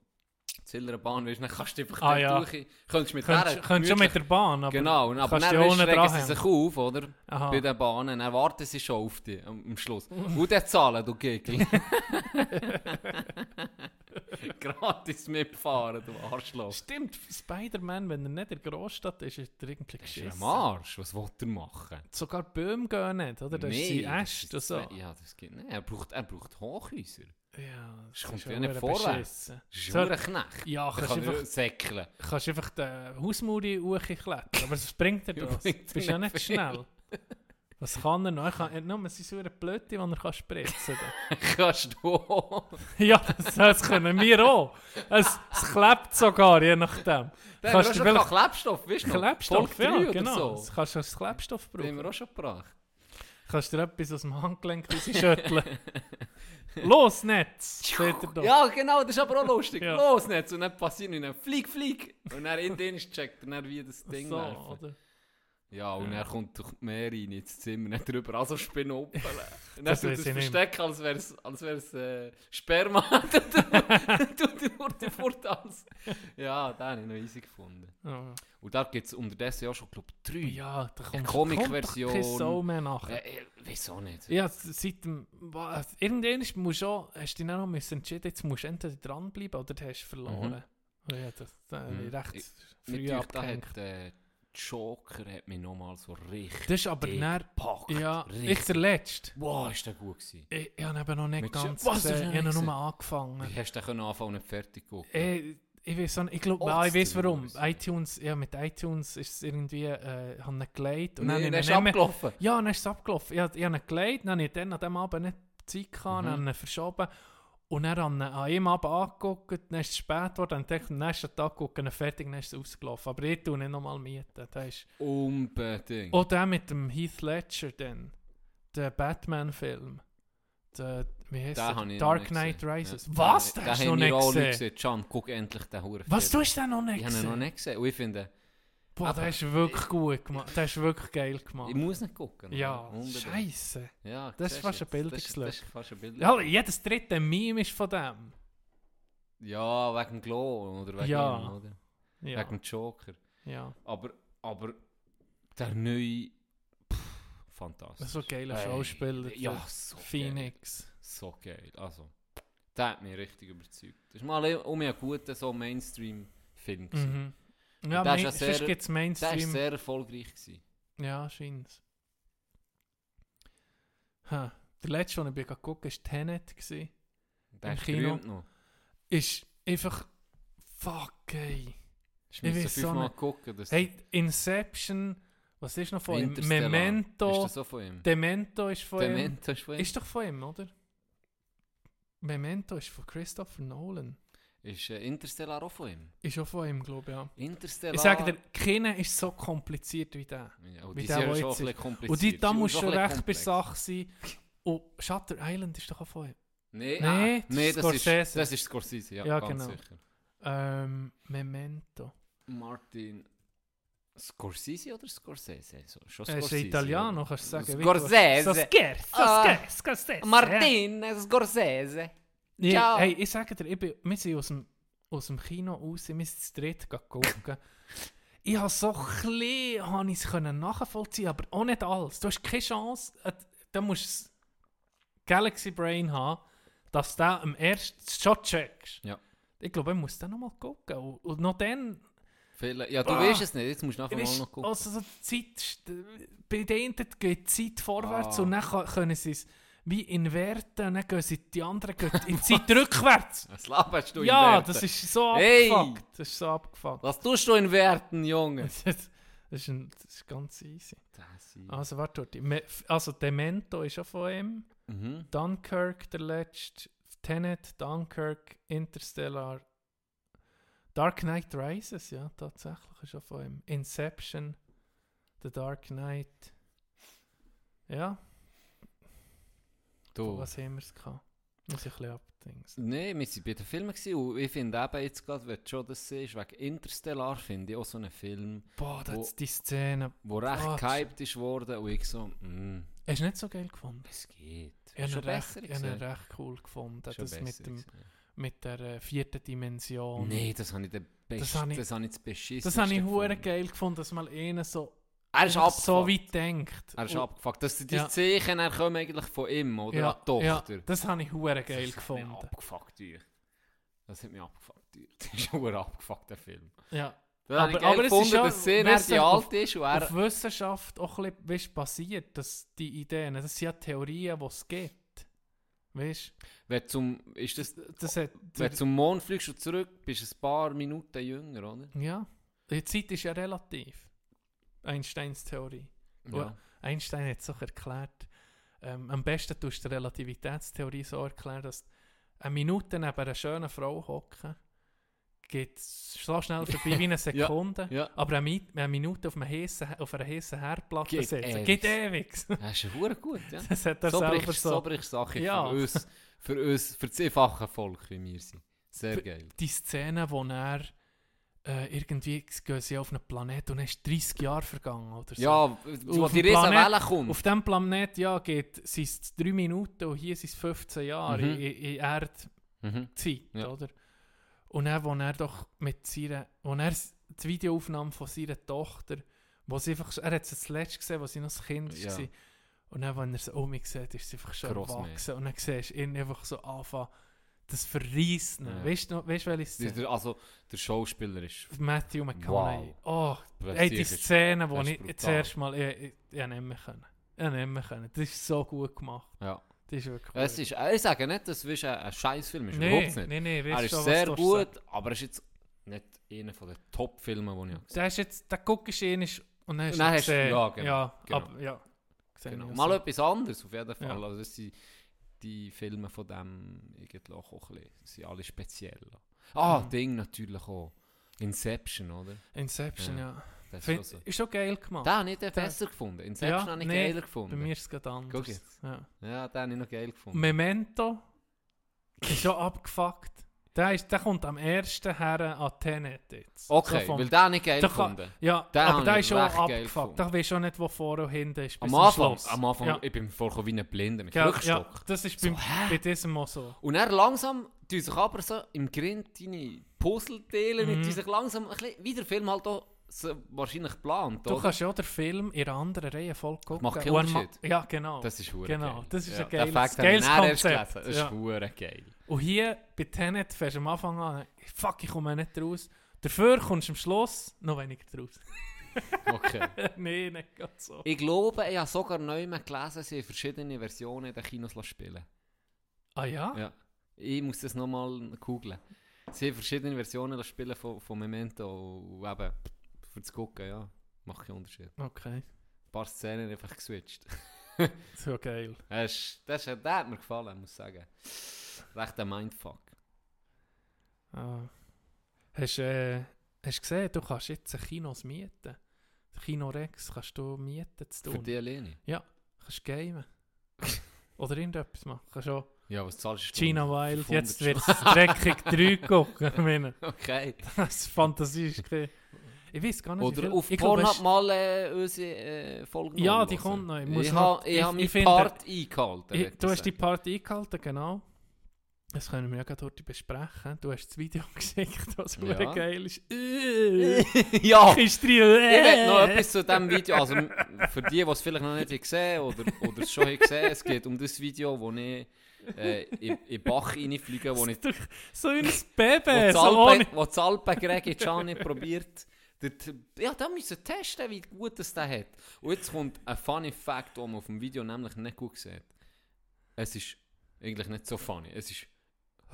Zillerer Bahn, weißt du, dann kannst du einfach Ah, ja. hoch. Könntest du mit Könntest der könntest schon mit der Bahn, aber Genau, und aber dann du weißt, regen sie sich auf, oder? Aha. Bei den Bahnen, dann warten sie schon auf dich am, am Schluss. Und dann zahlen, du Gegel. Gratis mitfahren, du Arschloch. Stimmt, Spider-Man, wenn er nicht in der Großstadt ist, ist er irgendwie Das ist geschissen. am Arsch, was will er machen? Sogar Bäume gehen nicht, oder? Das Nee, ist sein Äste so. Ja, das geht nicht. Er braucht, er braucht Hochhäuser. Ja, Das kommt ja nicht vorwärts. Das ist So- ein Knecht. Ja, kannst kann einfach, säckeln. kannst einfach den Hausmauer hochklettern, aber was bringt dir Ja, das? bringt Du bist ja nicht nicht viel. schnell. Was kann er noch? Er kann er nur seine saure Blöte, die er kann spritzen kann. Kannst du auch. ja, das, das können wir auch. Es, es klebt sogar, je nachdem. Da haben wir Kannst du vielleicht- Klebstoff, weißt du? Klebstoff, ja, genau. So. Kannst du als Klebstoff Den haben brauchen. wir auch schon gebracht. Kannst du dir etwas aus dem Handgelenk rausschütteln? Los, Netz! Ja, genau, das ist aber auch lustig. Ja. Los nicht, und dann passiert nicht. Flieg, flieg. Und dann in den checkt er dann wie das Ding so? Ja, und Ja. er kommt durch die Meer rein ins Zimmer, nicht drüber, also Spinoppel. Und Das dann weiss tut nicht. verstecken, als wäre es als wär's, äh, Sperma. tut die fort alles. Ja, den habe ich noch easy gefunden. Ja, Und da gibt es unterdessen auch schon, glaube ich, drei. ja da kommt, Comic-Version. kommt Sau mehr nachher. Äh, äh, wieso nicht? Ja, seit dem. was- Irgendwann ist- musst du auch, hast du dich auch müssen entschieden, jetzt musst du entweder dranbleiben oder du hast verloren. Ja, das, da habe ich Mhm. recht Ich- früh da abgehängt. hat äh, Joker hat mich nochmal so richtig Das ist aber dann, gepackt. ja, richtig. ich der Letzte. Wow, ist der gut gewesen. Ich, ich habe eben noch nicht Mit ganz Was, gesehen, ich habe nur angefangen. Wie hast du den anfangen und nicht fertig gucken? Ich, ich weiß nicht, ich glaube, Oh, ja, ich weiß warum. iTunes, ja, mit iTunes ist es irgendwie, äh, habe ich gelegt und nee, dann habe ist ihn mehr, abgelaufen. Ja, dann ist es abgelaufen. Ich, ich habe ihn gelegt, dann habe ich dann an dem Abend nicht Zeit gehabt, Mhm. dann habe ich ihn verschoben. Und dann ihn an ihm Abend angeguckt, dann ist es spät geworden, dann dachte ich, am nächsten Tag gucke ich ihn fertig, dann ist es ausgelaufen. Aber ich tue nicht nochmal mieten. Der ist Unbedingt. oh, der mit dem Heath Ledger dann, der Batman-Film. Der, wie heißt der? Dark Knight gesehen. Rises. Ja. Was? Den- Den hast du noch nicht auch gesehen? Can, guck endlich den Huren Was, du hast den noch nicht Ich habe ihn noch gesehen? nicht gesehen. Und ich finde, Boah, Aber- der ist wirklich gut gemacht. Der ist wirklich geil gemacht. ich muss nicht gucken. Ja, scheiße. Ja, Das ist fast ein jetzt. Das ist- Bildungslücke. Das ist fast ein Bild. Ja, jedes dritte Meme ist von dem. Ja, wegen Glow oder wegen Ja. ihm, oder? Ja, Wegen Joker. ja. Aber, aber der neue, pff, fantastisch. So geiler Hey, Schauspieler. Ja, so Phoenix. Geil. So geil. Also, der hat mich richtig überzeugt. Das war mal um ein guter so Mainstream-Film. gewesen. Mhm. Ja, der ist Main, ja sehr- sonst gibt es Der war Mainstream. sehr erfolgreich. Gewesen. Ja, scheint ha. Der letzte, den ich bin habe, war Tenet. gewesen. Der Im ist Kino. noch. Ist einfach... Fuck, ey. Ich muss so fünfmal nicht. gucken. Das Hey, Inception... Was ist noch von ihm? Ist Memento... das so von ihm? Demento ist von ihm. Demento ist von ihm? Ist doch von ihm, oder? Memento ist von Christopher Nolan. Ist äh, Interstellar auch von ihm? Ist auch von ihm, glaube ich, ja. Interstellar... Ich sage dir, keiner ist so kompliziert wie der. Ja, und wie die der, sind schon ein bisschen kompliziert. Und die, da Sie muss sind schon ein bisschen recht bei komplex. Sache sein. Und Shutter Island ist doch auch von ihm. Nee, Nee, ah, das nee das, ist, Scorsese. das ist Scorsese, ja, Ja, ganz genau. sicher. Ähm, Memento. Martin Scorsese oder Scorsese? So, schon ist Scorsese, Italiano, ja. kannst du sagen. Scorsese. du- Ah. scherz, Scorsese. Martin Scorsese. Ja, Ciao. hey, ich sage dir, ich bin, wir sind aus dem, aus dem Kino raus, wir sind zu dritt gucken. ich habe so ein bisschen habe ich es können nachvollziehen, aber auch nicht alles. Du hast keine Chance, äh, da musst du das Galaxy Brain haben, dass du am ersten schon checkst. Ja. Ich glaube, ich muss dann nochmal gucken. Und, noch dann, Viele, ja, du Ah. weißt es nicht, jetzt musst du nachher mal weißt, noch gucken. also so Zeit, bei denen geht die Zeit vorwärts Ah. und dann können sie es wie inverten und dann gehen sie, die anderen gehen in die Zeit rückwärts. Was laberst du in Ja, Werten? das ist so Hey! abgefuckt. Das ist so abgefuckt. Was tust du in Werten, Junge? Das, ist, ein, das ist ganz easy. Das Also, warte, Also, Demento ist auch von ihm. mhm. Dunkirk, der letzte. Tenet, Dunkirk, Interstellar. Dark Knight Rises, ja, tatsächlich ist auch von ihm. Inception, The Dark Knight. Ja, Du. was haben wir es gehabt? Muss ich ein bisschen abdings. Nein, wir waren bei den Filmen gewesen, und ich finde eben jetzt gerade, wenn du schon das siehst, wegen Interstellar finde ich auch so einen Film, Boah, das Wo- ist die Szene. der recht Ah, gehypt ist worden und ich so, mm, Hast du nicht so geil gefunden? es geht. Ich habe ihn recht, ihn recht cool gefunden. Schon das mit, dem, mit der äh, vierten Dimension. Nein, das habe ich den Das best, habe ich- das habe ich das beschissenste das habe ich gefunden. geil gefunden, dass mal einer so, Er ist abgefuckt. so weit denkt. Er ist Und- abgefuckt. Dass die Ja. Zeichen er kommen eigentlich von ihm oder ja, an die Tochter. Ja, das habe ich hure geil das hat gefunden. abgefuckt, dich. Das hat mich abgefuckt. Das ist ein abgefuckter Film. Ja. Das Aber- aber es ist gefunden, ja- dass du, auf- alt ist und er... Auf Wissenschaft auch ein bisschen weißt, basiert, dass die Ideen, das sind ja Theorien, die es gibt. Weißt Wenn zum, ist das, du, das hat. wenn du zum Mond fliegst und zurück, bist du ein paar Minuten jünger, oder? ja, die Zeit ist ja relativ. Einsteins Theorie. Ja. Einstein hat es auch erklärt, ähm, am besten tust du die Relativitätstheorie so erklären, dass eine Minute neben einer schönen Frau hocken geht so schnell vorbei wie eine Sekunde, Ja. aber eine, Mi eine Minute auf, einem heissen, auf einer heißen Herdplatte Geht sitzen, ewig. geht ewig. Das ist hure gut, ja. Das hat er So selber brichst, so. so brichst Sachen Ja. für uns, für uns, für das einfache Volk, wie wir sind. Sehr geil. die Szene, wo er äh, irgendwie gehen sie auf einen Planet und dann ist 30 Jahre vergangen oder so. Ja, wo Auf die Riesenwelle kommt. Auf diesem Planet ja, geht, sind es 3 Minuten und hier sind es 15 Jahre Mhm. in, in Erdzeit, Mhm. Ja. oder? Und dann, wo er doch mit seiner, wo er die Videoaufnahme von seiner Tochter, wo sie einfach, er hat sie zuletzt gesehen, wo sie noch ein Kind Ja. war. Und dann, wenn er sie um sieht, ist sie einfach schon erwachsen. Und dann siehst du ihn einfach so anfangen, das verreist ihn. Ja. Weißt du, weißt du, welche Der- Szene? der- Also, der Schauspieler ist... Matthew McConaughey. Oh, Plötzlich hey, die Szene, ist ich brutal. zuerst mal, ich, ich, ich nicht mehr können. Ich nicht mehr können. Das ist so gut gemacht. Ja. Das ist wirklich Es ist, ich sage nicht, das ist ein, ein Scheißfilm, ist nee, überhaupt nicht. nee, nee, er weißt ist sehr gut, aber er ist jetzt nicht einer von den Top-Filmen, die ich habe gesehen Der ist jetzt, der guckst du ihn und dann hast Und du dann du- gesehen. ja, genau, Ja, genau. aber, ja. Gesehen Genau. Mal so. etwas anderes, auf jeden Fall. Ja. Also das sind die Filme von dem irgendwie auch ein bisschen, sind alle speziell. Ah, Mhm. Ding natürlich auch. Inception, oder? Inception, ja. Das ist, Find, schon so. ist schon geil gemacht. Den habe ich den besser gefunden. Inception habe ich nee, geiler Bei gefunden. mir ist es gerade anders. Ja. Ja, den habe ich noch geil gefunden. Memento ist schon abgefuckt. Der, ist, der kommt am ersten her an Tenet jetzt. okay, So vom- weil den habe ich geil Da kann- gefunden. Ja, Den aber der ist schon abgefuckt. Ich weiß schon nicht, wo vorne und hinten ist. Am Anfang, am Anfang Ja. ich bin vorgekommen wie ein Blinder, mit Ja, ja, Rückstock. das ist So, beim, bei diesem auch so. Und dann langsam tun sich aber so im Grind deine Puzzleteile, Mhm. die sich langsam ein bisschen, wie der Film halt auch wahrscheinlich geplant, Du oder? kannst ja den Film in einer anderen Reihenfolge gucken. Macht keinen er Unterschied. Ja, genau. Das ist hure Genau, geil. das ist ja, ein geiles- geiles Konzept. Das ja. ist hure geil. Und hier bei Tenet fährst du am Anfang an, fuck, ich komme nicht raus. Dafür kommst du am Schluss noch weniger raus. Okay. nee, nicht ganz so. ich glaube, ich habe sogar neu gelesen, sie haben verschiedene Versionen in den Kinos spielen Ah ja? Ja. Ich muss das nochmal googeln. Sie haben verschiedene Versionen spielen von, von Memento und eben, für das Gucken, ja, macht keinen Unterschied. Okay, Ein paar Szenen einfach geswitcht. so geil. Das, das, der hat mir gefallen, muss ich sagen. Recht ein Mindfuck. Ah. Hast du äh, hast du gesehen, du kannst jetzt Kinos mieten. Kino Rex kannst du mieten zu Für tun. die alleine. Kannst gamen. Oder irgendetwas machen. Kannst auch Ja, was zahlst du? China Wild, 500 jetzt wird es dreckig 3 gucken. Okay. das ist Fantasie. ist kein- Ich weiß gar nicht, Oder auf ich Pornhub mal äh, unsere äh, Folge Ja, die kommt noch. Ich Ich habe ha meinen finde- Part eingehalten. Ich, du hast die. Party eingehalten, genau. Das können wir ja gerade heute besprechen. Du hast das Video geschickt, was Ja. geil ist. Äh, ja! drin. Ich will noch Äh. etwas zu diesem Video. Also, für die, die es vielleicht noch nicht gesehen oder, oder es schon haben gesehen es geht um das Video, wo ich äh, in, in den Bach reinfliege, wo ich So ein Baby. das wo das Alpengreg Gianni probiert. Ja, da müssen wir testen, wie gut es der hat. Und jetzt kommt ein funny Fact, den man auf dem Video nämlich nicht gut sieht. Es ist eigentlich nicht so funny. Es ist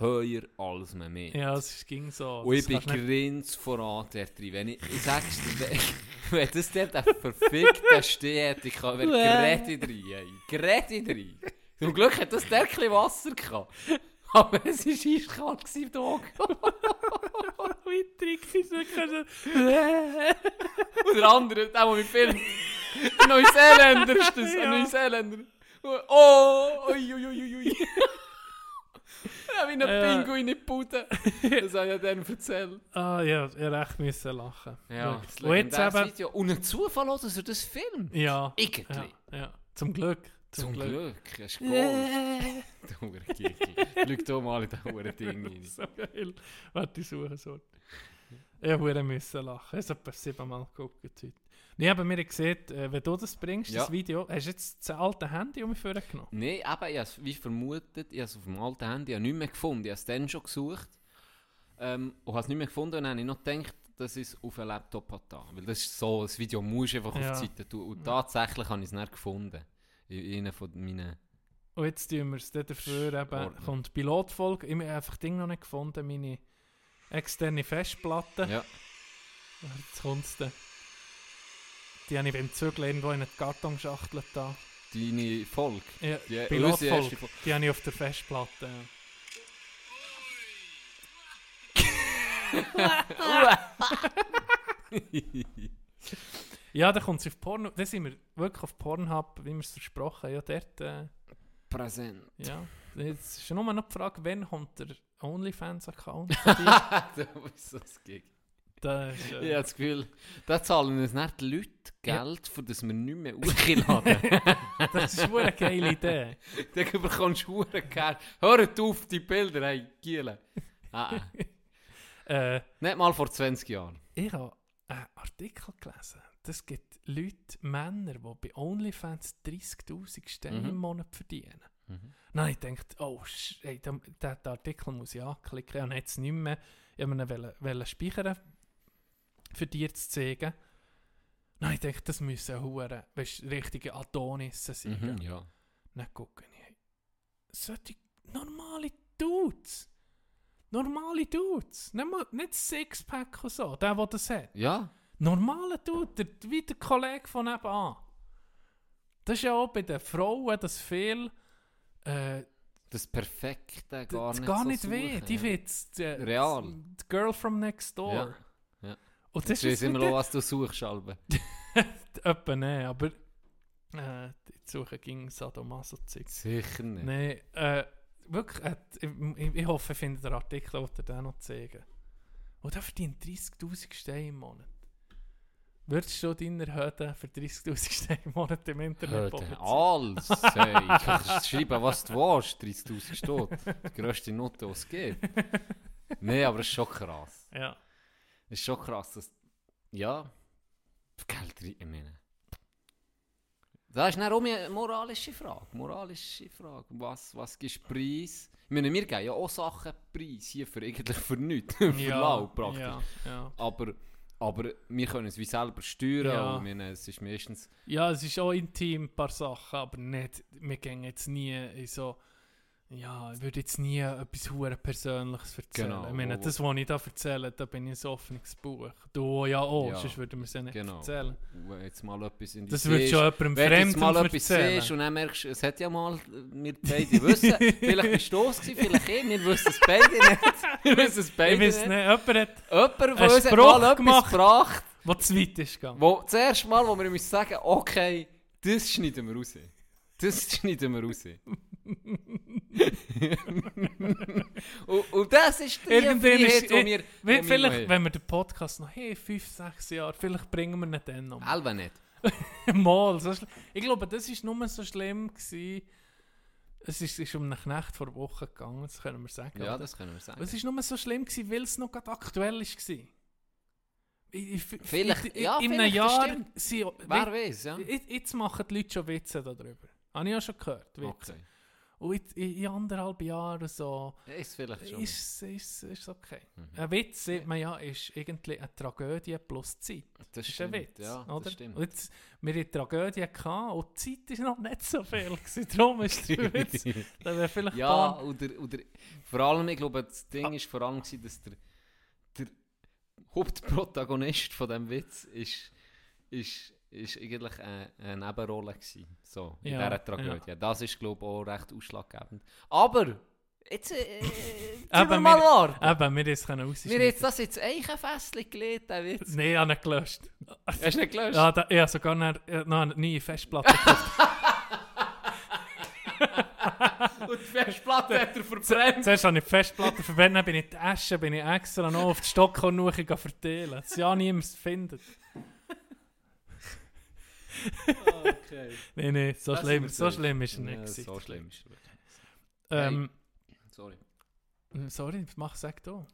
höher als man mehr. Ja, es ging so. Und ich bin grins voran dort drin. Wenn ich, ich sag's dir, wenn, wenn das dort ein verfickter steht, ich kann, gerettet drin. Gerettet drin. Zum Glück hat das der ein Wasser gehabt. Aber es war eiskalt gewesen, Dog. Wie tricky ist? Und der andere, der, der mich filmt. Ein Neuseeländer ist das, ein. Neuseeländer. Oh, ui, ui, ui, ui. Ja, wie ein Ja. Pinguin in Bude. Das habe ich dann erzählt. Ah ja, ich hätte echt müssen lachen. Ja, das Und jetzt eben... Video. Und ein Zufall, dass er das filmt. Ja, Irgendwie. ja, ja. Zum Glück. Zum, Zum Glück. Glück, es ist Gold. Der Hurenkichel. Schau da mal in den Huren-Ding rein. so geil. Warte, ich suche so. Ich musste lachen. Ich habe etwa siebenmal geguckt. heute. Nee, aber mir gesehen, äh, wenn du das bringst, Ja. das Video, hast du jetzt das alte Handy um mich vorgenommen? Nein, eben, ich habe es wie vermutet, ich habe es auf dem alten Handy nicht mehr gefunden. Ich habe es dann schon gesucht ähm, und habe es nicht mehr gefunden. Und dann habe ich noch gedacht, dass ich es auf einem Laptop hat. Weil das ist so, das Video musst du einfach Ja. auf die Seite tun. Und tatsächlich habe ich es nicht gefunden. In einer von meinen... Und jetzt tun wir es dafür, eben, Ordner. kommt die Pilotfolge. Ich habe einfach Ding noch nicht gefunden, meine externe Festplatte. Ja. Jetzt kommt es dann. Die habe ich beim Zügeln irgendwo in einen Kartonschachtel da. Deine Folge. Ja, Die, Pilotfolge, Folge. die habe ich auf der Festplatte. Ja. Ja, da kommt es auf Porno. Da sind wir wirklich auf Pornhub, wie wir es versprochen haben. Ja, dort, äh, Präsent. ja. Jetzt ist nur noch die Frage, wann kommt der OnlyFans-Account? du bist so ein Gig. Das ist, Ich äh, habe das Gefühl, da zahlen uns nicht die Leute Geld, für das wir nicht mehr hochladen. das ist eine geile Idee. Dann bekommst du Geld. Hört auf, die Bilder, hey, Giele. Ah, ah. Äh, Nicht mal vor 20 Jahren. ich habe einen Artikel gelesen. Das gibt Leute, Männer, die bei OnlyFans 30'000 Steine Mhm. im Monat verdienen. Mhm. Habe ich gedacht, oh, ey, den, Artikel muss ich anklicken. Und jetzt nicht mehr. Ich wollte ihn speichern, für dir zu zeigen. Habe ich gedacht, das müssen Huren, weißt, richtige Adonisse sein. Mhm, ja. Dann gucke ich, solche normale Dudes. Normale Dudes. Nicht, mal, nicht Sixpack und so, der, der das hat. Ja, Normale Dude, der, wie der Kollege von nebenan. Das ist ja auch bei den Frauen das viel... Äh, das Perfekte gar das nicht gar so nicht weh. suchen, Die ja. wird's. Äh, Real. Die Girl from next door. Ja, ja. Und Ich das ist immer noch, was du suchst, Albe. etwa nicht, aber äh, die Suche ging Sadomaso-Zeug. Sicher nicht. Nein, äh, wirklich, äh, ich, ich hoffe, ihr findet den Artikel, oder den noch zeigen. Und der verdient 30'000 Steine im Monat. Würdest du deiner Hütte für 30'000 Steine im Monat im Internet publizieren? alles. Hey, ich kann schreiben, was du willst. 30.000 steht. Die grösste Note, die es gibt. Nein, aber es ist schon krass. Ja. Ist schon krass, dass. Ja. Geld rein, ich meine. Das ist dann auch eine moralische Frage. Moralische Frage. Was, was gibst du Preis? Ich meine, wir geben ja auch Sachen Preis hier für eigentlich für nichts. für lau praktisch. Ja, ja. Aber, aber wir können es wie selber steuern. Ja. Und meine, es ist meistens. ja, es ist auch intim, ein paar Sachen, aber nicht, wir gehen jetzt nie in so, ja, ich würde jetzt nie etwas hure Persönliches erzählen. Genau, Ich meine, wo- das, was ich da erzähle, da bin ich ein offenes Buch. Du ja auch, Ja, sonst würden wir es ja nicht genau. erzählen. Wenn jetzt mal etwas in die Das würde schon jemandem Wenn du jetzt Fremden mal etwas erzählen. und dann merkst du, es hat ja mal, wir beide wissen, vielleicht bist du es vielleicht ich, wir wissen es beide nicht. Wir wissen es beide Ich weiß nicht. nicht, jemand hat, Jemand von uns hat mal etwas gemacht. gebracht, der zu weit ist gegangen. wo das erste Mal, wo wir müssen sagen, okay, das schneiden wir raus. Das schneiden wir raus. und, und das ist die Irgendwann Freiheit, ist- die wir, die Wie, wir vielleicht, haben. wenn wir den Podcast noch hey, 5, 6 Jahre, vielleicht bringen wir ihn dann noch. Selber nicht. Mal, so ich glaube, das war nur so schlimm. Gewesen. Es ist, ist um eine Knecht vor Woche gegangen, das können wir sagen. Ja, oder? das können wir sagen. Es war nur so schlimm, gewesen, weil es noch gerade aktuell war. Ich, ich, Vielleicht- in, ja, in einem Jahr. Sie, Wer weiß, ja. Jetzt jetzt machen die Leute schon Witze darüber. Habe ich auch schon gehört. Witze. Okay. Und in, in anderthalb Jahren so. Ist vielleicht schon. Ist, ist, ist okay. Mhm. Ein Witz, sieht man ja, ist irgendwie eine Tragödie plus Zeit. das ist ein stimmt, Witz. Ja, oder? das stimmt. Und jetzt, wir hatten Tragödie gehabt und die Zeit war noch nicht so viel. Gewesen. Darum ist der Witz. Da wäre vielleicht ja, ein oder, oder vor allem, ich glaube, das Ding ist vor allem, gewesen, dass der, der Hauptprotagonist von diesem Witz ist, ist, ist eigentlich eine, eine Nebenrolle gewesen, so, in Ja, dieser Tragödie. Das ist, glaube ich, auch recht ausschlaggebend. Aber, jetzt, äh, wir mal wir- warten. Eben, wir können Wir jetzt das jetzt Eichenfässchen gelegt, der Witz. Nein, ich habe ihn gelöscht. Hast du nicht gelöscht? Ja, da, ich habe sogar noch, noch eine neue Festplatte gekauft. Und die Festplatte hat er verbrennt. Zuerst habe ich die Festplatte verbrannt, dann bin ich die Asche bin ich extra noch auf die Stockholm noch verteilen, dass ja niemand findet. Okay. Nein, nein, so, Das schlimm, so schlimm ist Ja, nicht. gewesen. so schlimm ist es wirklich. Ähm, Sorry. sorry, mach, sag du.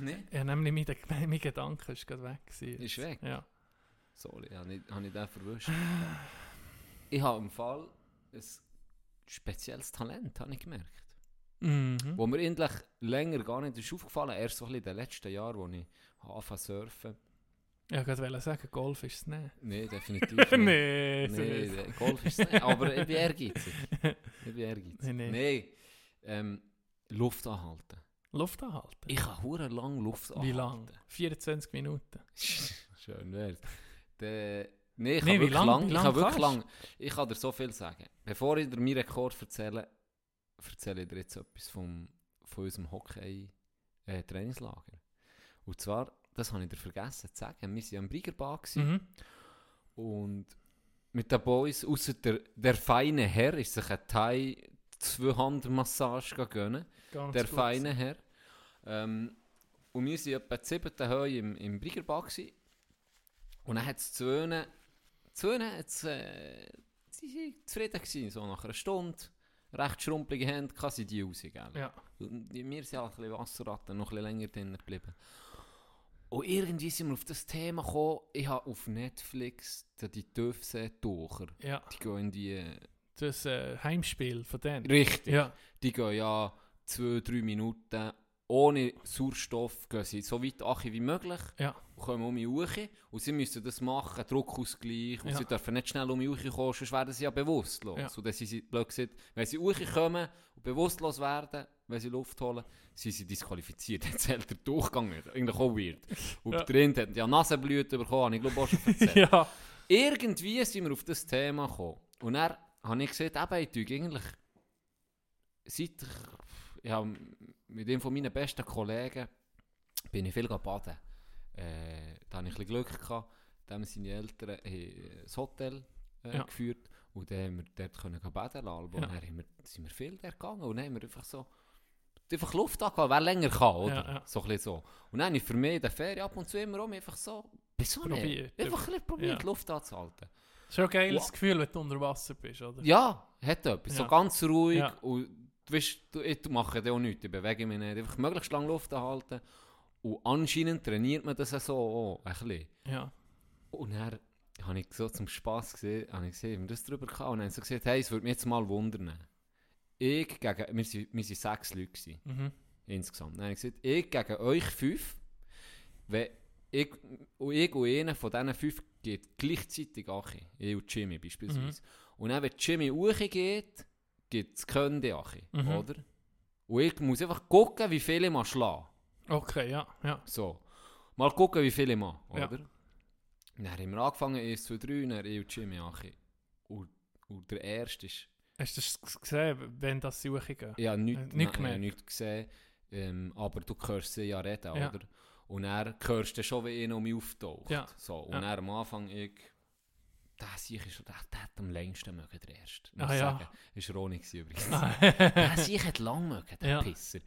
Nein. Ja, nämlich mein, mein Gedanke ist gerade weg. Gewesen. Ist weg? Ja. Sorry, habe ich, habe ich den verwischt. ich habe im Fall ein spezielles Talent, habe ich gemerkt. Mhm. Wo mir endlich länger gar nicht ist aufgefallen erst so ein bisschen in den letzten Jahren, wo ich angefangen zu surfen. Ja, ich wollte sagen, Golf ist es nicht. Nein, definitiv nicht. nee, so Nee, der Golf ist es nicht. Aber ich bin ehrgeizig. Ich bin ehrgeizig. Nee, nee. Nein, ähm, Luft anhalten. Luft anhalten. Ich kann hure lang Luft anhalten. Wie lang? 24 Minuten. Schön wär's. Der, nee, ich Nee, kann wirklich lang- lang, ich kann wirklich lang, ich kann dir so viel sagen. Bevor ich dir meinen Rekord erzähle, erzähle ich dir jetzt etwas vom, von unserem Hockey-Trainingslager. Und zwar, das habe ich dir vergessen zu sagen, wir waren am Briegerbahn gewesen Mhm. und mit den Boys, außer der, der feine Herr, ist sich ein Thai Zwei-Hand-Massage gönnen der gut. feine Herr. Ähm, und wir waren etwa die siebte Höhe im, im gewesen. Und dann hat es zwei, zwei hat's, äh, sie waren zufrieden gewesen, so nach einer Stunde. Recht schrumpelige Hände, kann sie die raus, gell? Ja. Und Wir sind halt ein bisschen Wasserratten, noch ein bisschen länger drinnen geblieben. Und irgendwie sind wir auf das Thema gekommen, ich habe auf Netflix die, Döfse-Tucher, Ja. die gehen in die... Das äh, Heimspiel von denen. Richtig. Ja. Die gehen ja zwei, drei Minuten ohne Sauerstoff, gehen sie so weit achi wie möglich Ja. und kommen um mich hoch. Und sie müssen das machen, Druckausgleich. Und Ja. sie dürfen nicht schnell um mich hochkommen, sonst werden sie ja bewusstlos. Ja. Und dann sind sie, blöd gesagt, wenn sie hochkommen und bewusstlos werden, wenn sie Luft holen, sind sie disqualifiziert. Dann zählt der Durchgang nicht. Eigentlich auch weird. Und Ja. drin hat ja Nasenblüten bekommen, ich glaube auch schon erzählt. ja. Irgendwie sind wir auf das Thema gekommen. Und dann habe ich gesagt, eben, ich eigentlich, seit ich, habe mit einem von meinen besten Kollegen bin ich viel baden. Äh, da hatte ich ein bisschen Glück gehabt. Dann haben seine Eltern haben das Hotel äh, Ja. geführt und dann haben wir dort können baden lassen. Und Ja. dann wir, sind wir viel dort gegangen und dann haben wir einfach so einfach Luft angehauen, wer länger kann, oder? Ja, ja. So ein bisschen so. Und dann habe ich für mich in der Ferien ab und zu immer um einfach so, wieso nicht? Einfach ein bisschen probiert, Ja. Luft anzuhalten. Schon ein geiles Wow. Gefühl, wenn du unter Wasser bist, oder? Ja, hat etwas. So ganz ruhig. Und du, weißt, du, ich mache da auch nichts, ich bewege mich nicht. Einfach möglichst lange Luft anhalten. Und anscheinend trainiert man das so auch, ein bisschen. Ja. Und dann habe ich so zum Spass gesehen, habe ich gesehen, wie wir das drüber hatten. Und dann sie gesagt, hey, es würde mich jetzt mal wundern. Ich gegen, wir waren wir sind sechs Leute gewesen, Mhm. insgesamt. Dann habe ich gesagt, ich gegen euch fünf, wenn ich, und ich und einer von diesen fünf geht gleichzeitig Achi. Ich und Jimmy beispielsweise. Und dann, wenn Jimmy hochgeht, geht es Könde Achi, Mhm. oder? Und ich muss einfach gucken, wie viel ich mal schlagen. Okay, ja. ja. So. Mal gucken, wie viel ich mache, Ja. oder? Dann haben wir angefangen, 1, 2, 3, dann ich und Jimmy Achi. Und, und der erste ist, Hast du das gesehen, wenn das hochgehen? ich habe nichts, Äh, nicht habe nichts gesehen, ähm, aber du hörst sie ja reden, Ja. oder? Und dann hörst du schon, wie einer um mich auftaucht. Ja. So. Und Ja. am Anfang, ich, der Sieg ist der, der hat am längsten mögen, der erste. Muss Ah, ja. sagen. Das war Roni gewesen übrigens. der Sieg hat lang mögen, der Ja. Pisser.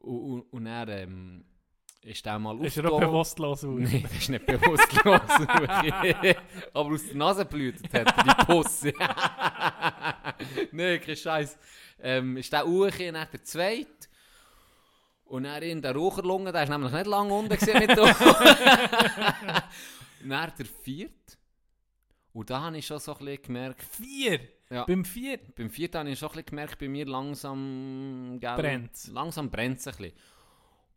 Und, und, und dann ähm, ist der mal Ist er auch bewusstlos aus? Nein, das ist nicht bewusstlos. Aber aus der Nase blutet hat er die Pusse. Nein, kein Scheiß. Ähm, ist der Uche und dann der Zweite. Und dann in der Raucherlunge, der ist nämlich nicht lange unten mit uns. dann der Vierte. Und da habe ich schon so ein bisschen gemerkt, Vier! Ja. Beim vier? beim Vierten habe ich schon ein bisschen gemerkt, bei mir langsam... gell, Brennt's. Langsam brennt es ein bisschen.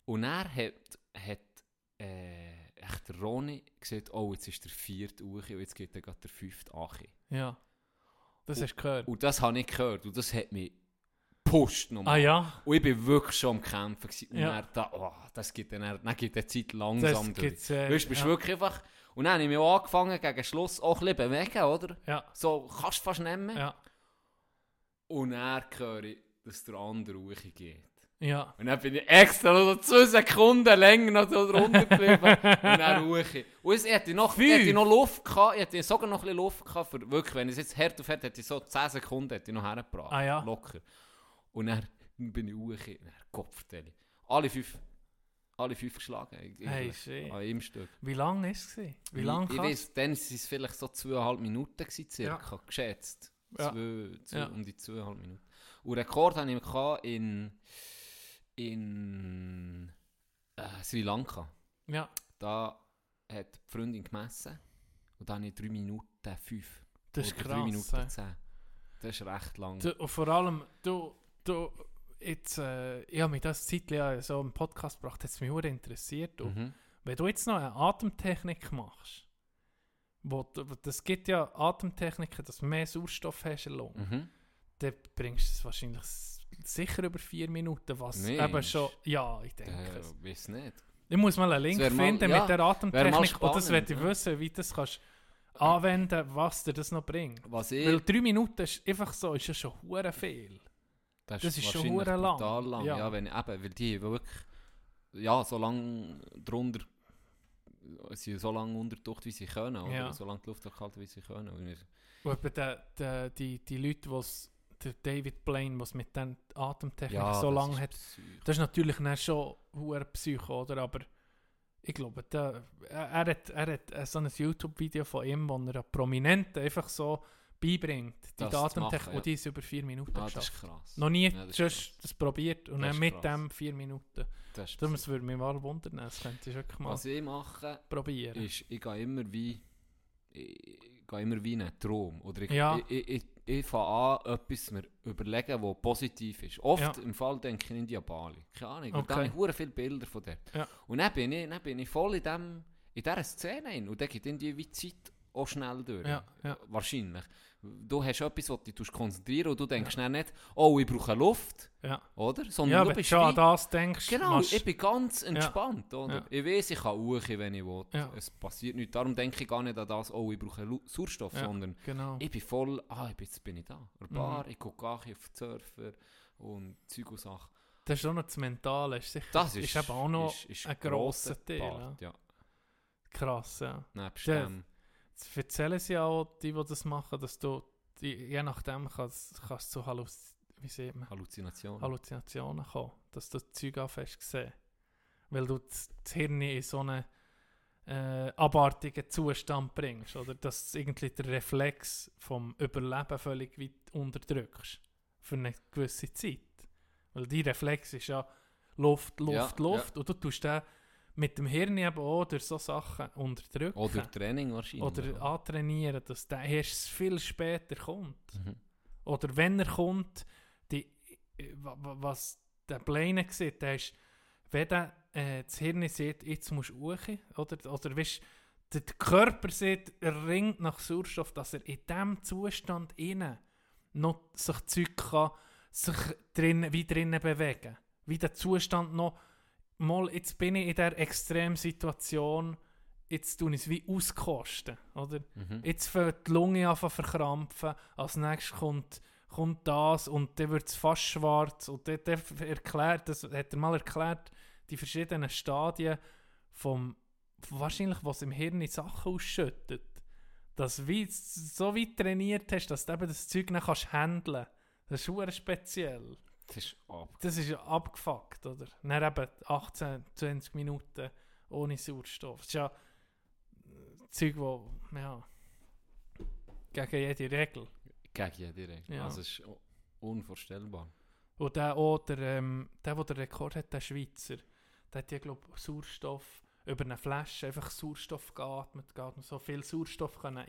Und er hat, hat äh, echt der Roni gesagt, oh, jetzt ist der vierte Uchi und jetzt geht dann gerade der fünfte Achi. Ja. Das hast du gehört. Und das habe ich gehört und das hat mich gepusht. Ah ja? Und ich bin wirklich schon am Kämpfen. Gewesen. Und Ja. dann, da, oh, das geht dann, dann geht die Zeit langsam Das gibt's, äh, Weißt du, bist ja. wirklich einfach... Und dann habe ich mich auch angefangen, gegen Schluss auch ein bisschen bewegen, oder? Ja. So, kannst du fast nehmen. Ja. Und dann höre ich, dass der andere Uchi geht. Ja. Und dann bin ich extra noch so zwei Sekunden länger noch so drunter geblieben. und dann ruhig. Und es, ich hätte noch, ich hätte noch Luft gehabt, ich hätte sogar noch ein bisschen Luft gehabt, für, wirklich, wenn es jetzt hart auf hart hätte ich so 10 Sekunden hätte ich noch hergebracht. Ah ja. Locker. Und dann bin ich ruhig, und dann Kopfteile. Alle fünf, alle fünf geschlagen. eigentlich, Hey, shit. An einem Stück. Wie lange war es? Wie lange Ich, ich weiss, dann waren es vielleicht so zweieinhalb Minuten gewesen, circa, geschätzt. Ja. Zwei, zwei, Ja. Um die zweieinhalb Minuten. Und Rekord hatte ich in, in äh, Sri Lanka. Ja. Da hat die Freundin gemessen und da habe ich 3 Minuten 5. Das ist krass. 3 Minuten ey. 10. Das ist recht lang. Du, und vor allem, du, du, jetzt, äh, ich habe mich das Zeitchen ja so im Podcast gebracht, hat es mich auch interessiert. Und Mhm. Wenn du jetzt noch eine Atemtechnik machst, wo, das gibt ja Atemtechniken, dass du mehr Sauerstoff hast in der Lunge, Mhm. dann bringst du es wahrscheinlich sicher über vier Minuten, was Nee, eben schon, ja, ich denke es. Äh, weiß nicht. Ich muss mal einen Link mal- finden ja, mit der Atemtechnik und das spannend, werde ich ja. wissen, wie du das kannst anwenden, was dir das noch bringt. Was ich, Weil drei Minuten ist einfach so, ist ja schon hure viel. Das das ist schon hure lang. brutal lang. Ja. Ja. wenn, eben, weil die wirklich ja, so lange drunter sie so lange untertaucht, wie sie können. Oder? Ja. So lange die Luft gehalten, wie sie können. Und eben der, der, die, die Leute, die der David Blaine, was mit den Atemtechnik Ja, so lange hat. Psycho. Das ist natürlich dann schon hure Psycho, oder? Aber ich glaube, da, er, er hat, er hat äh, so ein YouTube-Video von ihm, wo er Prominenten einfach so beibringt, die Das ja. und die ist über vier Minuten Ah, das geschafft. ist krass. Noch nie Ja, das ist das probiert und Das dann mit krass. dem vier Minuten. Das es würde mich mal wundern, das könnte ich wirklich mal Was ich mache, probieren. ist, ich gehe immer wie, ich, ich gehe immer wie in einen Traum. Oder ich, Ja. ich, ich, ich, fange an, etwas mir überlegen, was positiv ist. Oft Ja. im Fall denke ich in die Bali. Keine Ahnung, Okay. da habe ich viele Bilder von dort. Ja. Und dann bin, ich, dann bin ich voll in, dem, in dieser Szene hin. Und dann geht die wie Zeit auch schnell durch. Ja, ja. Wahrscheinlich. Du hast etwas, was dich konzentrieren und du denkst dann nicht, oh, ich brauche Luft, Ja, oder? ja Sondern wenn du bist schon an das denkst, Genau, machst- ich bin ganz entspannt, oder? Ja. Ich weiß, ich kann ruhig, wenn ich will. Ja. Es passiert nichts. Darum denke ich gar nicht an das, oh, ich brauche Sauerstoff, Ja. sondern genau. ich bin voll, ah, jetzt bin ich da. An der Mhm. Bar, ich gucke auch auf die Surfer und Zeug und Sachen. Das ist auch noch das Mentale, ist sicher. Das ist, eben auch noch ist, ist ein grosser Teil. Part, ja. Krass, ja. Nebst Ja. dem, erzählen sie auch, die, die das machen, dass du, die, je nachdem kannst, kannst du zu Halluz wie sieht man? Halluzinationen. Halluzinationen kommen, dass du das Zeug anfängst sehen. Weil du das, Hirn in so einen äh, abartigen Zustand bringst, oder dass irgendwie der Reflex vom Überleben völlig weit unterdrückst. Für eine gewisse Zeit. Weil die Reflex ist ja Luft, Luft, Ja, Luft. Und du tust den mit dem Hirn eben auch durch so Sachen unterdrücken. Oder Training wahrscheinlich. Oder antrainieren, dass der erst viel später kommt. Mhm. Oder wenn er kommt, die, wa- wa- was der Pläne sieht, der ist, wenn der, äh, das Hirn sieht, jetzt musst du hoch, oder, oder weißt, der, der Körper sieht, er ringt nach Sauerstoff, dass er in diesem Zustand innen noch sich Zeug kann, sich drin, wie drinnen bewegen. Wie der Zustand noch, mal, jetzt bin ich in dieser Extremsituation, jetzt tun ich es wie auskosten, oder? Mhm. Jetzt fängt die Lunge an zu verkrampfen, als nächstes kommt, kommt das und dann wird es fast schwarz und dann, dann erklärt, das hat er mal erklärt, die verschiedenen Stadien vom, wahrscheinlich was im Hirn in Sachen ausschüttet, dass wie so weit trainiert hast, dass du eben das Zeug dann kannst handeln. Das ist sehr speziell. Das ist ab. Das ist abgefuckt, oder? Dann eben 18, 20 Minuten ohne Sauerstoff. Das ist ja äh, Zeug, wo, ja, gegen jede Regel. Gegen jede Regel. Ja. Also es ist unvorstellbar. Und der, auch der, ähm, der, der den Rekord hat, der Schweizer, der hat ja, glaube ich, Sauerstoff über eine Flasche, einfach Sauerstoff geatmet, und so viel Sauerstoff können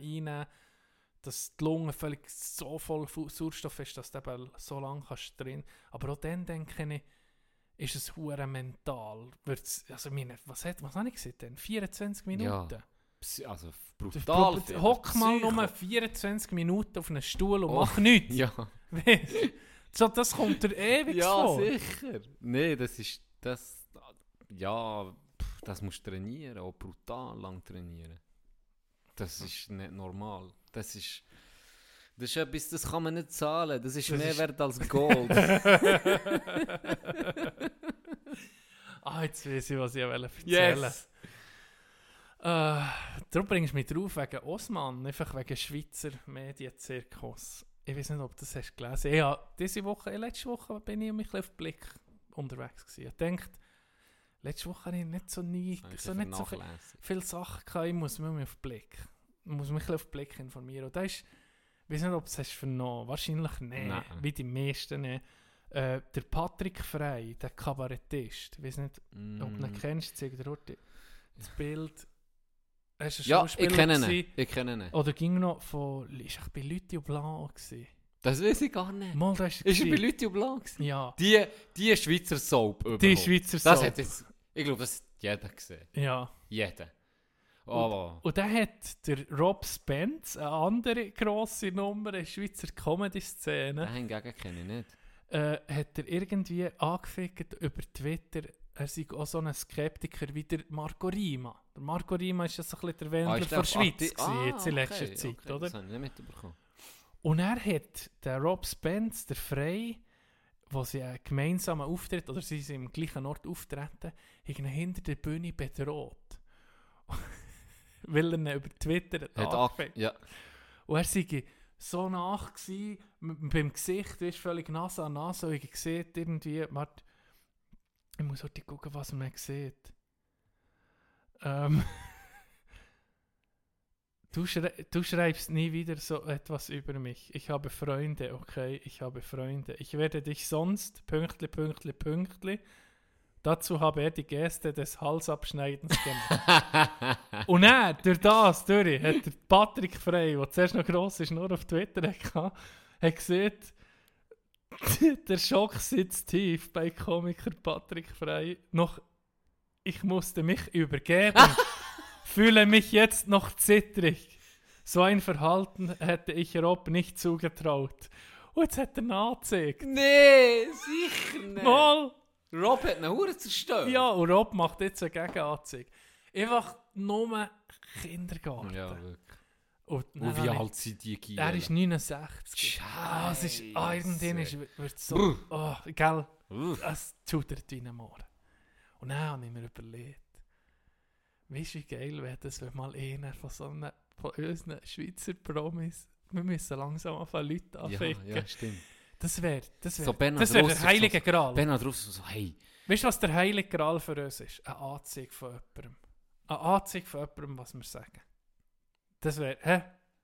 dass die Lunge völlig so voll Sauerstoff ist, dass du eben so lange kannst drin. Aber auch dann denke ich, ist es hure mental. Wird's, also meine, was, hat, was habe ich gesagt denn? 24 Minuten? Psy- Also Du brutal. viel. Hock mal nur 24 Minuten auf einem Stuhl und Oh, mach nichts. Ja. so, das kommt dir ewig ja, vor. sicher. Nee, das ist das. Ja, das musst du trainieren, auch brutal lang trainieren. Das ist nicht normal. Das ist. Das ist etwas, das kann man nicht zahlen. Das ist Das mehr ist- wert als Gold. ah, jetzt weiß ich, was ich erzählen yes! Äh, darum bringst du mich drauf wegen Osman, einfach wegen Schweizer Medienzirkus. Ich weiß nicht, ob du das hast gelesen. Ja, diese Woche, äh, letzte Woche bin ich ein bisschen auf Blick unterwegs gewesen. Ich denke, letzte Woche habe ich nicht so nie, so nicht so viel, viele Sachen gehabt. Ich muss mich auf Blick, ich muss mich ein bisschen auf Blick informieren. Und da ist, ich weiß nicht, ob du es hast vernommen. Wahrscheinlich nicht, Nein. wie die meisten nicht. Äh, der Patrick Frey, der Kabarettist, ich weiß nicht, ob du ihn Mm. kennst, zeig dir das Bild. Er ist ein Ja, ich kenne ihn. Ich kenne ihn. Oder ging noch von, ist ich bei Lütio Blanc gewesen? Das weiß ich gar nicht. Mal, da ist er er bei. Lütio Blanc? gewesen? Ja, Die, die Schweizer Soap die überhaupt. Schweizer Das Soap. hat jetzt, ich glaube, das hat jeder gesehen. Ja. Jeder. Aber Und dann hat der Rob Spence, eine andere grosse Nummer in der Schweizer Comedy-Szene, den hingegen kenne ich nicht. äh, hat er irgendwie angefickt über Twitter, er sei auch so ein Skeptiker wie der Marco Rima. Der Marco Rima ist ja so ein bisschen der Wendler Ah, von der der Schweiz gewesen, jetzt in Ah, letzter okay, Zeit, okay, oder? Das habe ich nicht mitbekommen. Und er hat der Rob Spence, der Frey, wo sie einen gemeinsamen Auftritt, oder sie sind im gleichen Ort auftreten, hinter der Bühne bedroht. Weil er ihn über Twitter hat Hat ja. Und er sei so nach m- beim Gesicht, weißt, völlig Nase an Nase, und ich sehe irgendwie, warte, ich muss heute gucken, was man sieht. Ähm, du, schrei du schreibst nie wieder so etwas über mich. Ich habe Freunde, okay, ich habe Freunde. Ich werde dich sonst, Pünktli, Pünktli, Pünktli. Dazu habe er die Geste des Halsabschneidens gemacht. Und dann, durch das, durch, hat der Patrick Frey, der zuerst noch gross ist, nur auf Twitter hatte, hat gesehen, der Schock sitzt tief bei Komiker Patrick Frey. Noch, ich musste mich übergeben, fühle mich jetzt noch zittrig. So ein Verhalten hätte ich Rob nicht zugetraut. Und jetzt hat er nachgezeigt. Nee, sicher nicht. Mal! Rob hat eine Hure zerstört. Ja, und Rob macht jetzt eine Gegenanzeige. Einfach nur Kindergarten. Ja, wirklich. Und Und wie alt sind die Gielen? Er ist 69. Ah, es ist, ah, irgendwann ist, wird es so, Brr. oh, gell, es schudert in den Ohren. Und dann habe ich mir überlegt, weißt du, wie geil wäre das, wenn mal einer von so einem, von unseren Schweizer Promis, wir müssen langsam anfangen, Leute Ja, anficken. ja, stimmt. Das wäre, das wäre, So das Ross der heilige Gral. Bernhard Russ so, hey, Weißt du, was der heilige Gral für uns ist? Eine Anzeige von jemandem. Eine Anzeige von jemandem, was wir sagen. Das wäre, hä?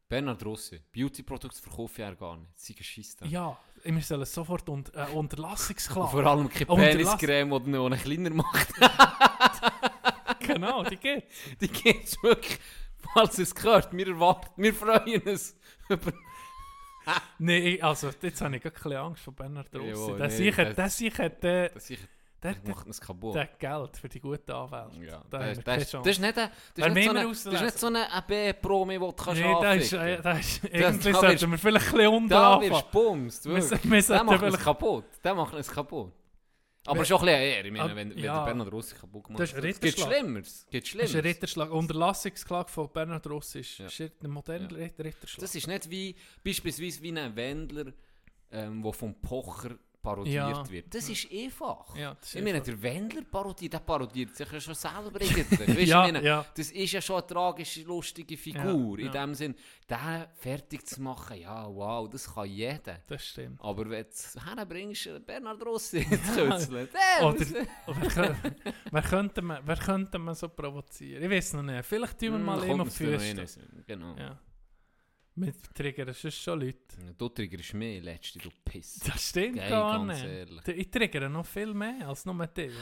Bernhard Rossi, Beauty-Produkte verkaufe ich ja gar nicht. Sie geschissen. Ja, wir sollen sofort unter, äh, Unterlassungsklage. Vor allem keine und Peniscreme, die noch einen kleiner macht. genau, die geht. Die es wirklich. Falls ihr es gehört, wir erwarten, wir freuen uns über... Nein, also jetzt habe ich gerade ein bisschen Angst vor Bernhard Rossi. Der sicher, das- der sicher, der, Das ich, der, ich mache es kaputt. der Geld für die guten Anwälte. ja, da das, das, wir keine ist, das ist nicht, das ist nicht, so eine, das ist nicht so eine AB-Promi, die du kannst Nee, da ist, anficken. äh, da ist, irgendwie sollten wir vielleicht ein bisschen unten Da wirst du bumst, Wir, wirklich. wir Der macht es vielleicht... kaputt. Der macht es kaputt. Aber schon ein bisschen eher. Ich meine, wenn, wenn ja. der Bernhard Rossi kaputt gemacht Das ist ein Es gibt. Schlimmeres. Es gibt Das ist Schlimmeres. ein Ritterschlag. Unterlassungsklage von Bernhard Rossi ist, Ja. ist ein moderner Ja. Ritterschlag. Das ist nicht wie, beispielsweise wie ein Wendler, ähm, der vom Pocher parodiert Ja. wird. Das ist einfach. ja, das ist Ich meine, einfach- der Wendler parodiert, der parodiert sich ja schon selber irgendwie. Weißt, du, ja, meine, ja, Das ist ja schon eine tragische, lustige Figur. Ja, In ja. dem Sinn, den fertig zu machen, ja, wow, das kann jeder. das stimmt. Aber wenn du es herbringst, äh, Bernhard Rossi ins Kürzeln, der Oder- wer, wer, könnte man, wer könnte man so provozieren? Ich weiß noch nicht. Vielleicht tun wir Mm, mal immer Füße. Sinn, Genau. Mit triggern sonst schon Leute. Du triggerst mehr, letzte, du Piss. Das stimmt Geil, gar nicht. ehrlich. Ich triggere noch viel mehr als nur dich.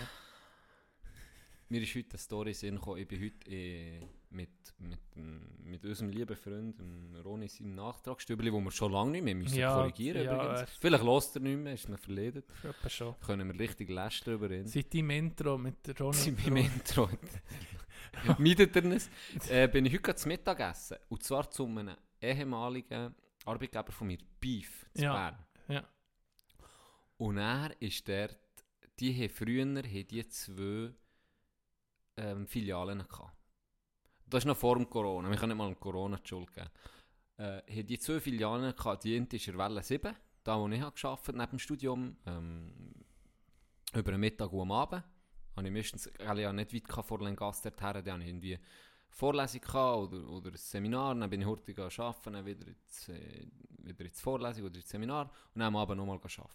Mir ist heute eine Story gekommen. Ich bin heute äh, mit, mit, mit unserem lieben Freund Ronny seinem Nachtragsstübli, wo wir schon lange nicht mehr müssen Ja, korrigieren ja, übrigens. Vielleicht lässt er nicht mehr, ist mir verledet. Etwa schon. Können wir richtig lästern über ihn. Seit deinem Intro mit Ronny. Sie beim Intro. Meidet er es? Äh, bin ich heute gerade zu Mittag essen. Und zwar zu einem ehemaligen Arbeitgeber von mir, Beef, zu Ja. Bern. Ja. Und er ist dort, die haben früher haben die zwei ähm, Filialen gehabt. Das ist noch vor dem Corona, wir können nicht mal Corona die Schuld geben. Äh, haben die zwei Filialen gehabt, die eine ist in der Welle 7, da wo ich habe gearbeitet neben dem Studium, ähm, über den Mittag und am Abend. Habe ich meistens, ich ja nicht weit vor Lancaster dorthin, dann habe ich irgendwie Vorlesung gehabt oder, oder ein Seminar, dann bin ich heute arbeiten, dann wieder ins, äh, wieder ins Vorlesung oder ins Seminar und dann am Abend nochmal arbeiten.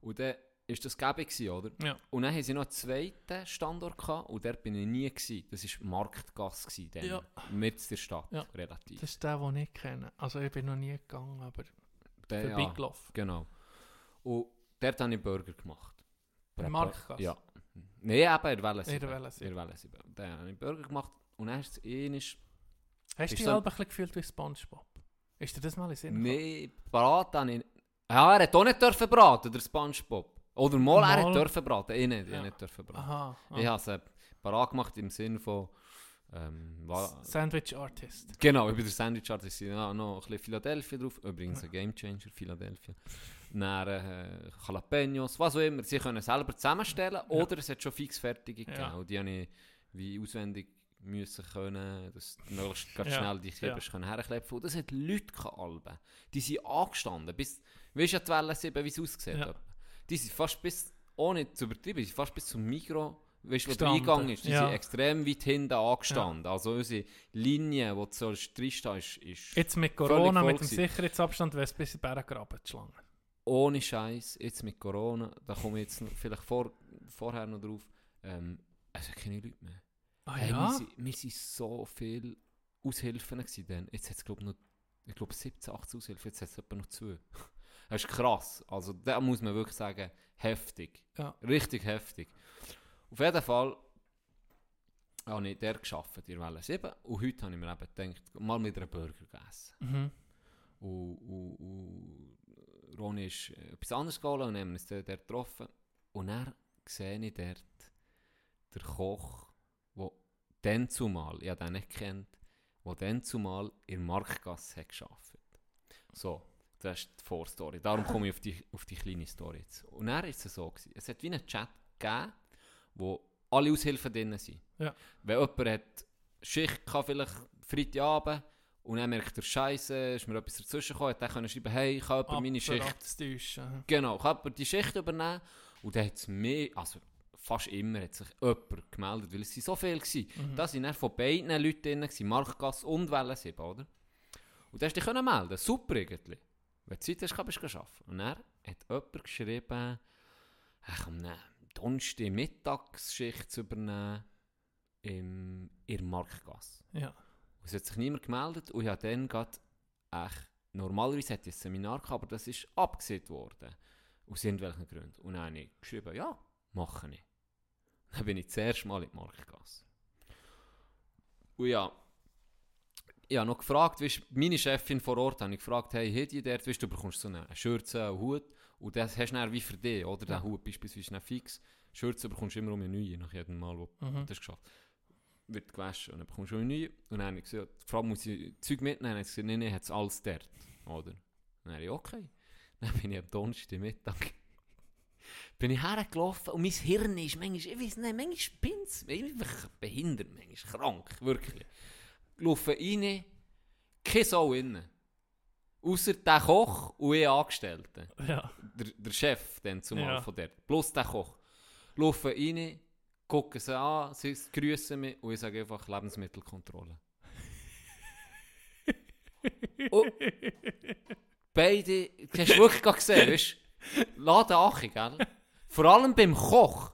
Und dann ist das gäbig gewesen, oder? Ja. Und dann haben sie noch einen zweiten Standort gehabt und dort bin ich nie gewesen. Das war Marktgasse gewesen, dann, Ja. mit der Stadt, Ja. relativ. Das ist der, den ich kenne. Also ich bin noch nie gegangen, aber Der- vorbeigelaufen. Genau. Und dort habe ich Burger gemacht. Marktgasse? Ja. Nein, eben in der Welle In der 7. Welle 7. In der Welle 7. Dann habe ich Burger gemacht und dann ist es einmal... Hast du dich so- ein bisschen gefühlt wie Spongebob? Ist dir das mal in Sinn? Nein, braten habe ich... Ja, er hat auch nicht dürfen braten, der Spongebob. Oder mal, er Mal. hat dürfen braten. Ich nicht, ich Ja. habe nicht dürfen braten. Aha. ah. Ich habe es äh, parat gemacht im Sinne von... Ähm, Sandwich Artist. Genau, über den Sandwich Artist ja noch ein bisschen Philadelphia drauf. Übrigens ein Game Changer, Philadelphia. Dann äh, Jalapenos, was auch immer. Sie können selber zusammenstellen oder es hat schon fix fertige gegeben. Ja. Und die habe ich wie auswendig müssen können, dass du möglichst ganz Ja, schnell die ja. Können herklepfen. Und das hat Leute gehabt, Alben. Die sind angestanden. Bis, weißt du, ja, die Welle 7, wie es ausgesehen Ja. Die sind fast bis, ohne zu übertreiben, die sind fast bis zum Mikro weißt, wo der Eingang ist, die ja. sind extrem weit hinten angestanden. Also unsere Linie, wo du so drinstehen ist, ist Jetzt mit Corona, mit dem. Sicherheitsabstand, wäre es bis in den Berg graben, die Schlange. ohne Scheiß, jetzt mit Corona, da komme ich jetzt vielleicht vor, vorher noch drauf, ähm, es hat keine Leute mehr. Ah Hey, ja? wir, sind so viele Aushilfen dann. Jetzt hat es glaube ich noch, ich glaube 17, 18 Aushilfen, jetzt hat es etwa noch zwei. Das ist krass. Also da muss man wirklich sagen, heftig. Ja. Richtig heftig. Auf jeden Fall habe ich der geschafft, in Welle 7. Und heute habe ich mir eben gedacht, mal mit einem Burger gegessen. Mhm. Und, und, und Ronny ist äh, etwas anderes geholt und haben uns dort getroffen. Und dann sehe ich dort den Koch, dann zumal, ich habe den nicht kennt, der dann zumal in der Marktgasse hat gearbeitet. So, das ist die Vorstory. Darum komme ich auf die, auf die kleine Story jetzt. Und dann ist es so gewesen. Es hat wie einen Chat gegeben, wo alle Aushilfen drin sind. Ja. Wenn jemand hat Schicht gehabt, vielleicht Freitagabend, und dann merkt er, Scheiße, ist mir etwas dazwischen gekommen, hat er können schreiben, hey, kann jemand meine Schicht. Genau, kann jemand die Schicht übernehmen. Und dann hat es mehr, also fast immer hat sich jemand gemeldet, weil es sind so viele waren. Mhm. Da waren von beiden Leuten drin, Marktgasse und Welle 7, oder? Und dann hast du dich melden, super irgendwie. Wenn du Zeit hast, kannst du arbeiten. Und dann hat jemand geschrieben, ich kann eine Donnerstag Mittagsschicht zu übernehmen im, in der. Ja. Und es hat sich niemand gemeldet und ich habe dann gerade, echt, normalerweise hätte ich ein Seminar gehabt, aber das ist abgesehen worden. Aus irgendwelchen Gründen. Und dann habe ich geschrieben, ja, mache ich. Dann bin ich zuerst mal in die Marktgasse. Und ja, ich habe noch gefragt, weißt, meine Chefin vor Ort habe ich gefragt, hey, hat die dort, weißt, du bekommst so eine Schürze, einen Hut und das hast du dann wie für dich, oder? Der Hut beispielsweise dann fix. Schürze bekommst du immer um eine neue, nach jedem Mal, wo Mhm. das geschafft wird gewaschen und dann bekommst du eine neue. Und dann habe ich gesagt, die Frau muss ich Zeug mitnehmen. Dann hat sie gesagt, nein, nein, hat es alles dort, oder? Dann habe ich, okay. Dann bin ich am Donnerstag Mittag bin ich hergelaufen und mein Hirn ist manchmal, ich weiß nicht, manchmal spinnt es, einfach behindert, manchmal krank, wirklich. Laufe rein, keine Sau innen. Außer der Koch und ich Angestellte. Ja. Der, der Chef dann zumal Ja. von dort. Plus der Koch. Laufen rein, gucken sie an, sie grüßen mich und ich sage einfach Lebensmittelkontrolle. und beide, du hast wirklich gerade gesehen, weißt Achi, gell? Vor allem beim Koch.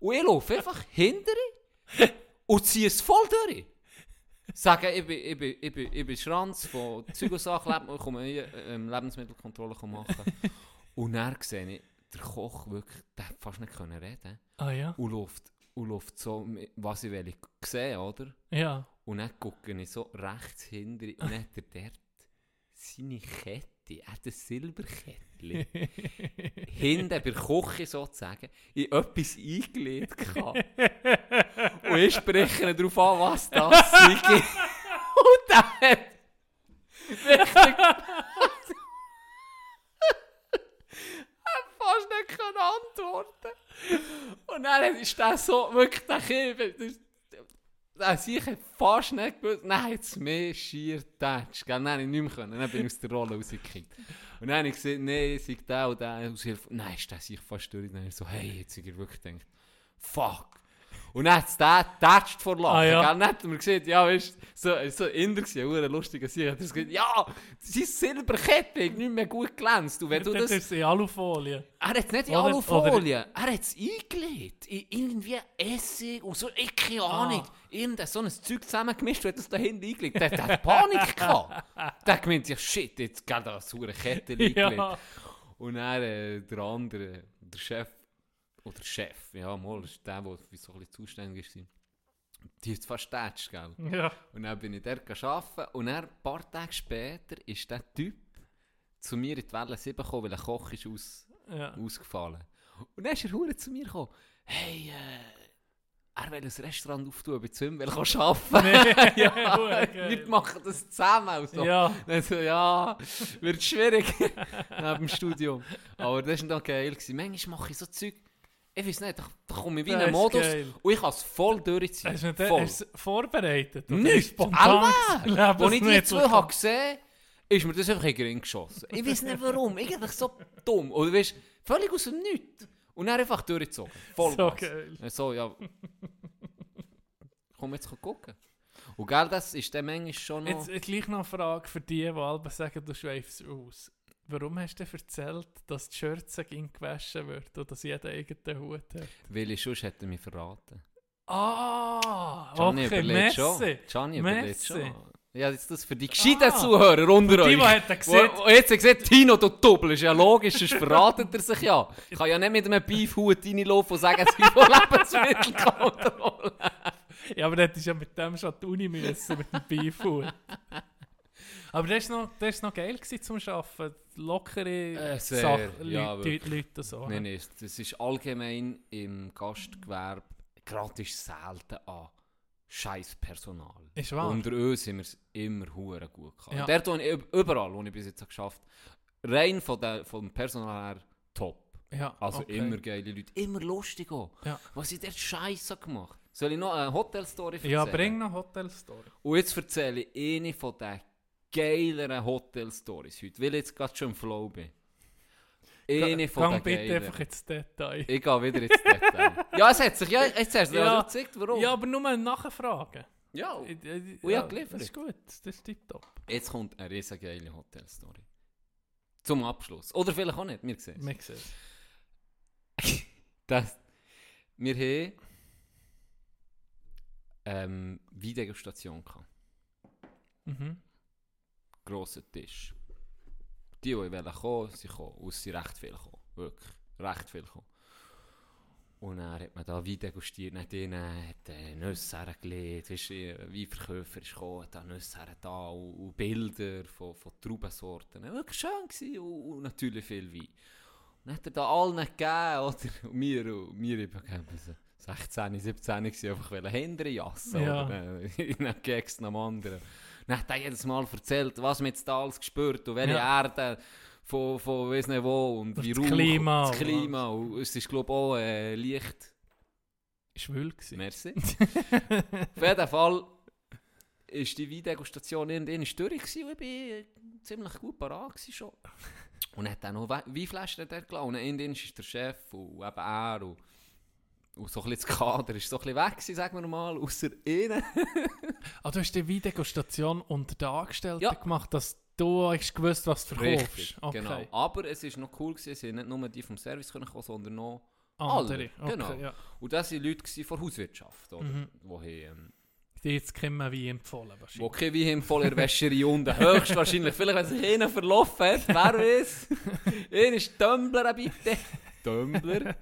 Und ich laufe einfach hinter ihm und ziehe es voll durch. Sagen, ich bin, ich bin, ich bin, ich bin Schranz von Zeug und Sachen, ich komme hier ähm, Lebensmittelkontrolle machen. Und dann sehe ich, der Koch wirklich, der hat fast nicht können reden Ah ja? und läuft, und läuft so, was ich will sehen, oder? Ja. Und dann gucke ich so rechts hinter und dann hat er dort seine Kette, er hat ein Silberkettchen, hinten bei der Küche sozusagen, in etwas eingelegt gehabt. und ich spreche darauf an, was das sei. und der hat richtig... er fast nicht antworten Und dann ist der so, wirklich der Kind, der sich hat fast nicht gewusst, nein, jetzt mehr schier tätsch, gell, dann habe ich nicht mehr können, dann bin ich aus der Rolle rausgekickt. Und dann habe ich gesagt, nein, sei der und der Aushilfe, nein, ist der sich fast durch, dann habe ich so, hey, jetzt habe ich wirklich gedacht, fuck. Und dann hat es den getatscht vor Lachen, Ah, ja. dann hat er mir gesagt, ja, weißt du, so, so Inder gewesen, ein lustiger Sieg, hat er gesagt, ja, sein Silberkette hat nicht mehr gut glänzt, und wenn du Das das... ist in Alufolie. Er hat es nicht in Oder- Alufolie, er hat es eingelegt. In irgendwie Essig und so, ich keine Ah. Irgendein so ein Zeug zusammengemischt, und hat das da hinten eingelegt. Der, der hat Panik gehabt. Der hat gemeint, ja shit, jetzt geht da so eine Kette eingelegt. Ja. Und dann äh, der andere, der Chef, oder Chef, ja mal, ist der, der für so ein bisschen zuständig ist. Die ist fast tätscht, gell? Ja. Und dann bin ich dort arbeiten und dann, ein paar Tage später ist der Typ zu mir in die Welle 7 gekommen, weil ein Koch ist aus, Ja. ausgefallen. Und dann ist er zu mir gekommen. Hey, äh, er will ein Restaurant auftun, bei Züm, will er arbeiten. ja, hure geil. wir machen das zusammen. Und so. Ja. Dann so, ja, wird schwierig neben dem Studium. Aber das war noch geil. Gewesen. Manchmal mache ich so Zeug, ich weiß nicht, da, da komme ich wie in einen Modus geil. und ich kann es voll durchziehen. Hast du voll. hast vorbereitet? Oder Nicht, ist spontan allwehr. Als ich die zwei habe gesehen ist mir das einfach in den Ring geschossen. Ich weiß nicht warum, irgendwie so dumm. Oder weißt, völlig aus dem Nichts. Und dann einfach durchgezogen. Voll So geil. So, ja, komm jetzt gucken. Und gell, das ist dann manchmal schon noch... Jetzt, jetzt gleich noch eine Frage für die, die alle sagen, du schweifst aus. Warum hast du erzählt, dass die Schürze gewaschen wird und dass jeder eigenen Hut hat? Weil ich sonst hätte mich verraten. Ah, Gianni okay, überlegt schon. Messi. Gianni überlegt Messi. schon. Ja, jetzt das für die gescheiten Ah. Zuhörer unter euch. die hat er gesehen. Wo, jetzt gesagt, Tino, du Doppel, ist ja logisch, sonst verratet er sich ja. Ich kann ja nicht mit einem Beefhut reinlaufen und sagen, es ist von Lebensmittelkontrolle. Ja, aber das ist ja mit dem schon die Uni müssen, mit dem Beifut. aber das war noch, das ist noch geil gewesen zum Arbeiten. Lockere Äh, sehr, Sachen, ja, Leute. Leute so. Nein, nein, das ist allgemein im Gastgewerbe gratis selten an scheiß Personal. Ist wahr. Unter uns sind wir es immer hure gut gehabt. Ja. Dort, wo ich, überall, wo ich bis jetzt habe geschafft rein von der, vom Personal her top. Ja, Also okay. immer geile Leute, immer lustig auch. Ja. Was ich dort scheiße gemacht Soll ich noch eine Hotelstory erzählen? Ja, bring noch Hotelstory. Und jetzt erzähle ich eine von den geileren Hotelstories heute, weil ich jetzt gerade schon im Flow bin. Eine von den bitte einfach ins Detail. Ich gehe wieder ins Detail. ja, es hat sich ja, jetzt hast du ja, Ja. gezeigt, warum. Ja, aber nur mal nachfragen. ja. Ich- ich- ja, geliefert. Das ist gut, das ist tipptopp. Jetzt kommt eine riesen geile Hotelstory. Zum Abschluss. Oder vielleicht auch nicht, wir sehen es. Wir sehen es. Das, wir haben ähm, Weindegustation gehabt. Mhm. Grosser Tisch. Die, die wollen kommen, sie kommen. Und es sind recht viele gekommen. Wirklich. Recht viele gekommen. Und dann hat man da Wein degustiert, dann denen hat äh, Nüsse hergelegt, weisst du, ein Weinverkäufer ist gekommen, hat da Nüsse her da und, und Bilder von, von Traubensorten. Wirklich schön gewesen und, und natürlich viel Wein. Und dann hat er da allen gegeben, oder? Und mir, und mir eben gegeben, so 16, 17 gewesen, einfach Hände jassen, Ja. oder? Äh, In einem Gags nach dem anderen. Dann hat er jedes Mal erzählt, was man jetzt da alles gespürt und welche Ja. Erde von, von weiss nicht wo und Und wie das Klima das Klima und es ist glaube ich auch äh, Licht. Schwül gewesen. Merci. Auf jeden Fall ist die Weindegustation irgendwann durch gewesen und ich war ziemlich gut parat schon. Und er hat dann noch We- Weinflaschen dort gelassen. Und irgendwann ist der Chef und eben er und, und so ein bisschen das Kader ist so ein bisschen weg gewesen, sagen wir mal, außer ihnen. Ah, du hast die Videostation unter den Angestellten Ja. gemacht, dass du hast gewusst, was du verkaufst. Richtig, okay. genau. Aber es ist noch cool gewesen, es sind nicht nur die vom Service kommen, sondern noch Andere. alle. Okay, Genau. ja. Und das waren Leute von der Hauswirtschaft, oder? Mhm. Wo haben, ähm, Die jetzt kennen wie empfohlen Wo wahrscheinlich. kein Wein im voller Wäscherei unten. Höchstwahrscheinlich. Vielleicht, wenn sich einer verlaufen hat. Wer weiß. Einer ist Tumbler, bitte. Tumbler.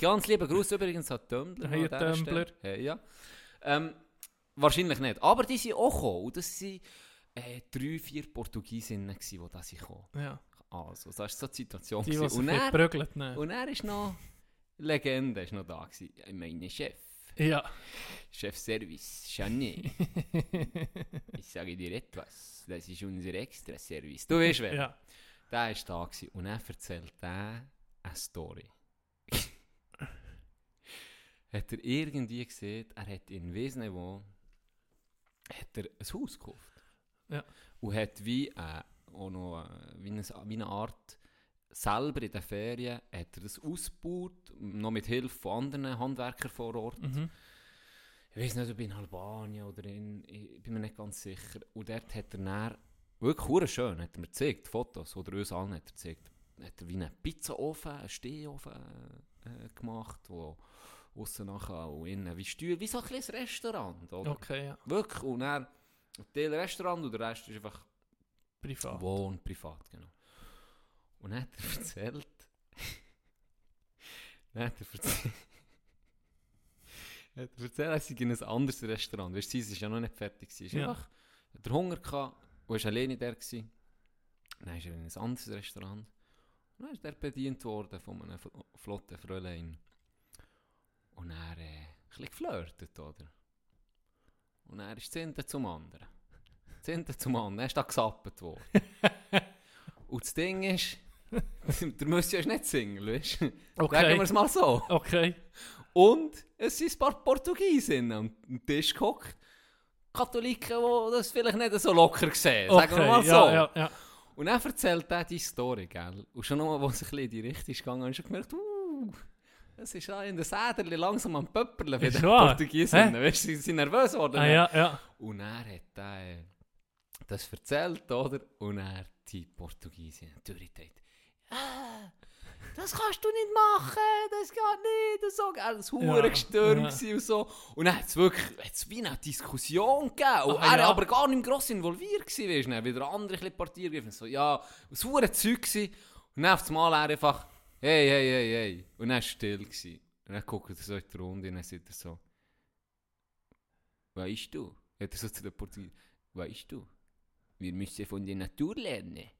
Ganz lieber Gruß übrigens an Tumbler. Hey, Tumbler. Hey, ja. Ähm, wahrscheinlich nicht. Aber die sind auch gekommen. Und das waren äh, drei, vier Portugiesinnen, die da sind gekommen. Ja. Also, das war so die Situation. Die, die und, er, nehmen. und er ist noch... Legende ist noch da gewesen. Ich meine Chef. Ja. Chef Service, Janine. ich sage dir etwas. Das ist unser Extra-Service. Du weißt wer? ja. Der war da gewesen. und er erzählt der eine Story. hat er irgendwie gesehen, er hat in Wesne wo hat er ein Haus gekauft. Ja. Und hat wie, äh, auch noch, äh, wie, eine, wie eine Art selber in den Ferien hat er das ausgebaut, noch mit Hilfe von anderen Handwerkern vor Ort. Mhm. Ich weiß nicht, ob in Albanien oder in, ich bin mir nicht ganz sicher. Und dort hat er dann, wirklich schön, hat er mir gezeigt, Fotos, oder uns allen hat er gezeigt, hat er wie einen Pizzaofen, einen Stehofen äh, gemacht, wo aussen nachher und innen wie Steuer, wie so ein kleines Restaurant, oder? Okay, ja. Wirklich, und dann ein Teil Restaurant und der Rest ist einfach Privat. Wohn, privat, genau. Und dann hat er erzählt, dann hat er erzählt, hat er erzählt, er sei in ein anderes Restaurant. Weißt du, sie war ja noch nicht fertig. Er Ja. einfach, hat er Hunger gehabt und war alleine der. Gewesen. Dann ist er in ein anderes Restaurant. Und dann ist er bedient worden von einem fl- flotten Fräulein. Und er äh, ein bisschen geflirtet, oder? Und er ist eine zum anderen. Eine zum anderen. Er ist da gesappt worden. Und das Ding ist, der Müssi ist nicht Single, weißt du? Okay. Sagen wir es mal so. Okay. Und es sind ein paar Portugiesen am Tisch gehockt. Katholiken, die das vielleicht nicht so locker sehen, sagen wir okay. mal so. Ja, ja, ja. Und dann erzählt er die Story, gell? Und schon nochmal, ein bisschen in die Richtung gegangen, habe ich schon gemerkt, uh, es ist in den Säderli langsam am Pöpperle Ist den? Portugiesen. Hä? Weißt du, sie sind nervös geworden. Ah, ja, ja. Und er hat äh, das erzählt, oder? Und er, die Portugiesin, durchgedreht. Ah, das kannst du nicht machen, das geht nicht. Und so, gell, das hure Ja, und so. Und dann hat es wirklich hat's wie eine Diskussion gegeben. Und Ah, er ja. aber gar nicht gross involviert gewesen, weißt. Dann wieder andere ein bisschen Partie gegriffen. So, ja, es war hure Zeug gewesen. Und dann auf einmal er einfach, hey, hey, hey, hey. Und dann war es still. Gewesen. Und dann guckt er so in die Runde und dann sieht er so, Weißt du, hat er so zu der Portugiesen, weißt du, wir müssen von der Natur lernen.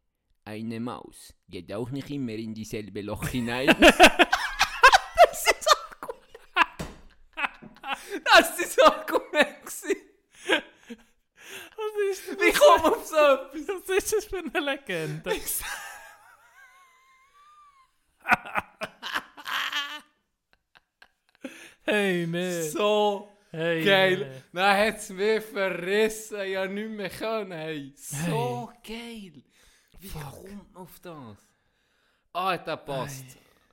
Eine Maus geht auch nicht immer in dieselbe Loch hinein. das ist auch gut. Das ist Argument. gewesen. Was ist das? Wie kommt man auf so etwas? Was ist das für eine Legende? Hey, nee. So hey, geil. Dann hat es mich verrissen, ich konnte nicht mehr können. Hey. So geil. Wie kommt man auf das? Ah, der passt.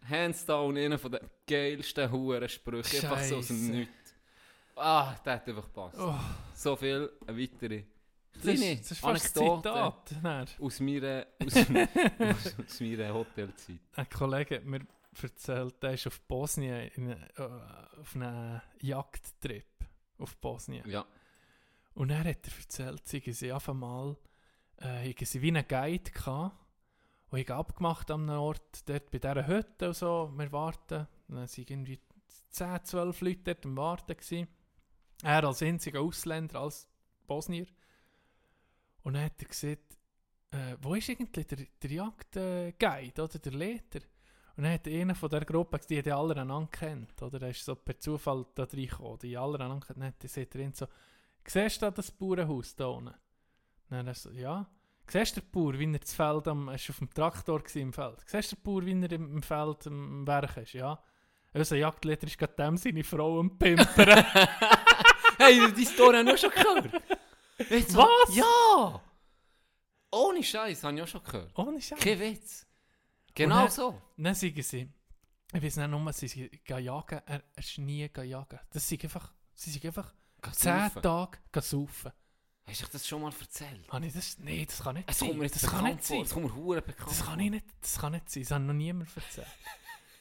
Hands down, einer von den geilsten Hurensprüchen. Einfach so aus dem. Nichts. Ah, der hat einfach gepasst. Oh, So viel, eine weitere das, kleine ist, das ist fast ein Anekdote Zitat. Aus meiner, aus, aus, aus meiner Hotelzeit. Ein Kollege hat mir erzählt, der ist auf Bosnien in, äh, auf einem Jagdtrip auf Bosnien. Ja. Und er hat er erzählt, sie sie auf einmal äh, sie wie einen Guide gehabt und ich abgemacht am Ort, dort bei dieser Hütte und so, wir warten. Und dann sind irgendwie 10, 12 Leute dort am Warten gewesen. Er als einziger Ausländer, als Bosnier. Und dann hat er gesagt, äh, wo ist eigentlich der, der Jagdguide oder der Leiter? Und dann hat einer von der Gruppe, die die alle einander kennt, oder? Er ist so per Zufall da reingekommen, die alle einander kennt. Dann hat er so, siehst du da das Bauernhaus da unten? Dann er so, ja. Siehst du den Bauer, wie er das Feld am, war auf dem Traktor gewesen im Feld. Siehst du den Bauer, wie er im, Feld am Werk ist? Ja. Also Jagdleiter ist gerade dem seine Frau am Pimpern. Hey, die Story habe ich auch schon gehört. Jetzt so- Was? Ja! Ohne Scheiß habe ich auch schon gehört. Ohne Scheiß. Kein Witz. Genau dann- so. Dann sagen sie, ich weiß nicht nur, sie sind jagen, er, ist nie jagen. Das sind einfach, sie sind einfach zehn. Tage saufen. Hast du dich das schon mal erzählt? Habe ich das? Nein, das kann nicht Es sein. mir das kann nicht sein. Es kommt mir bekannt Das kann, ich nicht, das kann nicht sein. Das hat noch niemand erzählt.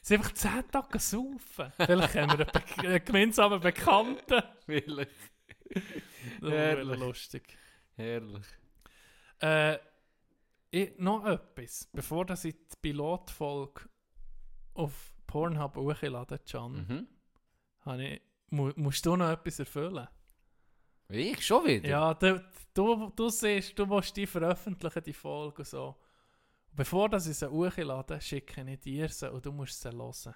Sie einfach zehn Tage saufen. Vielleicht haben wir einen, Be einen gemeinsamen Bekannten. Wirklich. Das wäre lustig. Herrlich. Äh, ich, noch etwas. Bevor das ich die Pilotfolge auf Pornhub hochlade, Can, Mhm. ich, mu musst du noch etwas erfüllen. Ich? Schon wieder? Ja, du, du, du siehst, du willst die veröffentlichen, die Folge so. Bevor das ich sie hochlade, schicke ich dir sie und du musst sie hören.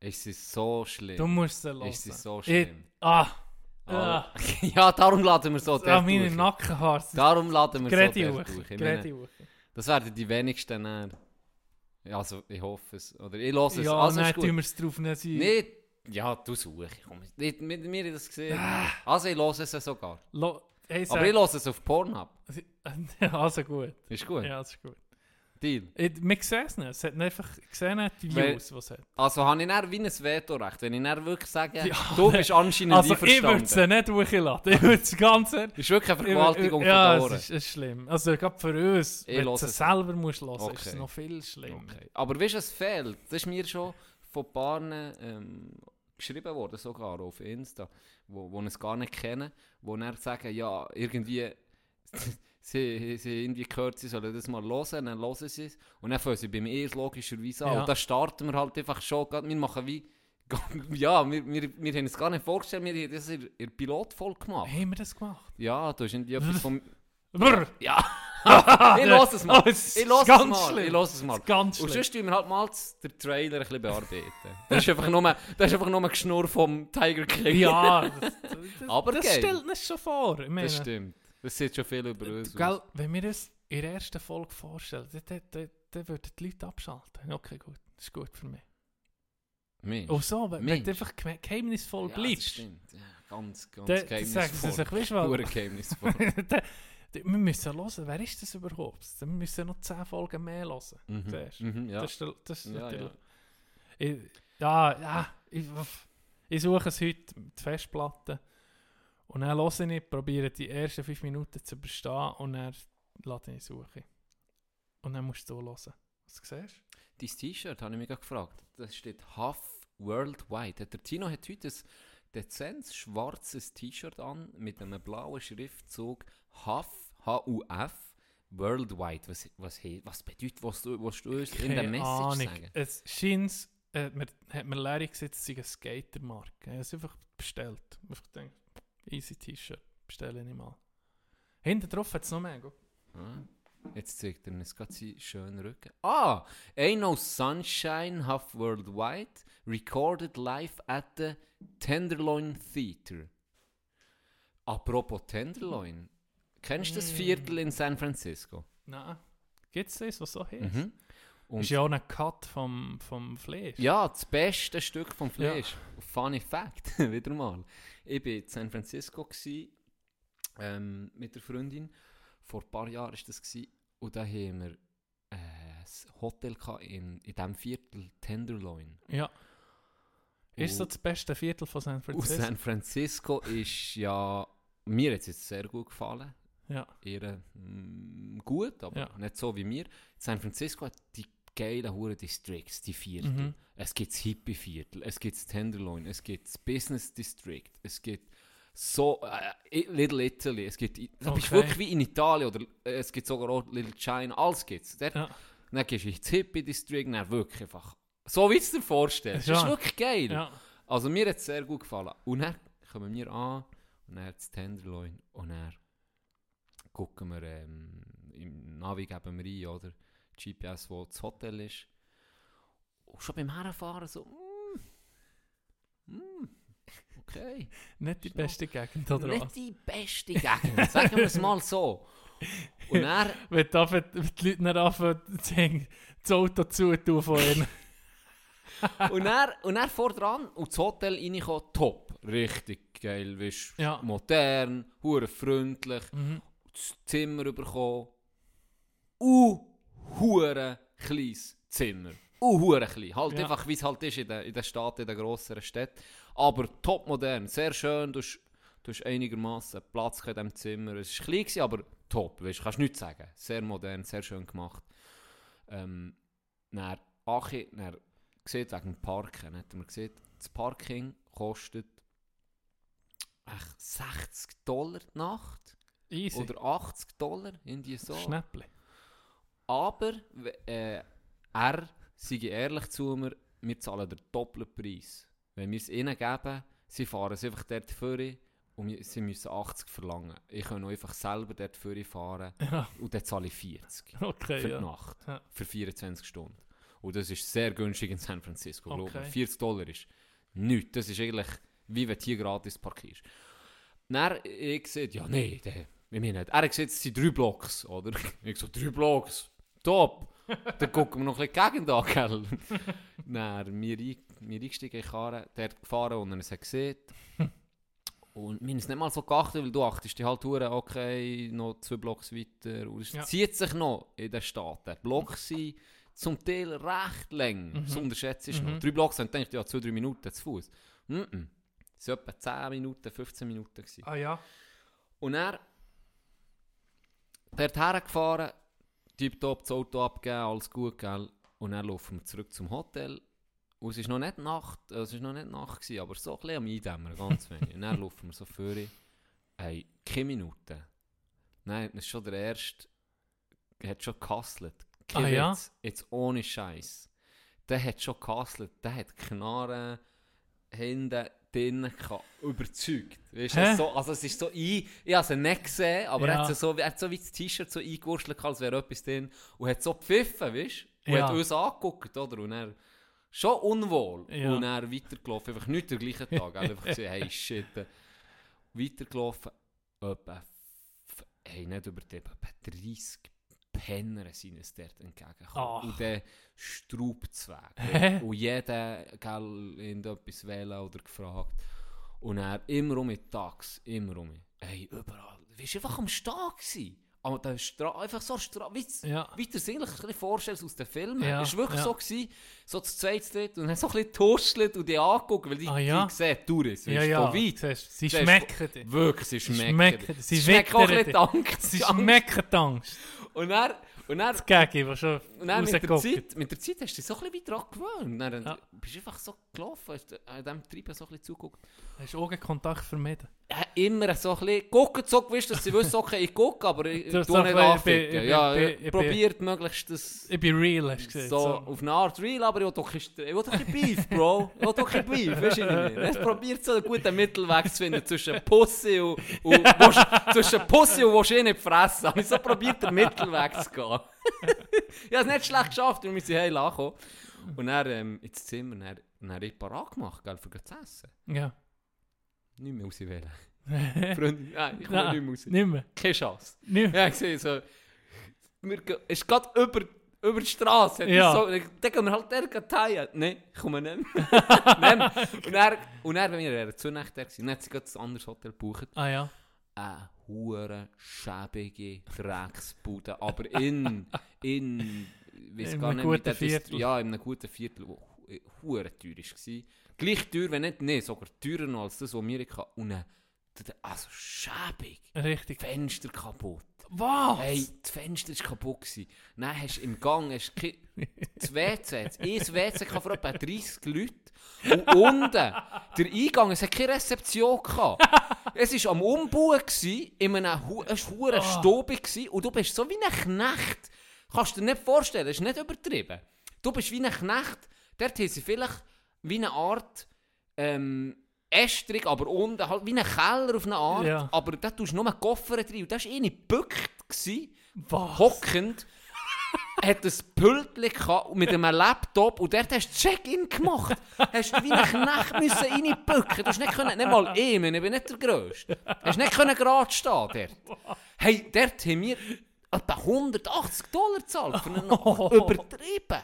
Es ist so schlimm. Du musst sie hören. Es ist so Ich, schlimm. ah, Ah. ja, darum laden wir so ah, dort meine durch. Nackenhaare sind Darum laden wir gerade so durch. Ich meine. Das werden die wenigsten näher. Ja, also, ich hoffe es. Oder ich höre es. Ja, also, nein, tun wir es drauf nicht. Nicht. Ja, du nicht, mit mir das gesehen. Ah. Also, ich höre es sogar. Lo hey, Aber ich höre es auf Pornhub. sag- also gut. Ist gut. Ja, das ist gut. Deal. Ich, wir sehen es nicht. Es hat einfach ich sehe nicht die Views, die es hat. Also, habe ich dann wie ein Vetorecht. Wenn ich dann wirklich sage, Ja, du bist anscheinend Also ich würde einverstanden. sie nicht hochladen. Ich würde es ganz ehrlich... ist wirklich eine Vergewaltigung ja, von es ist, es ist schlimm. Also gerade für uns, Ich wenn du es. selber musst hören, ist es Okay. noch viel schlimmer. Okay. Aber weißt du, es fehlt. Das ist mir schon von ein paar ähm, geschrieben worden, sogar auf Insta, wo, wo es gar nicht kennen, wo dann sagen, ja, irgendwie, sie, sie irgendwie gehört, sie sollen das mal hören, dann hören sie es. Und dann fangen sie bei mir logischerweise an. Ja. Und da starten wir halt einfach schon, wir machen wie, ja, wir, wir, wir haben es gar nicht vorgestellt, wir haben das in in der Pilotfolge gemacht. Haben wir das gemacht? Ja, du hast irgendwie etwas vom... Brrr. Ja, ich lasse es mal. Oh, es Ich lasse es mal. schlimm. Ich lasse es mal. Ganz Und sonst tun wir halt mal den Trailer ein bisschen bearbeiten. Das ist einfach nur, das ist einfach nur ein Geschnurr vom Tiger King. Ja, das, das, Aber das geil. stellt uns schon vor. Ich meine, Das stimmt. Das sieht schon viel über uns Gell, aus. wenn wir uns in der ersten Folge vorstellen, dann, dann, dann, würden die Leute abschalten. Okay, gut. Das ist gut für mich. Mensch. Und so, wenn, wenn du einfach geheimnisvoll ja, das bleibst, stimmt. Ja, ganz, ganz dann, dann sagen sie geheimnisvoll. sich, weißt du was? geheimnisvoll. Wir müssen hören, wer ist das überhaupt? Wir müssen noch 10 Folgen mehr hören. Mhm. Siehst? Mhm, ja. Das ist, der- das ist Ja, natürlich... ja. Ich, Ja, ja, ich, ich suche es heute, die Festplatte. Und dann höre ich, probiere die ersten fünf Minuten zu überstehen und dann lade ich suche. Und dann musst du so hören. Was du siehst? Dein T-Shirt habe ich mich gefragt. Das steht Huff Worldwide. Der Tino hat heute ein dezent schwarzes T-Shirt an mit einem blauen Schriftzug Huff, H-U-F, Worldwide. Was, was, was bedeutet, was du, was du uns in der Message Ahnung. sagen? Es scheint, äh, mir, hat mir Larry gesagt, es sei eine Skatermarke. Ich habe es einfach bestellt. Einfach gedacht, easy T-Shirt, bestelle ich mal. Hinten drauf hat es noch mehr. Ah, Jetzt zeigt er uns gerade seinen schönen Rücken. Ah! Ain't No Sunshine Huff Worldwide, recorded live at the Tenderloin Theater. Apropos Tenderloin, kennst du das Mm. Viertel in San Francisco? Nein. Gibt es das, was so heißt? Mhm. Und Ist ja auch ein Cut vom, vom Fleisch. Ja, das beste Stück vom Fleisch. Funny Fact, wieder mal. Ich war in San Francisco gsi, ähm, mit der Freundin. Vor ein paar Jahren war das. Gewesen, und da haben wir äh, ein Hotel in, in diesem Viertel Tenderloin. Ja. Ist Und- so das beste Viertel von San Und Francisco? San Francisco ist ja... Mir hat es jetzt sehr gut gefallen. Ja. Eher mm, gut, aber Ja. nicht so wie mir. San Francisco hat die geilen Hure Districts, die Viertel. Mhm. Es gibt das Hippie-Viertel, es gibt das Tenderloin, es gibt das Business District, es gibt so äh, I- Little Italy, es gibt, da bist Okay. wirklich wie in Italien oder äh, es gibt sogar auch Little China, alles gibt's. Dort, Ja. Dann gehst du ins Hippie District, dann wirklich einfach, so wie du es dir vorstellst. Das Ja. ist wirklich geil. ja. Also mir hat es sehr gut gefallen. Und dann kommen wir an und dann das Tenderloin und dann gucken wir ähm, im Navi geben wir ein, oder? GPS, wo das Hotel ist. Und schon beim Herfahren so, mm, mm, okay. Nicht die beste Gegend, oder Nicht was? die beste Gegend, sagen wir es mal so. Und dann, Wenn die, wenn die Leute dann anfangen, das Auto zu tun von ihnen. und dann, und dann vor dran und das Hotel reinkommen, top. Richtig geil, weißt, Ja. modern, hure freundlich. Mhm. Das Zimmer bekommen. Uh, hure kleines Zimmer. Uh, hure klein. Halt Ja. einfach, wie es halt ist in den, in den Staaten, in den grösseren Städten. Aber top modern, sehr schön. Du hast, du hast einigermaßen Platz in diesem Zimmer. Es war klein, gewesen, aber top. Weißt, kannst nichts sagen. Sehr modern, sehr schön gemacht. Ähm, dann, Achi, dann, gesehen wegen dem Parken, hat mir gesehen, das Parking kostet echt 60 Dollar die Nacht. Easy. Oder 80 Dollar, irgendwie so. Schnäppli. Aber äh, er, sei ehrlich zu mir, wir zahlen den doppelten Preis. Wenn wir es ihnen geben, sie fahren es einfach dort vorne und sie müssen 80 verlangen. Ich kann auch einfach selber dort vorne fahren Ja, und dann zahle ich 40 okay, für die ja. Nacht. Ja. Für 24 Stunden. Und das ist sehr günstig in San Francisco. Okay. 40 Dollar ist nichts. Das ist eigentlich, wie wenn du hier gratis parkierst. Dann, ich gesagt, ja, nee, der, ich meine nicht. Er hat gesagt, es sind drei Blocks, oder? Ich so, drei Blocks, top. Dann gucken wir noch ein bisschen Gegend an, gell? Dann, wir, wir eingestiegen in die Karre, der hat gefahren und er es gesehen. Und wir haben es nicht mal so geachtet, weil du achtest die halt hure, okay, noch zwei Blocks weiter. Und es Ja. zieht sich noch in den Staaten. Der Block sind zum Teil recht lang. Mhm. Das unterschätzt ist Mhm. noch. Drei Blocks, ich dachte, ja, zwei, drei Minuten zu Fuß. -mm. Es waren etwa 10 Minuten, 15 Minuten. Gewesen. Ah ja. Und er dort hergefahren, tiptop das Auto abgegeben, alles gut, gell? Und dann laufen wir zurück zum Hotel. Und es ist noch nicht Nacht, äh, es ist noch nicht Nacht gewesen, aber so ein bisschen am Eindämmern, ganz wenig. Und dann laufen wir so vor, hey, keine Minute. Nein, das ist schon der erste, hat schon gehustelt. Kein Ah, ja? Witz, jetzt ohne Scheiß. Der hat schon gehustelt, der hat Knarren hinten gehabt, überzeugt. Weißt, Hä? so, also es ist so ein, ich habe es nicht gesehen, aber er Ja. hat es so, er hat so wie das T-Shirt so eingewurschtelt, als wäre etwas drin und hat so gepfiffen, weißt du? Und Ja. hat uns angeguckt, oder? Und er schon unwohl. Ja. Und er weitergelaufen, einfach nicht den gleichen Tag. einfach gesehen, hey shit. Weitergelaufen, etwa, hey, nicht übertrieben, etwa 30 Penner sind es dort entgegengekommen. Und der Straubzweig. Hä? Und jeder, gell, irgendetwas wählen oder gefragt. Und er immer um mit Tax, immer um. Hey, überall. Du warst einfach am gewesen. Aber der Stra einfach so Stra wie, Ja. wie du es eigentlich ein bisschen vorstellst aus den Filmen. Ja, Es war wirklich ja. so, gewesen, so zu zweit dort und dann so ein bisschen tuschelt und die anguckt, weil die, Ah, ja. die sehen Ja, weißt, ja. von weit. Siehst, sie schmecken dich. Wirklich, sie schmecken. schmecken, sie schmecken auch ein bisschen Dank. Sie schmecken die Angst. Und dann, und dann, Das Gegi, was schon und dann mit, der. Zeit, mit der Zeit hast du dich so ein bisschen dran gewöhnt. Dann Ja. bist du einfach so gelaufen, hast an diesem Treiben so ein bisschen zugeguckt. Hast du Augenkontakt vermieden? Ja, immer so ein bisschen gucken, so gewiss, dass sie wissen, okay, ich gucke, aber ich Du hast tu so nicht anficken. ich Ja, ich bin- ich probiert möglichst das... Ich bin real, hast du So, gesagt. So. auf eine Art real, aber ich will doch ein ich Beef, Bro. Ich will doch ein Beef, weißt du, was ich? Es probiert so einen guten Mittelweg zu finden zwischen Pussy und... und zwischen Pussy und willst eh nicht fressen. Ich so probiert, den Mittelweg zu gehen. Ich habe es nicht schlecht geschafft, wir sind heil angekommen. Und dann ähm, ins Zimmer, dann, dann ich parat gemacht, gell, für zu essen. Ja. Nicht mehr auswählen. Freunde, nein, ich komme nicht mehr raus. Nicht mehr. Keine Chance. Nicht mehr. Ja, ich sehe so. Wir, es ist gerade über, über die Straße. Ja. So, dann gehen wir halt der teilen. Nein, ich komme nicht mehr. Und er, und er, wenn wir in zu Nacht da waren, dann hat sie gerade ein anderes Hotel gebucht. Ah ja. Eine hure schäbige Drecksbude. Aber in, in, weiß gar nicht, guten das. Ja, in einem guten Viertel, wo hu- hure teuer war. Gleich teuer, wenn nicht, nee, sogar teurer noch als das, was hatten. Und dann, also schäbig. Richtig. Fenster kaputt. Was? Hey, das Fenster war kaputt. Gewesen. Dann hast du im Gang hast das WC. Ein WC kann für etwa 30 Leute. Und unten, der Eingang, es hat keine Rezeption gehabt. Es war am Umbauen, gewesen, in einem Hu es war hure stobig gewesen, und du bist so wie ein Knecht. Kannst du dir nicht vorstellen, das ist nicht übertrieben. Du bist wie ein Knecht. Dort haben sie vielleicht wie eine Art ähm, Ästrig, aber unten halt wie ein Keller auf eine Art. Ja. Aber da tust du nur einen Koffer drin. Und da war eh nicht gebückt, hockend. hat ein Pultchen gehabt mit einem Laptop und dort hast du Check-in gemacht. hast du wie ein Knecht müssen reinbücken. Du hast nicht können, nicht mal ich, ich bin nicht der Grösste. Hast nicht können gerade stehen dort. Hey, dort haben wir etwa 180 Dollar gezahlt für eine Nacht. Übertrieben.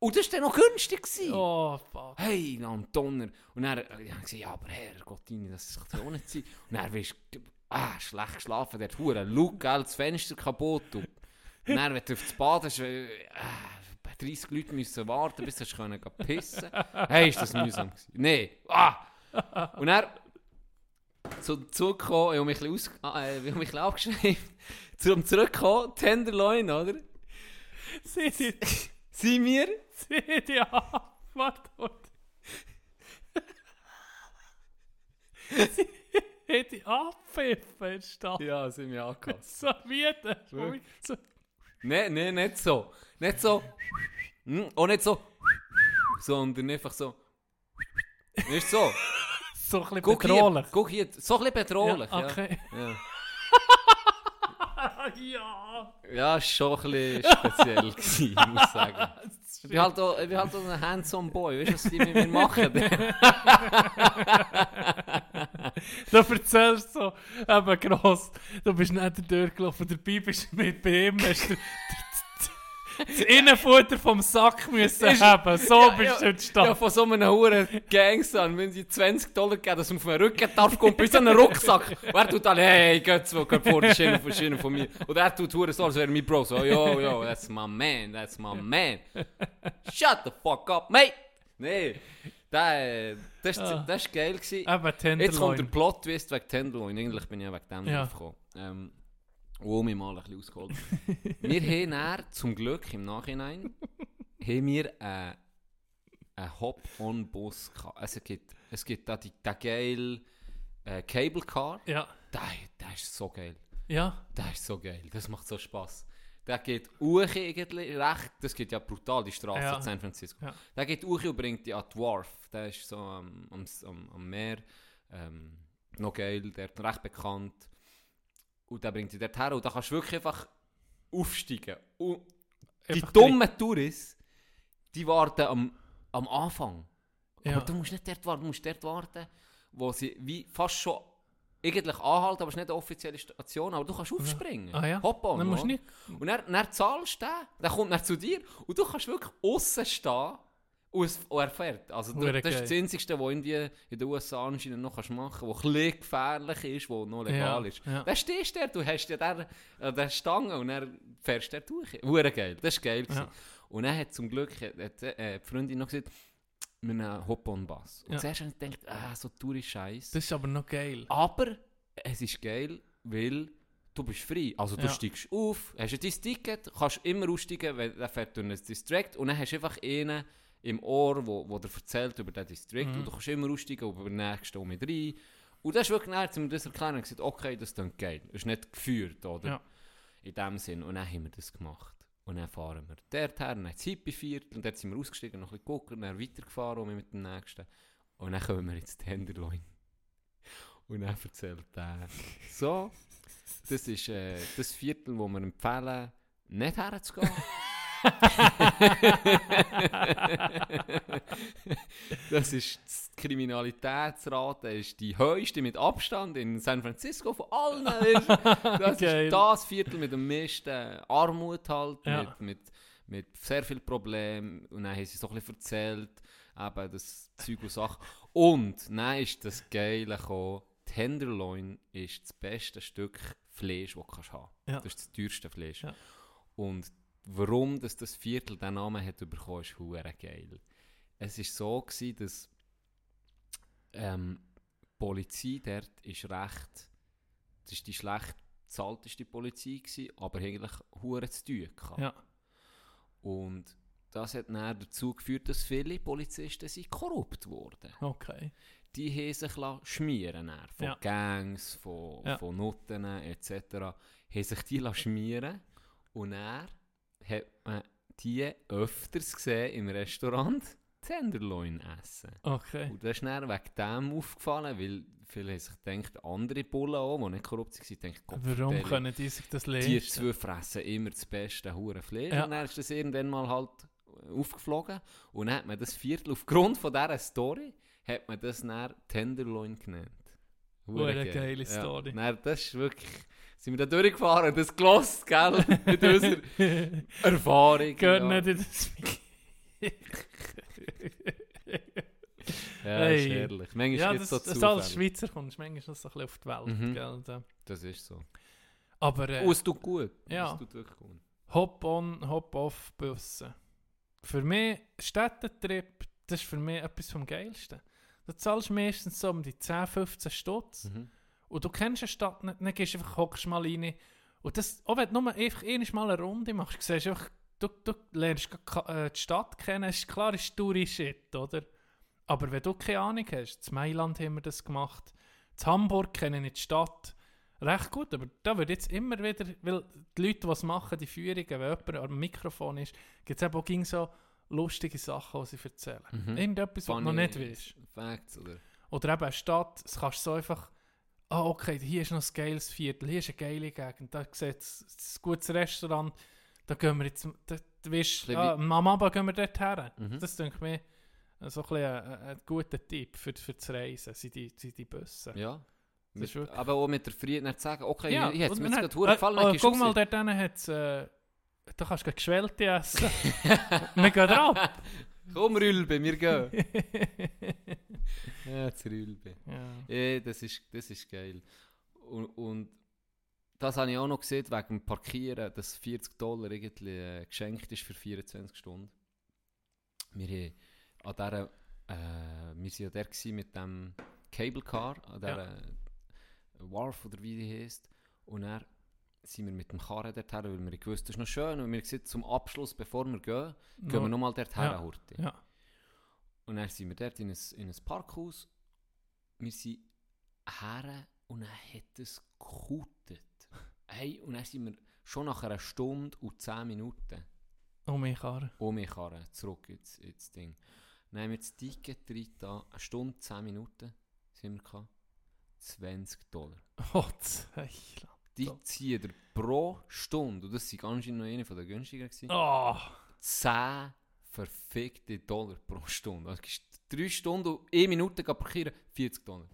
Und das war dann noch günstig. Gewesen. Oh, fuck. Hey, am Donner. Und dann äh, ich habe gesagt, ja, aber Herr Gott, das kann doch nicht sein. Und dann wirst du ah, schlecht geschlafen, der hat hure Luke, gell, das Fenster kaputt. Und dann, wenn du auf das Bad hast, äh, bei 30 Leute müssen warten, bis du können pissen Hey, ist das mühsam gewesen. Nee. Ah! Und dann zum Zug gekommen, ich habe mich ein bisschen, aus, ah, äh, ich mich ein abgeschrieben. Zum Zurückkommen, Tenderloin, oder? Die, Sind wir? Warte. Sieh die abpfiffen in Stadt. Ja, sind wir angehört. So wieder. Wirklich? So, Nein, nein, nicht so. Nicht so. Hm, auch nicht so. Sondern einfach so. Nicht so. so ein bisschen Guck bedrohlich. hier, guck hier. So ein bisschen bedrohlich. Ja, Ja, okay. ja. ja. ja. ist schon ein bisschen speziell gewesen, muss ich sagen. Ich bin halt auch, ich bin halt auch ein handsome Boy. Weißt du, was die mit mir machen? Du erzählst so, eben gross, du bist nicht durchgelaufen, dabei bist du mit bei ihm, hast du das Innenfutter vom Sack müssen Ist- haben, so Ja, bist ja, du der ja, Stadt. von so einem hohen Gangster, an, wenn sie 20 Dollar geben, dass man auf den Rücken darf, kommt bis an einen Rucksack. Und er tut dann, hey, Götz, wo geht vor, die Schiene von Schiene von mir. Und er tut hure so, als wäre mein Bro. So, yo, yo, that's my man, that's my man. Shut the fuck up, mate. Nee, das, äh, das, ist, Ah. geil gewesen. Eben Jetzt kommt der. Plot-Twist wegen Tenderloin. Eigentlich bin ich ja wegen dem Ja. draufgekommen. Ähm, wo mich mal ein bisschen ausgeholt. wir haben dann, zum Glück im Nachhinein, haben wir äh, einen Hop-on-Bus gehabt. Es gibt, es gibt da die, den geil äh, Cable Car. Ja, Der, der ist so geil. ja, Der ist so geil. Das macht so Spaß. Der geht hoch eigentlich recht, das geht ja brutal, die Straße Ja. in San Francisco. Ja. Der geht hoch und bringt die an Dwarf. Der ist so am, am, am, am Meer. Ähm, noch geil, der ist recht bekannt. Und der bringt die dort her und da kannst du wirklich einfach aufsteigen. Und die Einfach dummen Touristen, die warten am, am Anfang. Ja. Aber du musst nicht dort warten, du musst dort warten, wo sie wie fast schon eigentlich anhalten, aber es ist nicht eine offizielle Station, aber du kannst aufspringen. Ah ja? Hop on. Dann musst du oder? nicht. Und dann, dann zahlst du den, dann kommt er zu dir und du kannst wirklich außen stehen Und, er fährt. Also das ist geil. das Einzige, was in den USA anscheinend noch kannst machen kannst, was ein bisschen gefährlich ist, was noch legal Ja, ist. ja. Dann stehst du der, du hast ja der, der Stange und dann fährst du durch. Hure geil, das war geil. Ja. Und dann hat zum Glück hat, äh, die Freundin noch gesagt, wir nehmen Hop-on-Bass. Und Ja. zuerst habe ich gedacht, ah, so tour Scheiß. Das ist aber noch geil. Aber es ist geil, weil du bist frei. Also du Ja. steigst auf, hast ein dein Ticket, kannst immer aussteigen, wenn der fährt durch ein District und dann hast du einfach einen im Ohr, wo, wo dir erzählt über den District Mhm. und du kannst immer aussteigen und über den nächsten mit rein. Und das ist wirklich näher, zu mir das erklären und gesagt, okay, das ist dann geil. Das ist nicht geführt, oder? Ja. In dem Sinn. Und dann haben wir das gemacht. Und dann fahren wir dort her, dann ins Hippie-Viertel und dort sind wir ausgestiegen, noch ein bisschen geguckt und dann weitergefahren und mit dem nächsten. Und dann kommen wir ins Tenderloin. Und dann erzählt er, so, das ist äh, das Viertel, wo wir empfehlen, nicht herzugehen. das ist die Kriminalitätsrate ist die höchste mit Abstand in San Francisco von allen. Das ist das Viertel mit dem meisten Armut halt, Ja. mit, mit, mit sehr viel Problemen. Und dann haben sie so ein bisschen erzählt, eben das Zeug und Sachen. Und dann ist das Geile gekommen, Tenderloin ist das beste Stück Fleisch, das du kannst haben Ja. Das ist das teuerste Fleisch. Ja. Und warum das, das Viertel den Namen hat bekommen, ist hure geil. Es war so, gewesen, dass ähm, die Polizei dort ist recht, das ist die schlecht bezahlteste Polizei gewesen, aber eigentlich hure zu tun gehabt. Ja. Und das hat dann dazu geführt, dass viele Polizisten sind korrupt wurden. Okay. Die haben sich lassen schmieren dann, von Ja. Gangs, von, Ja. von Nutten etc. haben sich die lassen schmieren und dann hat man die öfters gesehen im Restaurant Tenderloin essen. Okay. Und das ist dann wegen dem aufgefallen, weil viele haben sich gedacht, andere Bullen auch, die nicht korrupt waren, denken, Gott, Warum vertelle, können die sich das die leisten? zwei fressen immer das beste hure Fleisch. Ja. Und dann ist das irgendwann mal halt aufgeflogen. Und dann hat man das Viertel, aufgrund von dieser Story, hat man das dann Tenderloin genannt. Hure geil. geile Story. Dann, das ist wirklich... Sind wir da durchgefahren, das gelost, gell? Mit unserer Erfahrung. Geht ja. nicht in das Ja, ist Hey. ehrlich. Manchmal Ja, das, so das als. Schweizer kommst du manchmal noch so ein bisschen auf die Welt. Mhm. Gell? Da. Das ist so. Aber äh, Oh, es tut gut. Ja. Es tut wirklich gut. Hop-on, Hop-off-Bussen. Für mich, Städtetrip, das ist für mich etwas vom Geilsten. Du zahlst meistens so um die 10, 15 Stutz. Mhm. Und du kennst eine Stadt nicht, dann gehst du einfach, hockst mal rein. Und das, auch wenn du nur einfach mal eine Runde machst, siehst du einfach, du, du lernst äh, die Stadt kennen, ist klar, ist Touri-Shit, oder? Aber wenn du keine Ahnung hast, in Mailand haben wir das gemacht, in Hamburg kennen ich die Stadt recht gut, aber da wird jetzt immer wieder, weil die Leute, die es machen, die Führungen, wenn jemand am Mikrofon ist, gibt es eben auch ging so lustige Sachen, die sie erzählen. Mhm. Irgendetwas, was du noch nicht weißt. Facts, oder? Oder eben eine Stadt, das kannst du so einfach, ah okay, hier ist noch ein geiles Viertel, hier ist eine geile Gegend, da sieht ein gutes Restaurant, da gehen wir jetzt, da, du weißt, ah, am Abend gehen wir dort her. Mhm. Das denke ich mir so ein, ein, ein guter Tipp für, für das Reisen, sind die, sind die Busse. Ja. Mit, aber auch mit der Frieden zu sagen, okay, Ja, ich hätte und mir jetzt hat- gerade gefallen, äh, äh, Guck mal, dort hinten hat's, äh, da kannst du Geschwellte essen. wir gehen drauf. Komm, Rülbe, wir gehen. ja, zu Rülbe. ja. Ja, das ist, das ist geil. Und, und das habe ich auch noch gesehen, wegen dem Parkieren, dass 40 Dollar irgendwie äh, geschenkt ist für 24 Stunden. Wir, an dieser, äh, wir waren ja der mit dem Cable Car, an dieser Wharf oder wie die heisst. Und dann sind wir mit dem Karren dorthin, weil wir gewusst, das ist noch schön. Und wir gesagt, zum Abschluss, bevor wir gehen, gehen wir nochmal dorthin, Ja. Horti. Ja. Und dann sind wir dort in ein, in ein Parkhaus. Wir sind her und dann hat es gekutet. Hey, und dann sind wir schon nach einer Stunde und 10 Minuten Oh, mein Karre. um mich fahren, zurück ins, ins Ding. Dann haben wir das Ticket drin, da, eine Stunde, 10 Minuten sind wir gehabt. 20 Dollar. Oh, Zeichler. Die So. ziehen dir pro Stunde, und das war anscheinend noch eine von der günstigeren, gewesen, Oh. 10 verfickte Dollar pro Stunde. Also, du gehst 3 Stunden und 1 Minute parkieren, 40 Dollar.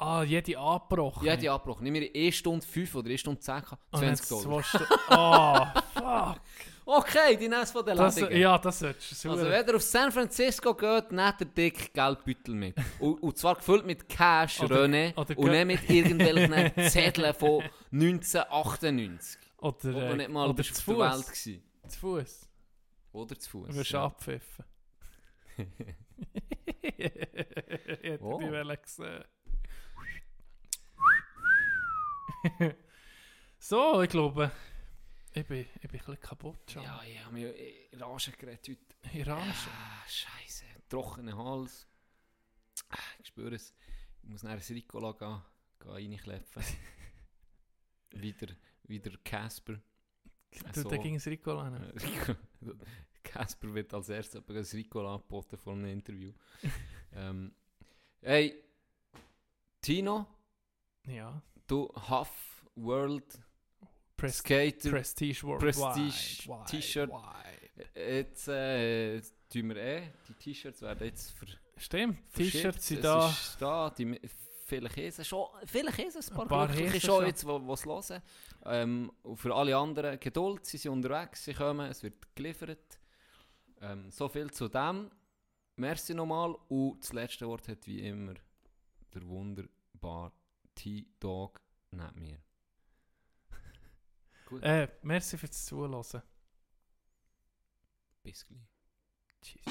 Ah, jede abgebrochen. Ja, die abgebrochen. Nicht mehr 1 Stunde 5 oder 1 Stunde 10, gehabt, Und 20 jetzt Dollar. Ah, fuck. Okay, die Nase von der Das, Ladungen. ja, das solltest du Also wenn ihr auf San Francisco geht, nehmt ihr dick Geldbeutel mit. Und, und zwar gefüllt mit Cash, Oder- René, oder und nicht mit irgendwelchen Zetteln von 1998. Oder, äh, nicht mal oder zu der Welt Fuß. gewesen. Zu Fuß. Oder zu Fuß. Du wirst ja. abpfiffen. ich hätte Oh. die gesehen. So, ich glaube, ich bin, ich bin ein bisschen kaputt schon. Ja, ich habe mich in Rage geredet heute. Iran Ah, Scheiße, trockener Hals. Ich spüre es. Ich muss nachher ein Ricola gehen, gehen reinklepfen. wieder, wieder Casper. Du, so. da ging es Rico an. Casper wird als erstes ein Ricola angeboten vor einem Interview. ähm, hey, Tino, Ja. Du Huff World Pres Skater. Prestige World. Prestige T-Shirt. wide. Jetzt äh, tun wir eh, die T-Shirts werden jetzt ver Stimmt. T-Shirts sind da. Ist da die, vielleicht ist es schon, vielleicht ist es ein paar, Ein paar Glückliche schon, schon. jetzt, die es hören. Ähm, und für alle anderen Geduld, sie sind unterwegs, sie kommen, es wird geliefert. Ähm, so viel zu dem. Merci nochmal. Und das letzte Wort hat wie immer der wunderbare T-Dog neben mir. Gut, Äh, merci fürs Zuhören. bis gleich. Tschüss.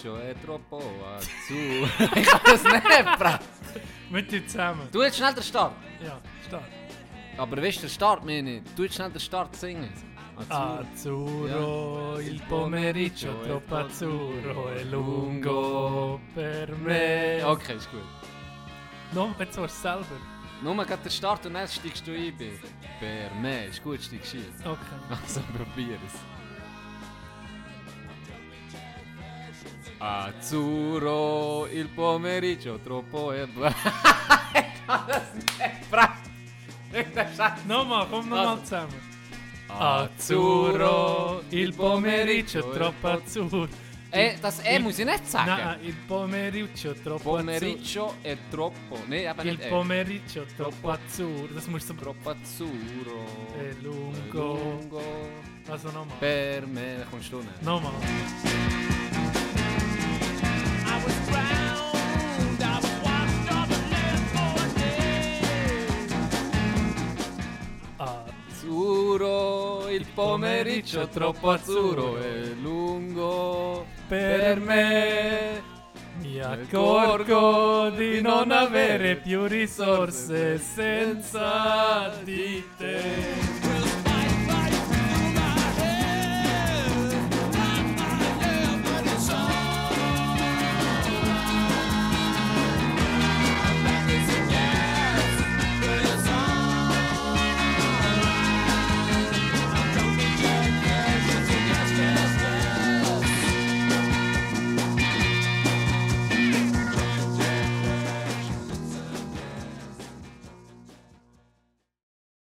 Pomeriggio è troppo azzurro. ich kann das nicht, Brett. Mit dir zusammen. Du jetzt schnell den Start. Ja, start. Aber weißt du, den Start meine ich? Du jetzt schnell den Start singen. Azzurro. Azzurro, il pomeriggio troppo azzurro è lungo per me. Okay, ist gut. No, jetzt warst du selber. Nur gerade den Start und dann steigst du ein. Per me, ist gut, steigst du ein. Okay. Also probier es. Azzurro, il pomeriggio troppo è... ich kann das nicht, Brett. Ich kann das Nochmal, komm nochmal Also. zusammen. Azzurro, il pomeriggio troppo azzurro. Eh, das E muss ich nicht sagen. Nein, il pomeriggio troppo azzurro. Pomeriggio è troppo. Nein, eben Il nicht E. pomeriggio troppo azzurro. Das musst du... Troppo azzurro. È È lungo. lungo. Also nochmal. Per me, da kommst du nicht. Nochmal. Azzurro, il pomeriggio troppo azzurro è lungo per me. Mi accorgo di non avere più risorse senza di te.